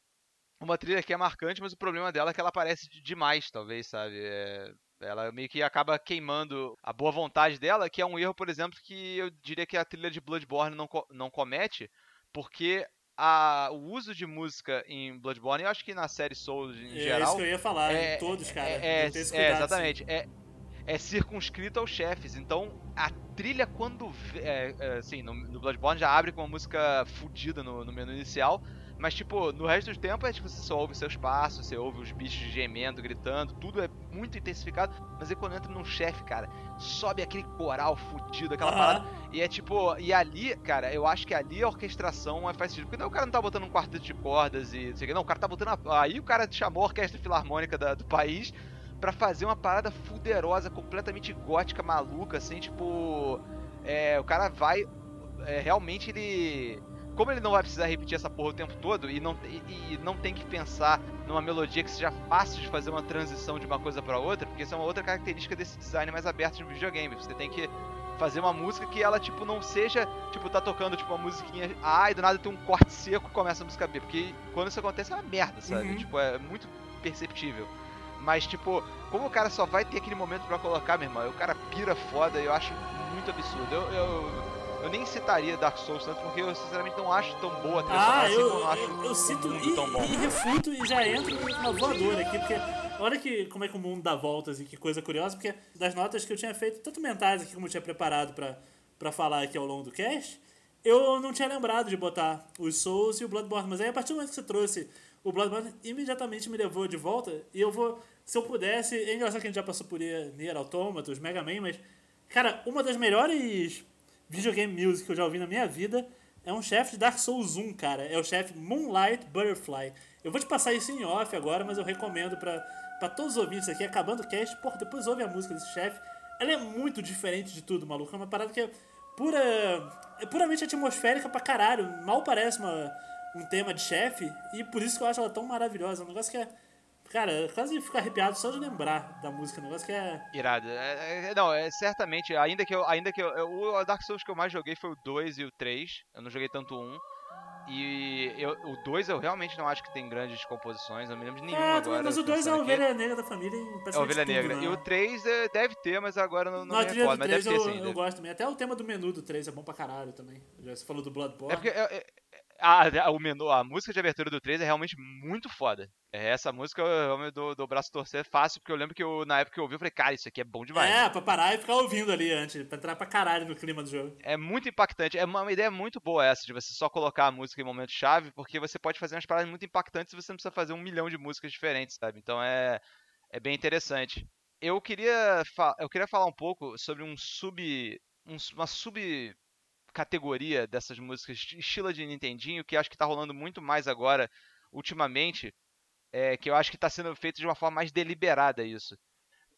uma trilha que é marcante, mas o problema dela é que ela aparece demais, talvez, sabe? É, ela meio que acaba queimando a boa vontade dela, que é um erro, por exemplo, que eu diria que a trilha de Bloodborne não, co não comete, porque a, o uso de música em Bloodborne, eu acho que na série Souls em é geral. É isso que eu ia falar, é, todos, cara. É, é, é exatamente. É, é circunscrito aos chefes. Então, a trilha, quando. É, é, assim, no, no, Bloodborne já abre com uma música fodida no, no menu inicial. Mas, tipo, no resto do tempo é tipo, você só ouve seus passos, você ouve os bichos gemendo, gritando, tudo é muito intensificado. Mas aí quando entra num chefe, cara, sobe aquele coral fudido, aquela uhum. parada. E é tipo, e ali, cara, eu acho que ali a orquestração faz sentido. Porque não, o cara não tá botando um quarteto de cordas e não sei o que. Não, o cara tá botando. A... Aí o cara chamou a orquestra filarmônica da, do país para fazer uma parada fuderosa, completamente gótica, maluca, assim, tipo. É, o cara vai. É, realmente ele como ele não vai precisar repetir essa porra o tempo todo e não, e, e, não tem que pensar numa melodia que seja fácil de fazer uma transição de uma coisa para outra, porque isso é uma outra característica desse design mais aberto de videogame. Você tem que fazer uma música que ela tipo não seja tipo tá tocando tipo uma musiquinha A e do nada tem um corte seco e começa a música B, porque quando isso acontece é uma merda, sabe? Uhum. Tipo, é muito perceptível. Mas tipo, como o cara só vai ter aquele momento para colocar, meu irmão, o cara pira foda, eu acho muito absurdo. eu, eu eu nem citaria Dark Souls tanto, porque eu sinceramente não acho tão boa a trilha ah, assim eu, eu, acho eu, eu cito e, tão bom. e refuto e já entro uma voadora aqui, porque olha que, como é que o mundo dá voltas e que coisa curiosa, porque das notas que eu tinha feito, tanto mentais aqui como eu tinha preparado para falar aqui ao longo do cast, eu não tinha lembrado de botar os Souls e o Bloodborne, mas aí a partir do momento que você trouxe o Bloodborne, imediatamente me levou de volta e eu vou, se eu pudesse, é engraçado que a gente já passou por Nier Automata, os Mega Man, mas, cara, uma das melhores videogame music que eu já ouvi na minha vida é um chefe de Dark Souls 1, cara. É o chefe Moonlight Butterfly. Eu vou te passar isso em off agora, mas eu recomendo pra todos os ouvintes aqui, acabando o cast, porra, depois ouve a música desse chefe. Ela é muito diferente de tudo, maluco. É uma parada que é pura. É puramente atmosférica pra caralho. Mal parece uma, um tema de chefe. E por isso que eu acho ela tão maravilhosa. É um negócio que é Cara, quase fico arrepiado só de lembrar da música, o negócio que é. Irado. É, é, não, é certamente, ainda que eu. Ainda que eu, o Dark Souls que eu mais joguei foi o 2 e o 3. Eu não joguei tanto o 1. E eu, o 2 eu realmente não acho que tem grandes composições, eu não me lembro de nenhuma é, agora. Mas o 2 é a ovelha negra da família É a ovelha tudo, negra. Né? E o 3 é, deve ter, mas agora não, não, não me recordo. Mas deve ter eu, sim. Eu gosto também. Até o tema do menu do 3 é bom pra caralho também. Já você falou do Bloodborne. É porque é, é a, o menu, a música de abertura do 3 é realmente muito foda. É, essa música eu, do dou, braço torcer fácil, porque eu lembro que eu, na época que eu ouvi, eu falei, cara, isso aqui é bom demais. É, pra parar e ficar ouvindo ali antes, pra entrar pra caralho no clima do jogo. É muito impactante, é uma ideia muito boa essa, de você só colocar a música em momento-chave, porque você pode fazer umas paradas muito impactantes e você não precisa fazer um milhão de músicas diferentes, sabe? Então é, é bem interessante. Eu queria, eu queria falar um pouco sobre um sub. Um, uma sub categoria dessas músicas estilo de Nintendinho, que acho que está rolando muito mais agora, ultimamente, é, que eu acho que está sendo feito de uma forma mais deliberada isso.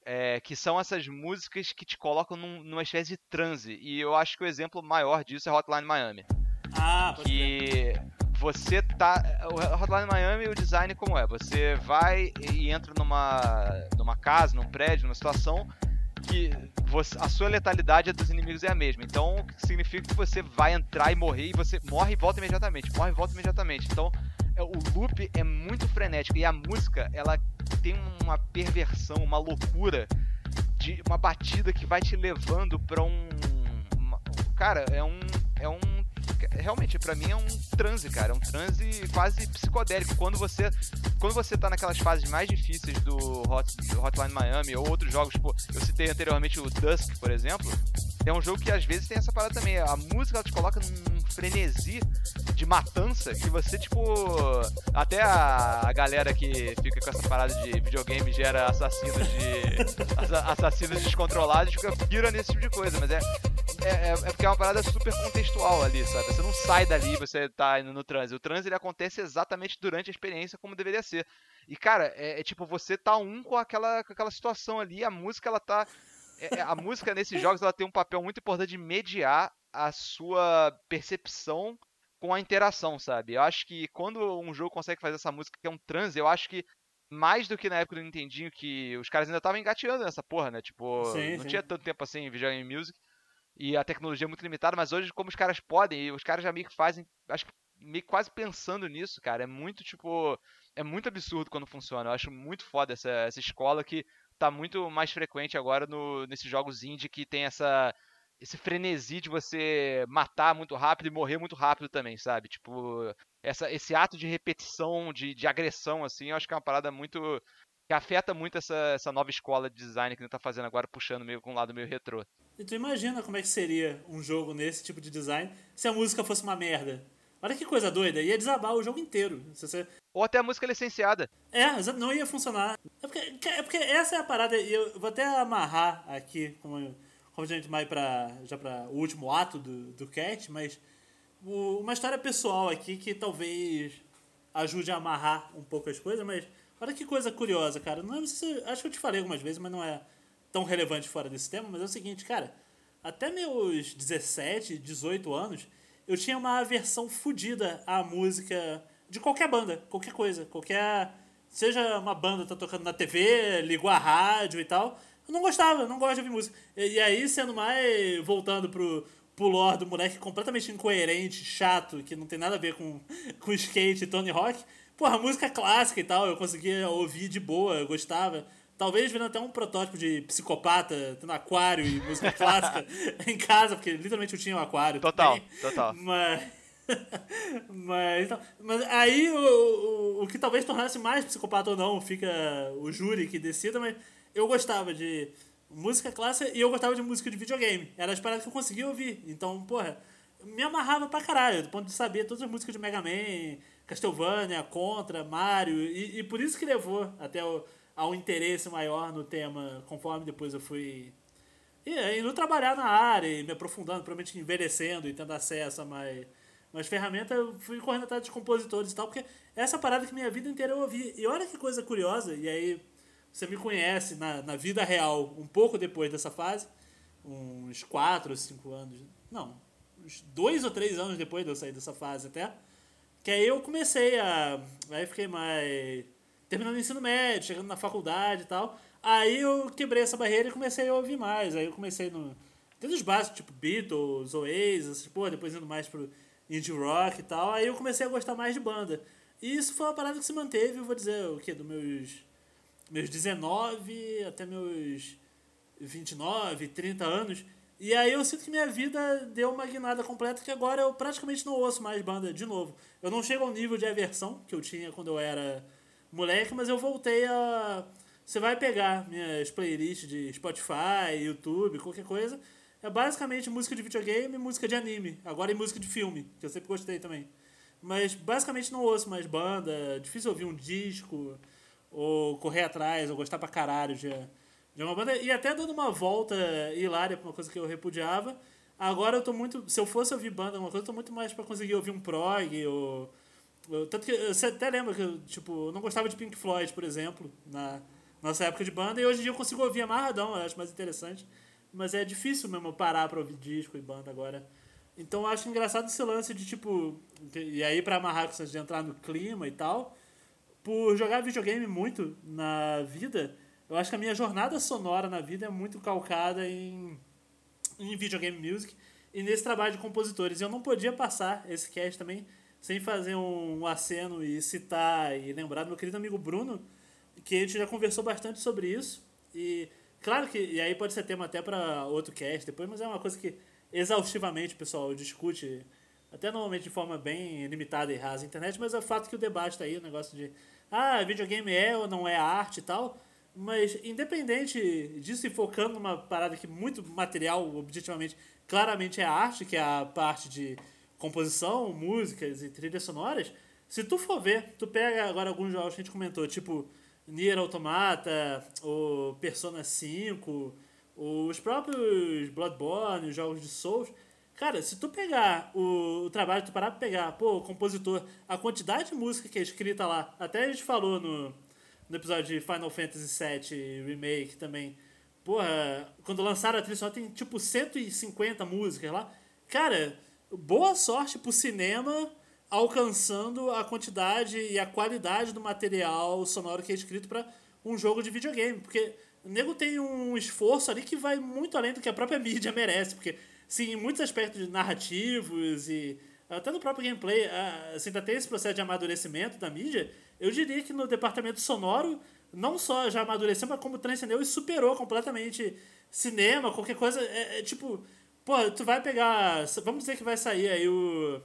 É, que são essas músicas que te colocam num, numa espécie de transe. E eu acho que o exemplo maior disso é Hotline Miami. Ah, que você tá. O Hotline Miami, o design como é? Você vai e entra numa, numa casa, num prédio, numa situação que você, a sua letalidade dos inimigos é a mesma. Então, significa que você vai entrar e morrer e você morre e volta imediatamente, morre e volta imediatamente. Então, é, o loop é muito frenético e a música, ela tem uma perversão, uma loucura de uma batida que vai te levando para um uma, cara, é um é um realmente para mim é um transe, cara, é um transe quase psicodélico. Quando você quando você tá naquelas fases mais difíceis do, Hot, do Hotline Miami ou outros jogos, tipo, eu citei anteriormente o Dusk, por exemplo, é um jogo que às vezes tem essa parada também. A música ela te coloca num frenesi de matança que você, tipo. Até a, galera que fica com essa parada de videogame gera assassinos de. <laughs> assassinos descontrolados, fica pira nesse tipo de coisa, mas é, é, é, é, porque é uma parada super contextual ali, sabe? Você não sai dali, você tá indo no transe. O transe ele acontece exatamente durante a experiência como deveria ser. E, cara, é, é tipo, você tá um com aquela, com aquela situação ali, a música ela tá. É, é a música nesses jogos ela tem um papel muito importante de mediar a sua percepção com a interação, sabe? Eu acho que quando um jogo consegue fazer essa música que é um transe, eu acho que mais do que na época do Nintendinho, que os caras ainda estavam engateando nessa porra, né? Tipo, sim, não sim. tinha tanto tempo assim em videogame music. E a tecnologia é muito limitada, mas hoje, como os caras podem, e os caras já meio que fazem, acho que meio que quase pensando nisso, cara. É muito, tipo, é muito absurdo quando funciona. Eu acho muito foda essa, essa escola que tá muito mais frequente agora no, nesses jogos indie que tem essa esse frenesi de você matar muito rápido e morrer muito rápido também, sabe? Tipo, essa, esse ato de repetição, de, de agressão, assim, eu acho que é uma parada muito. que afeta muito essa, essa nova escola de design que a gente tá fazendo agora, puxando meio com um lado meio retrô. E tu imagina como é que seria um jogo nesse tipo de design se a música fosse uma merda. Olha que coisa doida, ia desabar o jogo inteiro. Você... Ou até a música licenciada. É, não ia funcionar. É porque, é porque essa é a parada, e eu vou até amarrar aqui, como como a gente vai para já para o último ato do, do cast, mas o, uma história pessoal aqui que talvez ajude a amarrar um pouco as coisas, mas olha que coisa curiosa, cara. Não se, acho que eu te falei algumas vezes, mas não é tão relevante fora desse tema, mas é o seguinte, cara, até meus 17, 18 anos, eu tinha uma aversão fodida à música de qualquer banda, qualquer coisa, qualquer seja uma banda tá tocando na TV, ligou a rádio e tal, eu não gostava, eu não gosto de ouvir música. E, e, aí, sendo mais. voltando pro, pro lore do moleque completamente incoerente, chato, que não tem nada a ver com, <laughs> com skate e Tony Rock. Porra, música clássica e tal, eu conseguia ouvir de boa, eu gostava. Talvez vendo até um protótipo de psicopata, tendo aquário e música clássica <laughs> em casa, porque literalmente eu tinha um aquário. Total, também. total. Mas. <laughs> mas, então, mas aí o, o, o que talvez tornasse mais psicopata ou não, fica o júri que decida, mas eu gostava de música clássica e eu gostava de música de videogame. Era as paradas que eu conseguia ouvir. Então, porra, me amarrava pra caralho, do ponto de saber todas as músicas de Mega Man, Castlevania, Contra, Mario, e, e por isso que levou até o, ao interesse maior no tema, conforme depois eu fui indo trabalhar na área e me aprofundando, provavelmente envelhecendo e tendo acesso a mais, mais ferramentas, eu fui correndo atrás de compositores e tal, porque essa parada que minha vida inteira eu ouvi. E olha que coisa curiosa, e aí você me conhece na, na vida real um pouco depois dessa fase, uns 4 ou 5 anos, não, uns 2 ou 3 anos depois de eu sair dessa fase até, que aí eu comecei a. Aí fiquei mais. terminando o ensino médio, chegando na faculdade e tal. Aí eu quebrei essa barreira e comecei a ouvir mais. Aí eu comecei no. Desde os básicos, tipo Beatles, Oasis, pô, depois indo mais pro indie rock e tal. Aí eu comecei a gostar mais de banda. E isso foi uma parada que se manteve, eu vou dizer, o quê? Dos meus meus 19 até meus 29, 30 anos. E aí eu sinto que minha vida deu uma guinada completa que agora eu praticamente não ouço mais banda de novo. Eu não chego ao nível de aversão que eu tinha quando eu era moleque, mas eu voltei a. Você vai pegar minhas playlists de Spotify, YouTube, qualquer coisa. É basicamente música de videogame e música de anime. Agora e música de filme, que eu sempre gostei também. Mas basicamente não ouço mais banda, é difícil ouvir um disco ou correr atrás, ou gostar pra caralho de, de uma banda. E até dando uma volta hilária pra uma coisa que eu repudiava. Agora eu tô muito. Se eu fosse ouvir banda, uma coisa, eu tô muito mais pra conseguir ouvir um prog, ou. tanto que você até lembra que tipo, eu não gostava de Pink Floyd, por exemplo, na nossa época de banda, e hoje em dia eu consigo ouvir amarradão, eu acho mais interessante. Mas é difícil mesmo parar pra ouvir disco e banda agora. Então eu acho engraçado esse lance de tipo. E aí pra amarrar com de entrar no clima e tal por jogar videogame muito na vida, eu acho que a minha jornada sonora na vida é muito calcada em, em videogame music e nesse trabalho de compositores. Eu não podia passar esse cast também sem fazer um, um aceno e citar e lembrar do meu querido amigo Bruno, que a gente já conversou bastante sobre isso. E claro que, e aí pode ser tema até para outro cast depois, mas é uma coisa que exaustivamente o pessoal discute, até normalmente de forma bem limitada e rasa na internet, mas é o fato que o debate está aí, o negócio de ah, videogame é ou não é arte e tal. Mas independente disso e focando numa parada que muito material, objetivamente, claramente é arte, que é a parte de composição, músicas e trilhas sonoras, se tu for ver, tu pega agora alguns jogos que a gente comentou, tipo Nier Automata, o Persona 5, os próprios Bloodborne, os jogos de Souls. Cara, se tu pegar o, o trabalho, tu parar pra pegar, pô, o compositor, a quantidade de música que é escrita lá, até a gente falou no, no episódio de Final Fantasy VII Remake também. Porra, quando lançaram a trilha só tem tipo 150 músicas lá. Cara, boa sorte pro cinema alcançando a quantidade e a qualidade do material sonoro que é escrito para um jogo de videogame. Porque o nego tem um esforço ali que vai muito além do que a própria mídia merece. Porque, sim, em muitos aspectos narrativos e até no próprio gameplay, assim, ainda tem esse processo de amadurecimento da mídia. Eu diria que no departamento sonoro, não só já amadureceu, mas como transcendeu e superou completamente cinema, qualquer coisa. É, é tipo, pô, tu vai pegar. Vamos dizer que vai sair aí o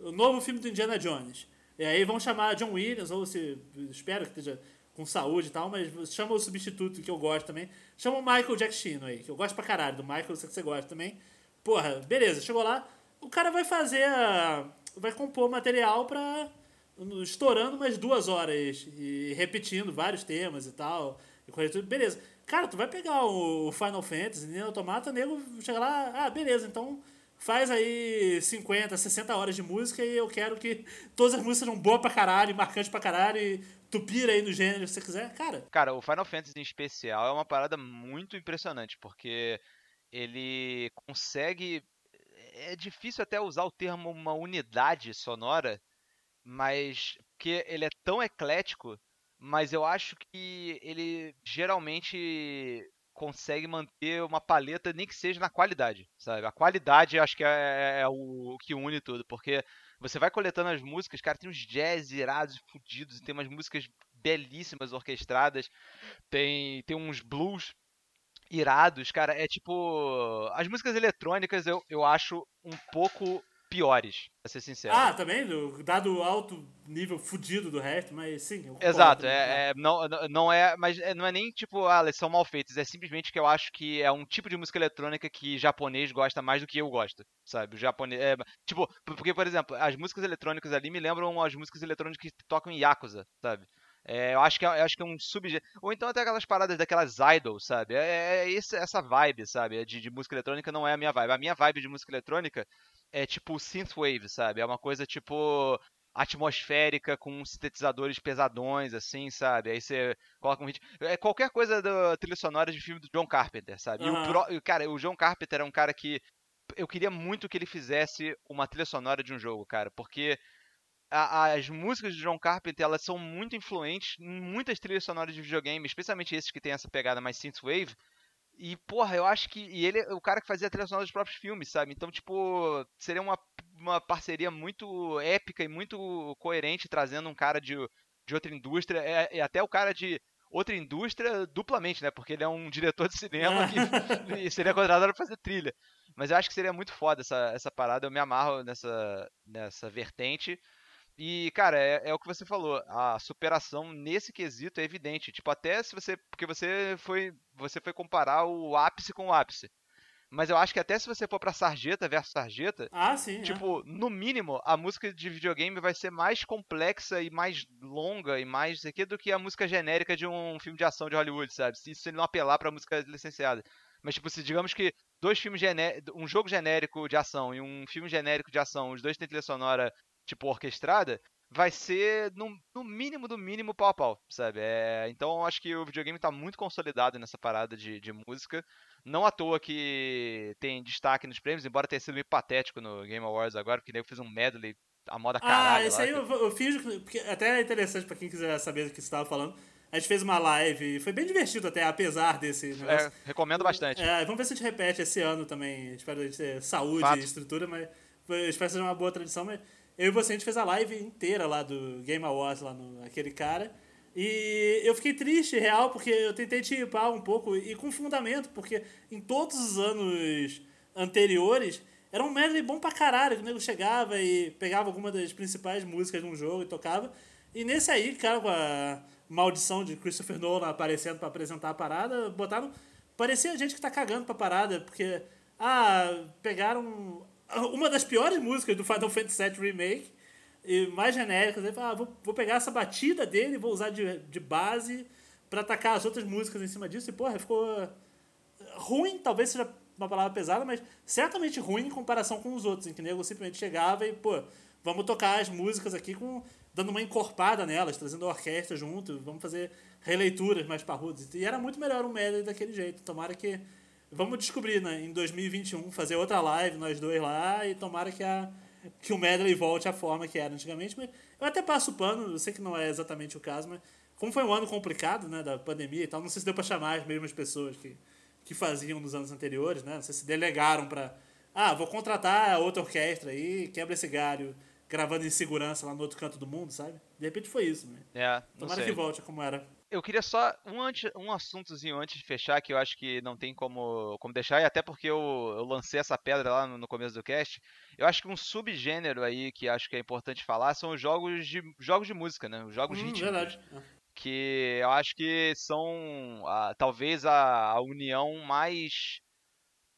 o novo filme do Indiana Jones. E aí vão chamar John Williams, ou se. Espero que esteja com saúde e tal, mas chama o substituto que eu gosto também. Chama o Michael Giacchino aí, que eu gosto pra caralho do Michael, sei que você gosta também. Porra, beleza, chegou lá. O cara vai fazer. Vai compor material pra. estourando umas duas horas e repetindo vários temas e tal. E tudo. Beleza. Cara, tu vai pegar o Final Fantasy, Nino Automata, nego chega lá, ah, beleza, então faz aí 50, 60 horas de música e eu quero que todas as músicas sejam boas pra caralho, marcantes pra caralho, e tu pira aí no gênero se você quiser, cara. Cara, o Final Fantasy em especial é uma parada muito impressionante, porque ele consegue. É difícil até usar o termo uma unidade sonora, mas porque ele é tão eclético, mas eu acho que ele geralmente consegue manter uma paleta, nem que seja na qualidade, sabe? A qualidade acho que é, é, é o, que une tudo, porque você vai coletando as músicas, cara, tem uns jazz irados, fudidos, tem umas músicas belíssimas orquestradas, tem, tem uns blues irados, cara, é tipo... As músicas eletrônicas eu, eu acho um pouco piores, pra ser sincero. Ah, também, dado o alto nível fudido do resto, mas sim. Exato, é, é, não, não é, mas é, não é nem tipo, ah, elas são mal feitas, é simplesmente que eu acho que é um tipo de música eletrônica que japonês gosta mais do que eu gosto, sabe? O japonês, é, tipo, porque, por exemplo, as músicas eletrônicas ali me lembram as músicas eletrônicas que tocam em Yakuza, sabe? É, eu, acho que é, eu acho que é um subgênero. Ou então até aquelas paradas daquelas idols, sabe? É, é esse, essa vibe, sabe? De, de, música eletrônica não é a minha vibe. A minha vibe de música eletrônica é tipo synthwave, sabe? É uma coisa tipo atmosférica com sintetizadores pesadões, assim, sabe? Aí você coloca um ritmo. É qualquer coisa da trilha sonora de filme do John Carpenter, sabe? Uhum. E o pro... cara, o John Carpenter é um cara que eu queria muito que ele fizesse uma trilha sonora de um jogo, cara, porque a, as músicas de John Carpenter elas são muito influentes em muitas trilhas sonoras de videogame, especialmente esses que tem essa pegada mais synthwave. E, porra, eu acho que. E ele é o cara que fazia a trilha sonora dos próprios filmes, sabe? Então, tipo, seria uma, uma parceria muito épica e muito coerente, trazendo um cara de, de outra indústria, é, é até o cara de outra indústria duplamente, né? Porque ele é um diretor de cinema que <laughs> seria contratado para fazer trilha. Mas eu acho que seria muito foda essa, essa parada, eu me amarro nessa, nessa vertente. E, cara, é, é, o que você falou. A superação nesse quesito é evidente. Tipo, até se você. Porque você foi. Você foi comparar o ápice com o ápice. Mas eu acho que até se você for pra Sarjeta versus Sarjeta. Ah, sim. É. Tipo, é. no mínimo, a música de videogame vai ser mais complexa e mais longa e mais isso aqui do que a música genérica de um filme de ação de Hollywood, sabe? Se ele não apelar pra música licenciada. Mas, tipo, se digamos que dois filmes genéricos. Um jogo genérico de ação e um filme genérico de ação, os dois têm trilha sonora tipo, orquestrada, vai ser no, no, mínimo do mínimo pau a pau, sabe? É, então eu acho que o videogame está muito consolidado nessa parada de, de, música. Não à toa que tem destaque nos prêmios, embora tenha sido meio patético no Game Awards agora, porque eu fiz um medley a moda ah, caralho. Ah, isso aí eu, eu, fiz, porque até é interessante para quem quiser saber do que você estava falando. A gente fez uma live foi bem divertido até, apesar desse é, negócio. É, recomendo bastante. É, vamos ver se a gente repete esse ano também. Espero a gente ter saúde Fato. e estrutura, mas espero que seja uma boa tradição, mas eu e você, a gente fez a live inteira lá do Game Awards, lá no aquele cara. E eu fiquei triste, real, porque eu tentei tipar um pouco, e com fundamento, porque em todos os anos anteriores era um medley bom pra caralho, que o nego chegava e pegava alguma das principais músicas de um jogo e tocava. E nesse aí, cara, com a maldição de Christopher Nolan aparecendo para apresentar a parada, botaram. Parecia gente que tá cagando pra parada, porque. Ah, pegaram uma das piores músicas do Final Fantasy VII Remake, e mais genéricas. Aí fala, ah, vou, vou pegar essa batida dele vou usar de, de base para atacar as outras músicas em cima disso. E, porra, ficou ruim, talvez seja uma palavra pesada, mas certamente ruim em comparação com os outros, em que o nego simplesmente chegava e, pô, vamos tocar as músicas aqui com dando uma encorpada nelas, trazendo a orquestra junto, vamos fazer releituras mais parrudas. E era muito melhor um medley daquele jeito. Tomara que vamos descobrir, né, em 2021, fazer outra live nós dois lá e tomara que a que o medley volte à forma que era antigamente, mas eu até passo o pano, eu sei que não é exatamente o caso, mas como foi um ano complicado, né, da pandemia e tal, não sei se deu para chamar as mesmas pessoas que que faziam nos anos anteriores, né? Não sei se delegaram para ah, vou contratar outra orquestra aí, quebra esse galho, gravando em segurança lá no outro canto do mundo, sabe? De repente foi isso, né? É, Tomara sei. que volte como era. Eu queria só um, antes, um assuntozinho antes de fechar, que eu acho que não tem como, como deixar, e até porque eu, eu lancei essa pedra lá no, no, começo do cast. Eu acho que um subgênero aí que acho que é importante falar são os jogos de, jogos de música, né? Os jogos hum, rítmicos. Verdade. Que eu acho que são a, talvez a, a união mais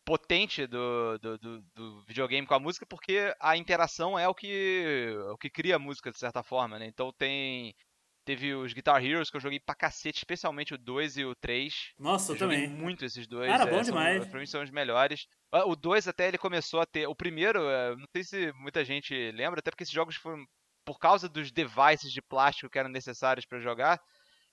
potente do, do, do, do, videogame com a música, porque a interação é o que, o que cria a música, de certa forma, né? Então tem. Teve os Guitar Heroes que eu joguei pra cacete, especialmente o 2 e o 3. Nossa, eu, eu também. muito esses dois. Era é, bom são, demais. Pra mim são os melhores. Ah, o 2 até ele começou a ter. O primeiro, é, não sei se muita gente lembra, até porque esses jogos foram. Por causa dos devices de plástico que eram necessários para jogar,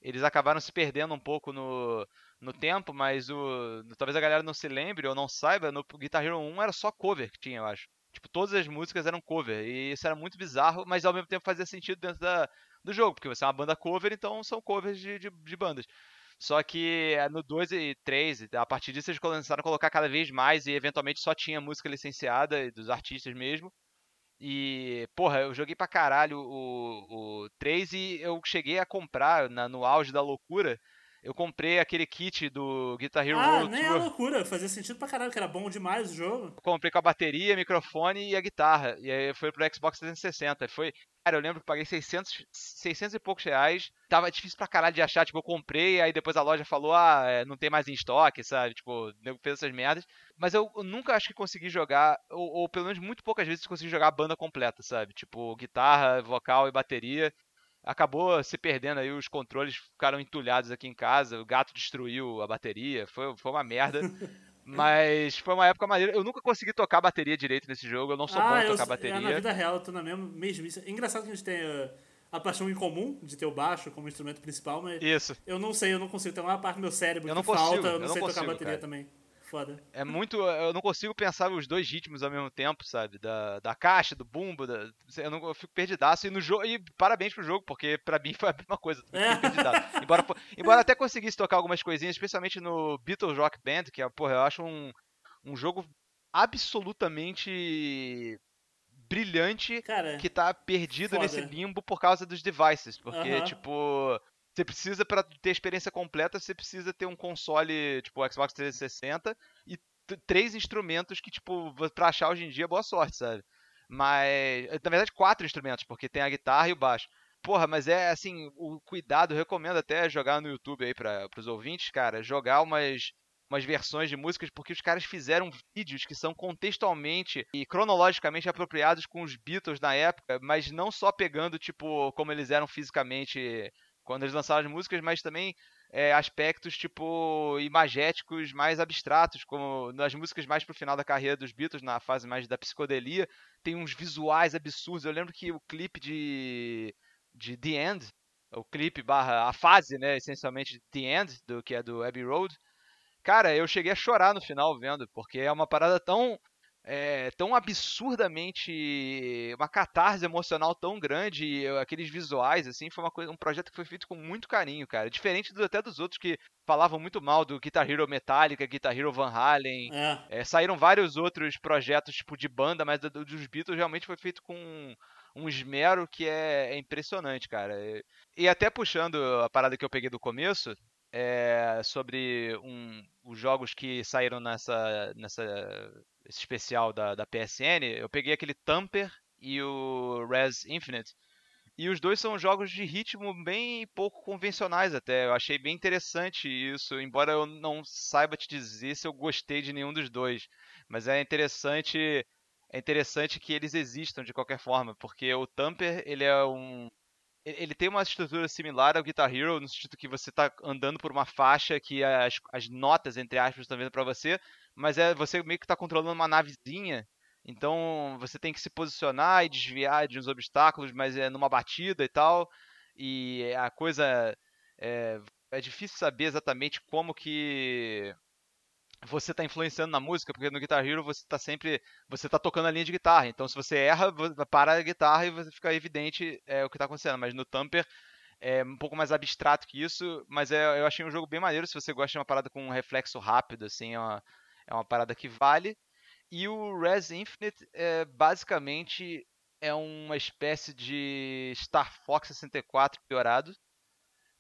eles acabaram se perdendo um pouco no, no tempo, mas o talvez a galera não se lembre ou não saiba, no Guitar Hero 1 era só cover que tinha, eu acho. Tipo, todas as músicas eram cover, e isso era muito bizarro, mas ao mesmo tempo fazia sentido dentro da, do jogo, porque você é uma banda cover, então são covers de, de, de bandas. Só que eh, no 2 e 3, a partir disso eles começaram a colocar cada vez mais e eventualmente só tinha música licenciada dos artistas mesmo. E, porra, eu joguei pra caralho o, o 3 e eu cheguei a comprar na, no auge da loucura. Eu comprei aquele kit do Guitar Hero ah, World nem Tour. é loucura, fazia sentido pra caralho, que era bom demais o jogo. Eu comprei com a bateria, microfone e a guitarra. E aí foi pro Xbox 360. Foi, cara, eu lembro que paguei 600, 600 e poucos reais. Tava difícil pra caralho de achar, tipo, eu comprei, aí depois a loja falou, ah, é, não tem mais em estoque, sabe? Tipo, o nego fez essas merdas. Mas eu, eu nunca acho que consegui jogar, ou, ou, pelo menos muito poucas vezes consegui jogar a banda completa, sabe? Tipo, guitarra, vocal e bateria acabou se perdendo aí, os controles ficaram entulhados aqui em casa, o gato destruiu a bateria, foi, foi uma merda. <laughs> Mas foi uma época maneira. Eu nunca consegui tocar bateria direito nesse jogo, eu não sou ah, bom em eu, tocar bateria. Na vida real, eu tô na mesma mesmice. É engraçado que a gente tem uh, a paixão em comum de ter o baixo como instrumento principal, mas Isso. eu não sei, eu não consigo. Tem uma parte do meu cérebro eu que consigo, falta, eu não eu sei não tocar consigo, bateria cara. também. Foda. É muito. Eu não consigo pensar os dois ritmos ao mesmo tempo, sabe? Da, da caixa, do bumbo, da, eu, não, eu fico perdidaço. E no jogo. E parabéns pro jogo, porque pra mim <laughs> foi a mesma coisa. É. <laughs> Embora, embora até conseguisse tocar algumas coisinhas, especialmente no Beatles Rock Band, que é, porra, eu acho um, um jogo absolutamente brilhante Cara, que tá perdido foda. nesse limbo por causa dos devices. Porque, Aham. tipo. Você precisa, pra ter experiência completa, você precisa ter um console, tipo, Xbox 360 e três instrumentos que, tipo, pra achar hoje em dia, boa sorte, sabe? Mas. Na verdade, quatro instrumentos, porque tem a guitarra e o baixo. Porra, mas é assim, o cuidado, recomendo até jogar no YouTube aí para os ouvintes, cara, jogar umas umas versões de músicas, porque os caras fizeram vídeos que são contextualmente e cronologicamente apropriados com os Beatles na época, mas não só pegando, tipo, como eles eram fisicamente quando eles lançaram as músicas, mas também é, aspectos, tipo, imagéticos mais abstratos, como nas músicas mais pro final da carreira dos Beatles, na fase mais da psicodelia, tem uns visuais absurdos. Eu lembro que o clipe de, de The End, o clipe barra a fase, né, essencialmente The End, do que é do Abbey Road, Cara, eu cheguei a chorar no final vendo, porque é uma parada tão. É, tão absurdamente. uma catarse emocional tão grande, aqueles visuais, assim, foi uma coisa, um projeto que foi feito com muito carinho, cara. Diferente do, até dos outros que falavam muito mal do Guitar Hero Metallica, Guitar Hero Van Halen. É. É, saíram vários outros projetos, tipo, de banda, mas do- do- dos Beatles realmente foi feito com um, um esmero que é, é impressionante, cara. E, e até puxando a parada que eu peguei do começo, é, sobre um- os jogos que saíram nessa, nessa esse especial da, da PSN, eu peguei aquele Tamper e o Res Infinite. E os dois são jogos de ritmo bem pouco convencionais até. Eu achei bem interessante isso, embora eu não saiba te dizer se eu gostei de nenhum dos dois. Mas é interessante é interessante que eles existam de qualquer forma, porque o Tamper, ele é um ele tem uma estrutura similar ao Guitar Hero, no sentido que você está andando por uma faixa que as, as notas, entre aspas, estão vindo para você, mas é você meio que está controlando uma navezinha, então você tem que se posicionar e desviar de uns obstáculos, mas é numa batida e tal, e a coisa é, é difícil saber exatamente como que você está influenciando na música, porque no Guitar Hero você está sempre, você está tocando a linha de guitarra, então se você erra, para a guitarra e você fica evidente é, o que está acontecendo, mas no Tamper é um pouco mais abstrato que isso, mas é, eu achei um jogo bem maneiro, se você gosta de uma parada com um reflexo rápido, assim, é uma, é uma parada que vale. E o Res Infinite, é, basicamente, é uma espécie de Star Fox 64 piorado,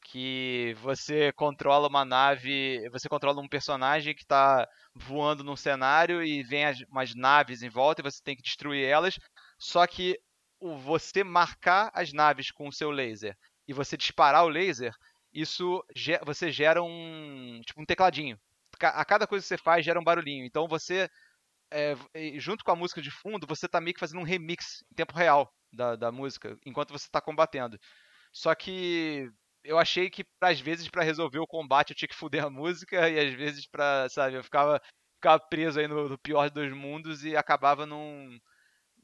que você controla uma nave, você controla um personagem que está voando num cenário e vem as, umas naves em volta e você tem que destruir elas. Só que o, você marcar as naves com o seu laser e você disparar o laser, isso você gera um tipo um tecladinho. A cada coisa que você faz gera um barulhinho. Então você é, junto com a música de fundo, você está meio que fazendo um remix em tempo real da, da música, enquanto você está combatendo. Só que eu achei que às vezes para resolver o combate eu tinha que fuder a música e às vezes para, sabe, eu ficava, ficava preso aí no, no, pior dos mundos e acabava não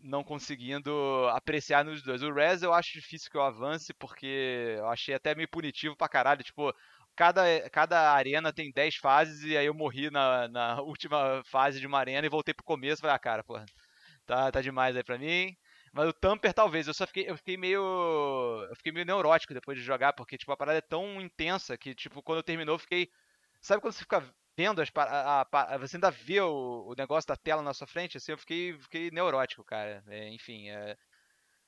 não conseguindo apreciar nos dois. O Res eu acho difícil que eu avance porque eu achei até meio punitivo pra caralho, tipo, cada, cada arena tem 10 fases e aí eu morri na, na <laughs> última fase de uma arena e voltei pro começo, falei, ah, cara, porra, tá, tá demais aí pra mim. Mas o Tamper talvez, eu só fiquei, eu fiquei meio. Eu fiquei meio neurótico depois de jogar, porque tipo, a parada é tão intensa que, tipo, quando terminou, eu fiquei. Sabe quando você fica vendo as a, a, você ainda vê o, o, negócio da tela na sua frente, assim, eu fiquei, fiquei neurótico, cara. É, enfim, é,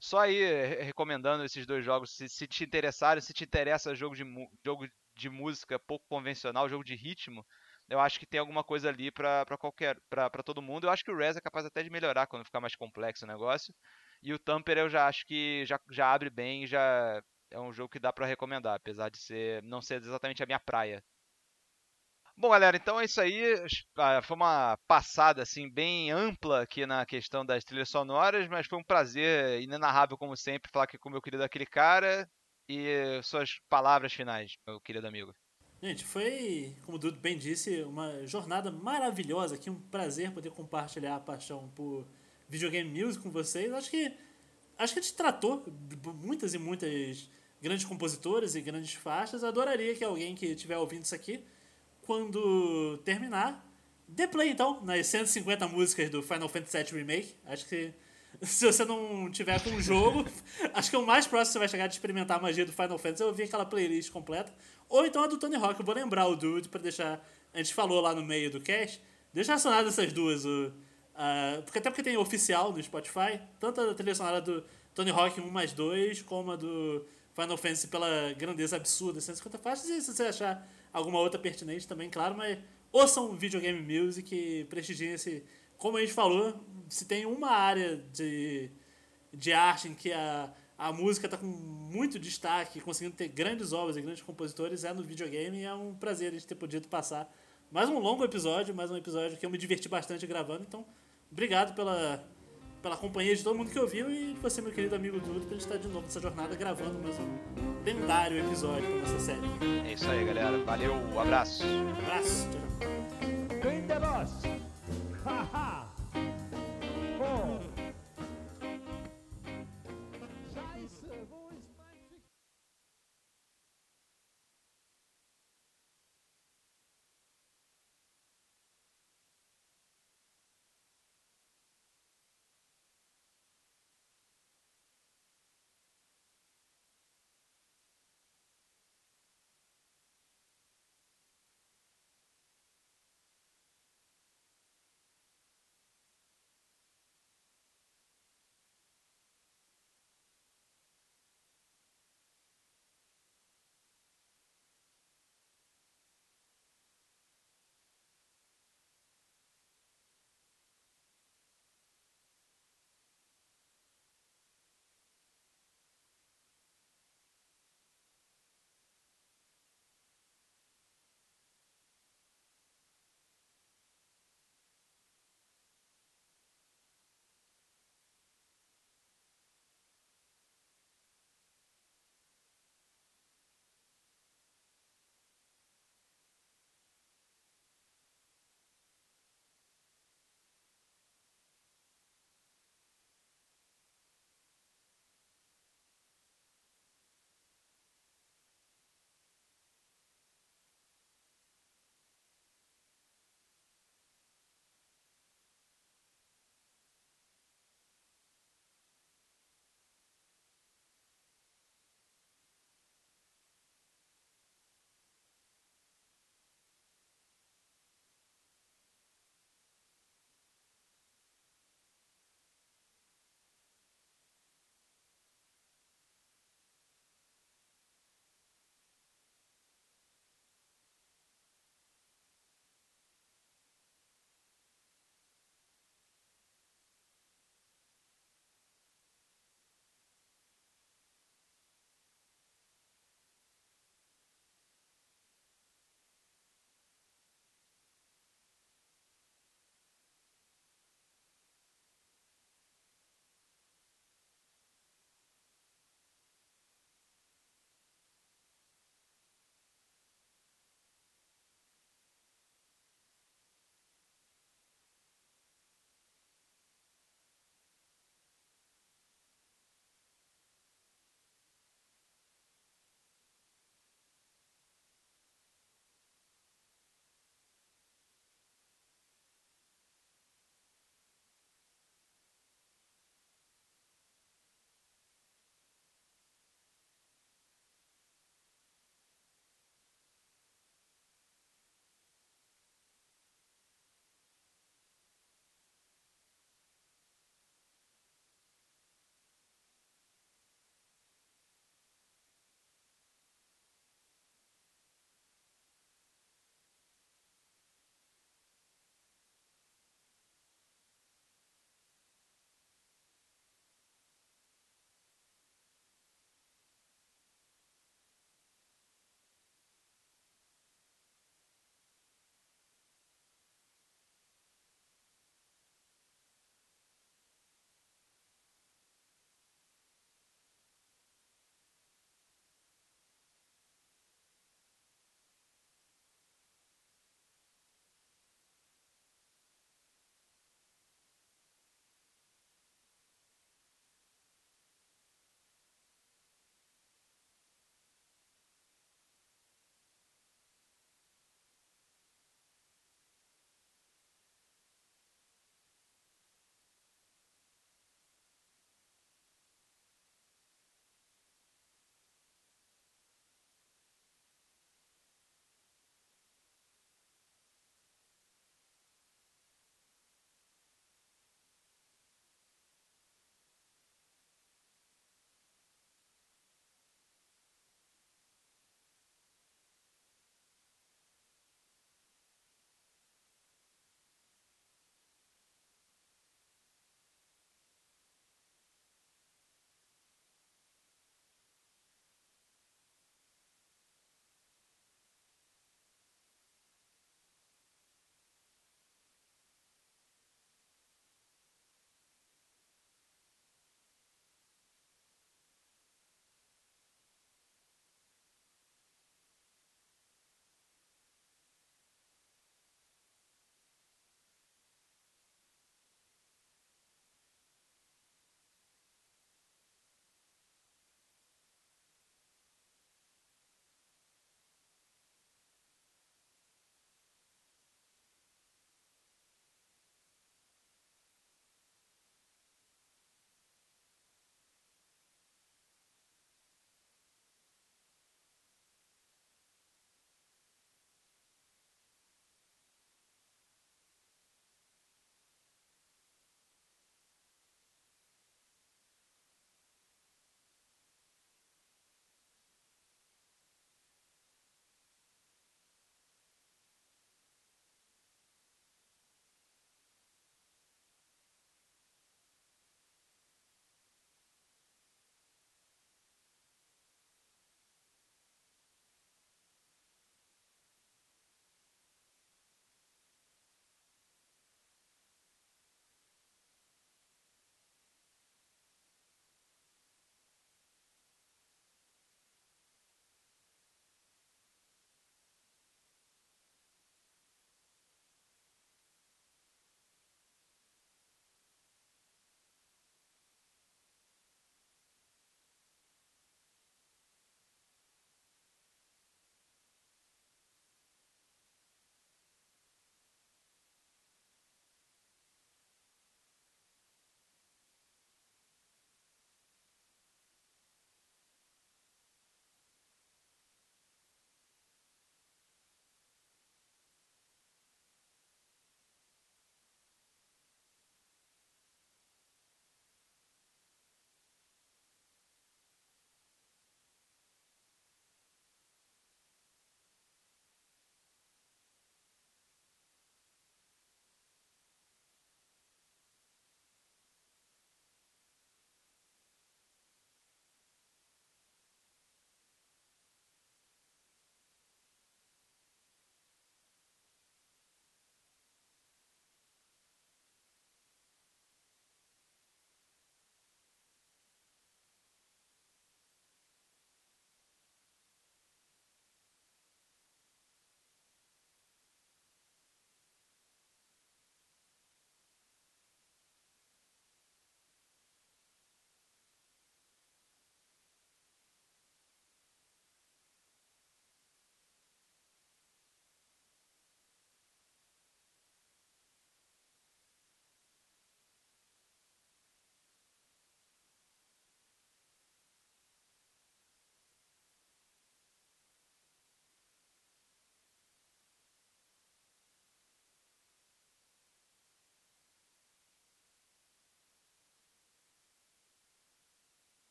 só aí recomendando esses dois jogos, se, se, te interessarem, se te interessa jogo de, jogo de música pouco convencional, jogo de ritmo, eu acho que tem alguma coisa ali para qualquer, para todo mundo. Eu acho que o Res é capaz até de melhorar quando ficar mais complexo o negócio. E o Tamper eu já acho que já, já abre bem, já é um jogo que dá para recomendar, apesar de ser não ser exatamente a minha praia. Bom, galera, então é isso aí. Ah, foi uma passada assim bem ampla aqui na questão das trilhas sonoras, mas foi um prazer inenarrável como sempre falar aqui com o meu querido aquele cara e suas palavras finais, meu querido amigo. Gente, foi, como o Dudu bem disse, uma jornada maravilhosa aqui, um prazer poder compartilhar a paixão por videogame music com vocês. Acho que acho que a gente tratou muitas e muitas grandes compositores e grandes faixas. Adoraria que alguém que estiver ouvindo isso aqui, quando terminar, dê play então nas 150 músicas do Final Fantasy VII Remake. Acho que <laughs> se você não tiver com o jogo, <laughs> acho que o mais próximo você vai chegar de experimentar a magia do Final Fantasy é ouvir aquela playlist completa. Ou então a do Tony Hawk. Eu vou lembrar o Dude para deixar. A gente falou lá no meio do cast. Deixa relacionado essas duas. O, Uh, porque até porque tem oficial no Spotify, tanto a trilha sonora do Tony Hawk 1 mais 2, como a do Final Fantasy pela grandeza absurda, 150 faixas, e se você achar alguma outra pertinente também, claro, mas ouçam videogame music e prestigiem esse. Como a gente falou, se tem uma área de, de arte em que a, a música está com muito destaque, conseguindo ter grandes obras e grandes compositores, é no videogame e é um prazer a gente ter podido passar mais um longo episódio, mais um episódio que eu me diverti bastante gravando, então obrigado pela, pela companhia de todo mundo que ouviu e de você, meu querido amigo Dudu, pra gente estar de novo nessa jornada gravando mais um lendário episódio pra nossa série. É isso aí, galera. Valeu, um abraço. Um abraço. Tchau. <laughs>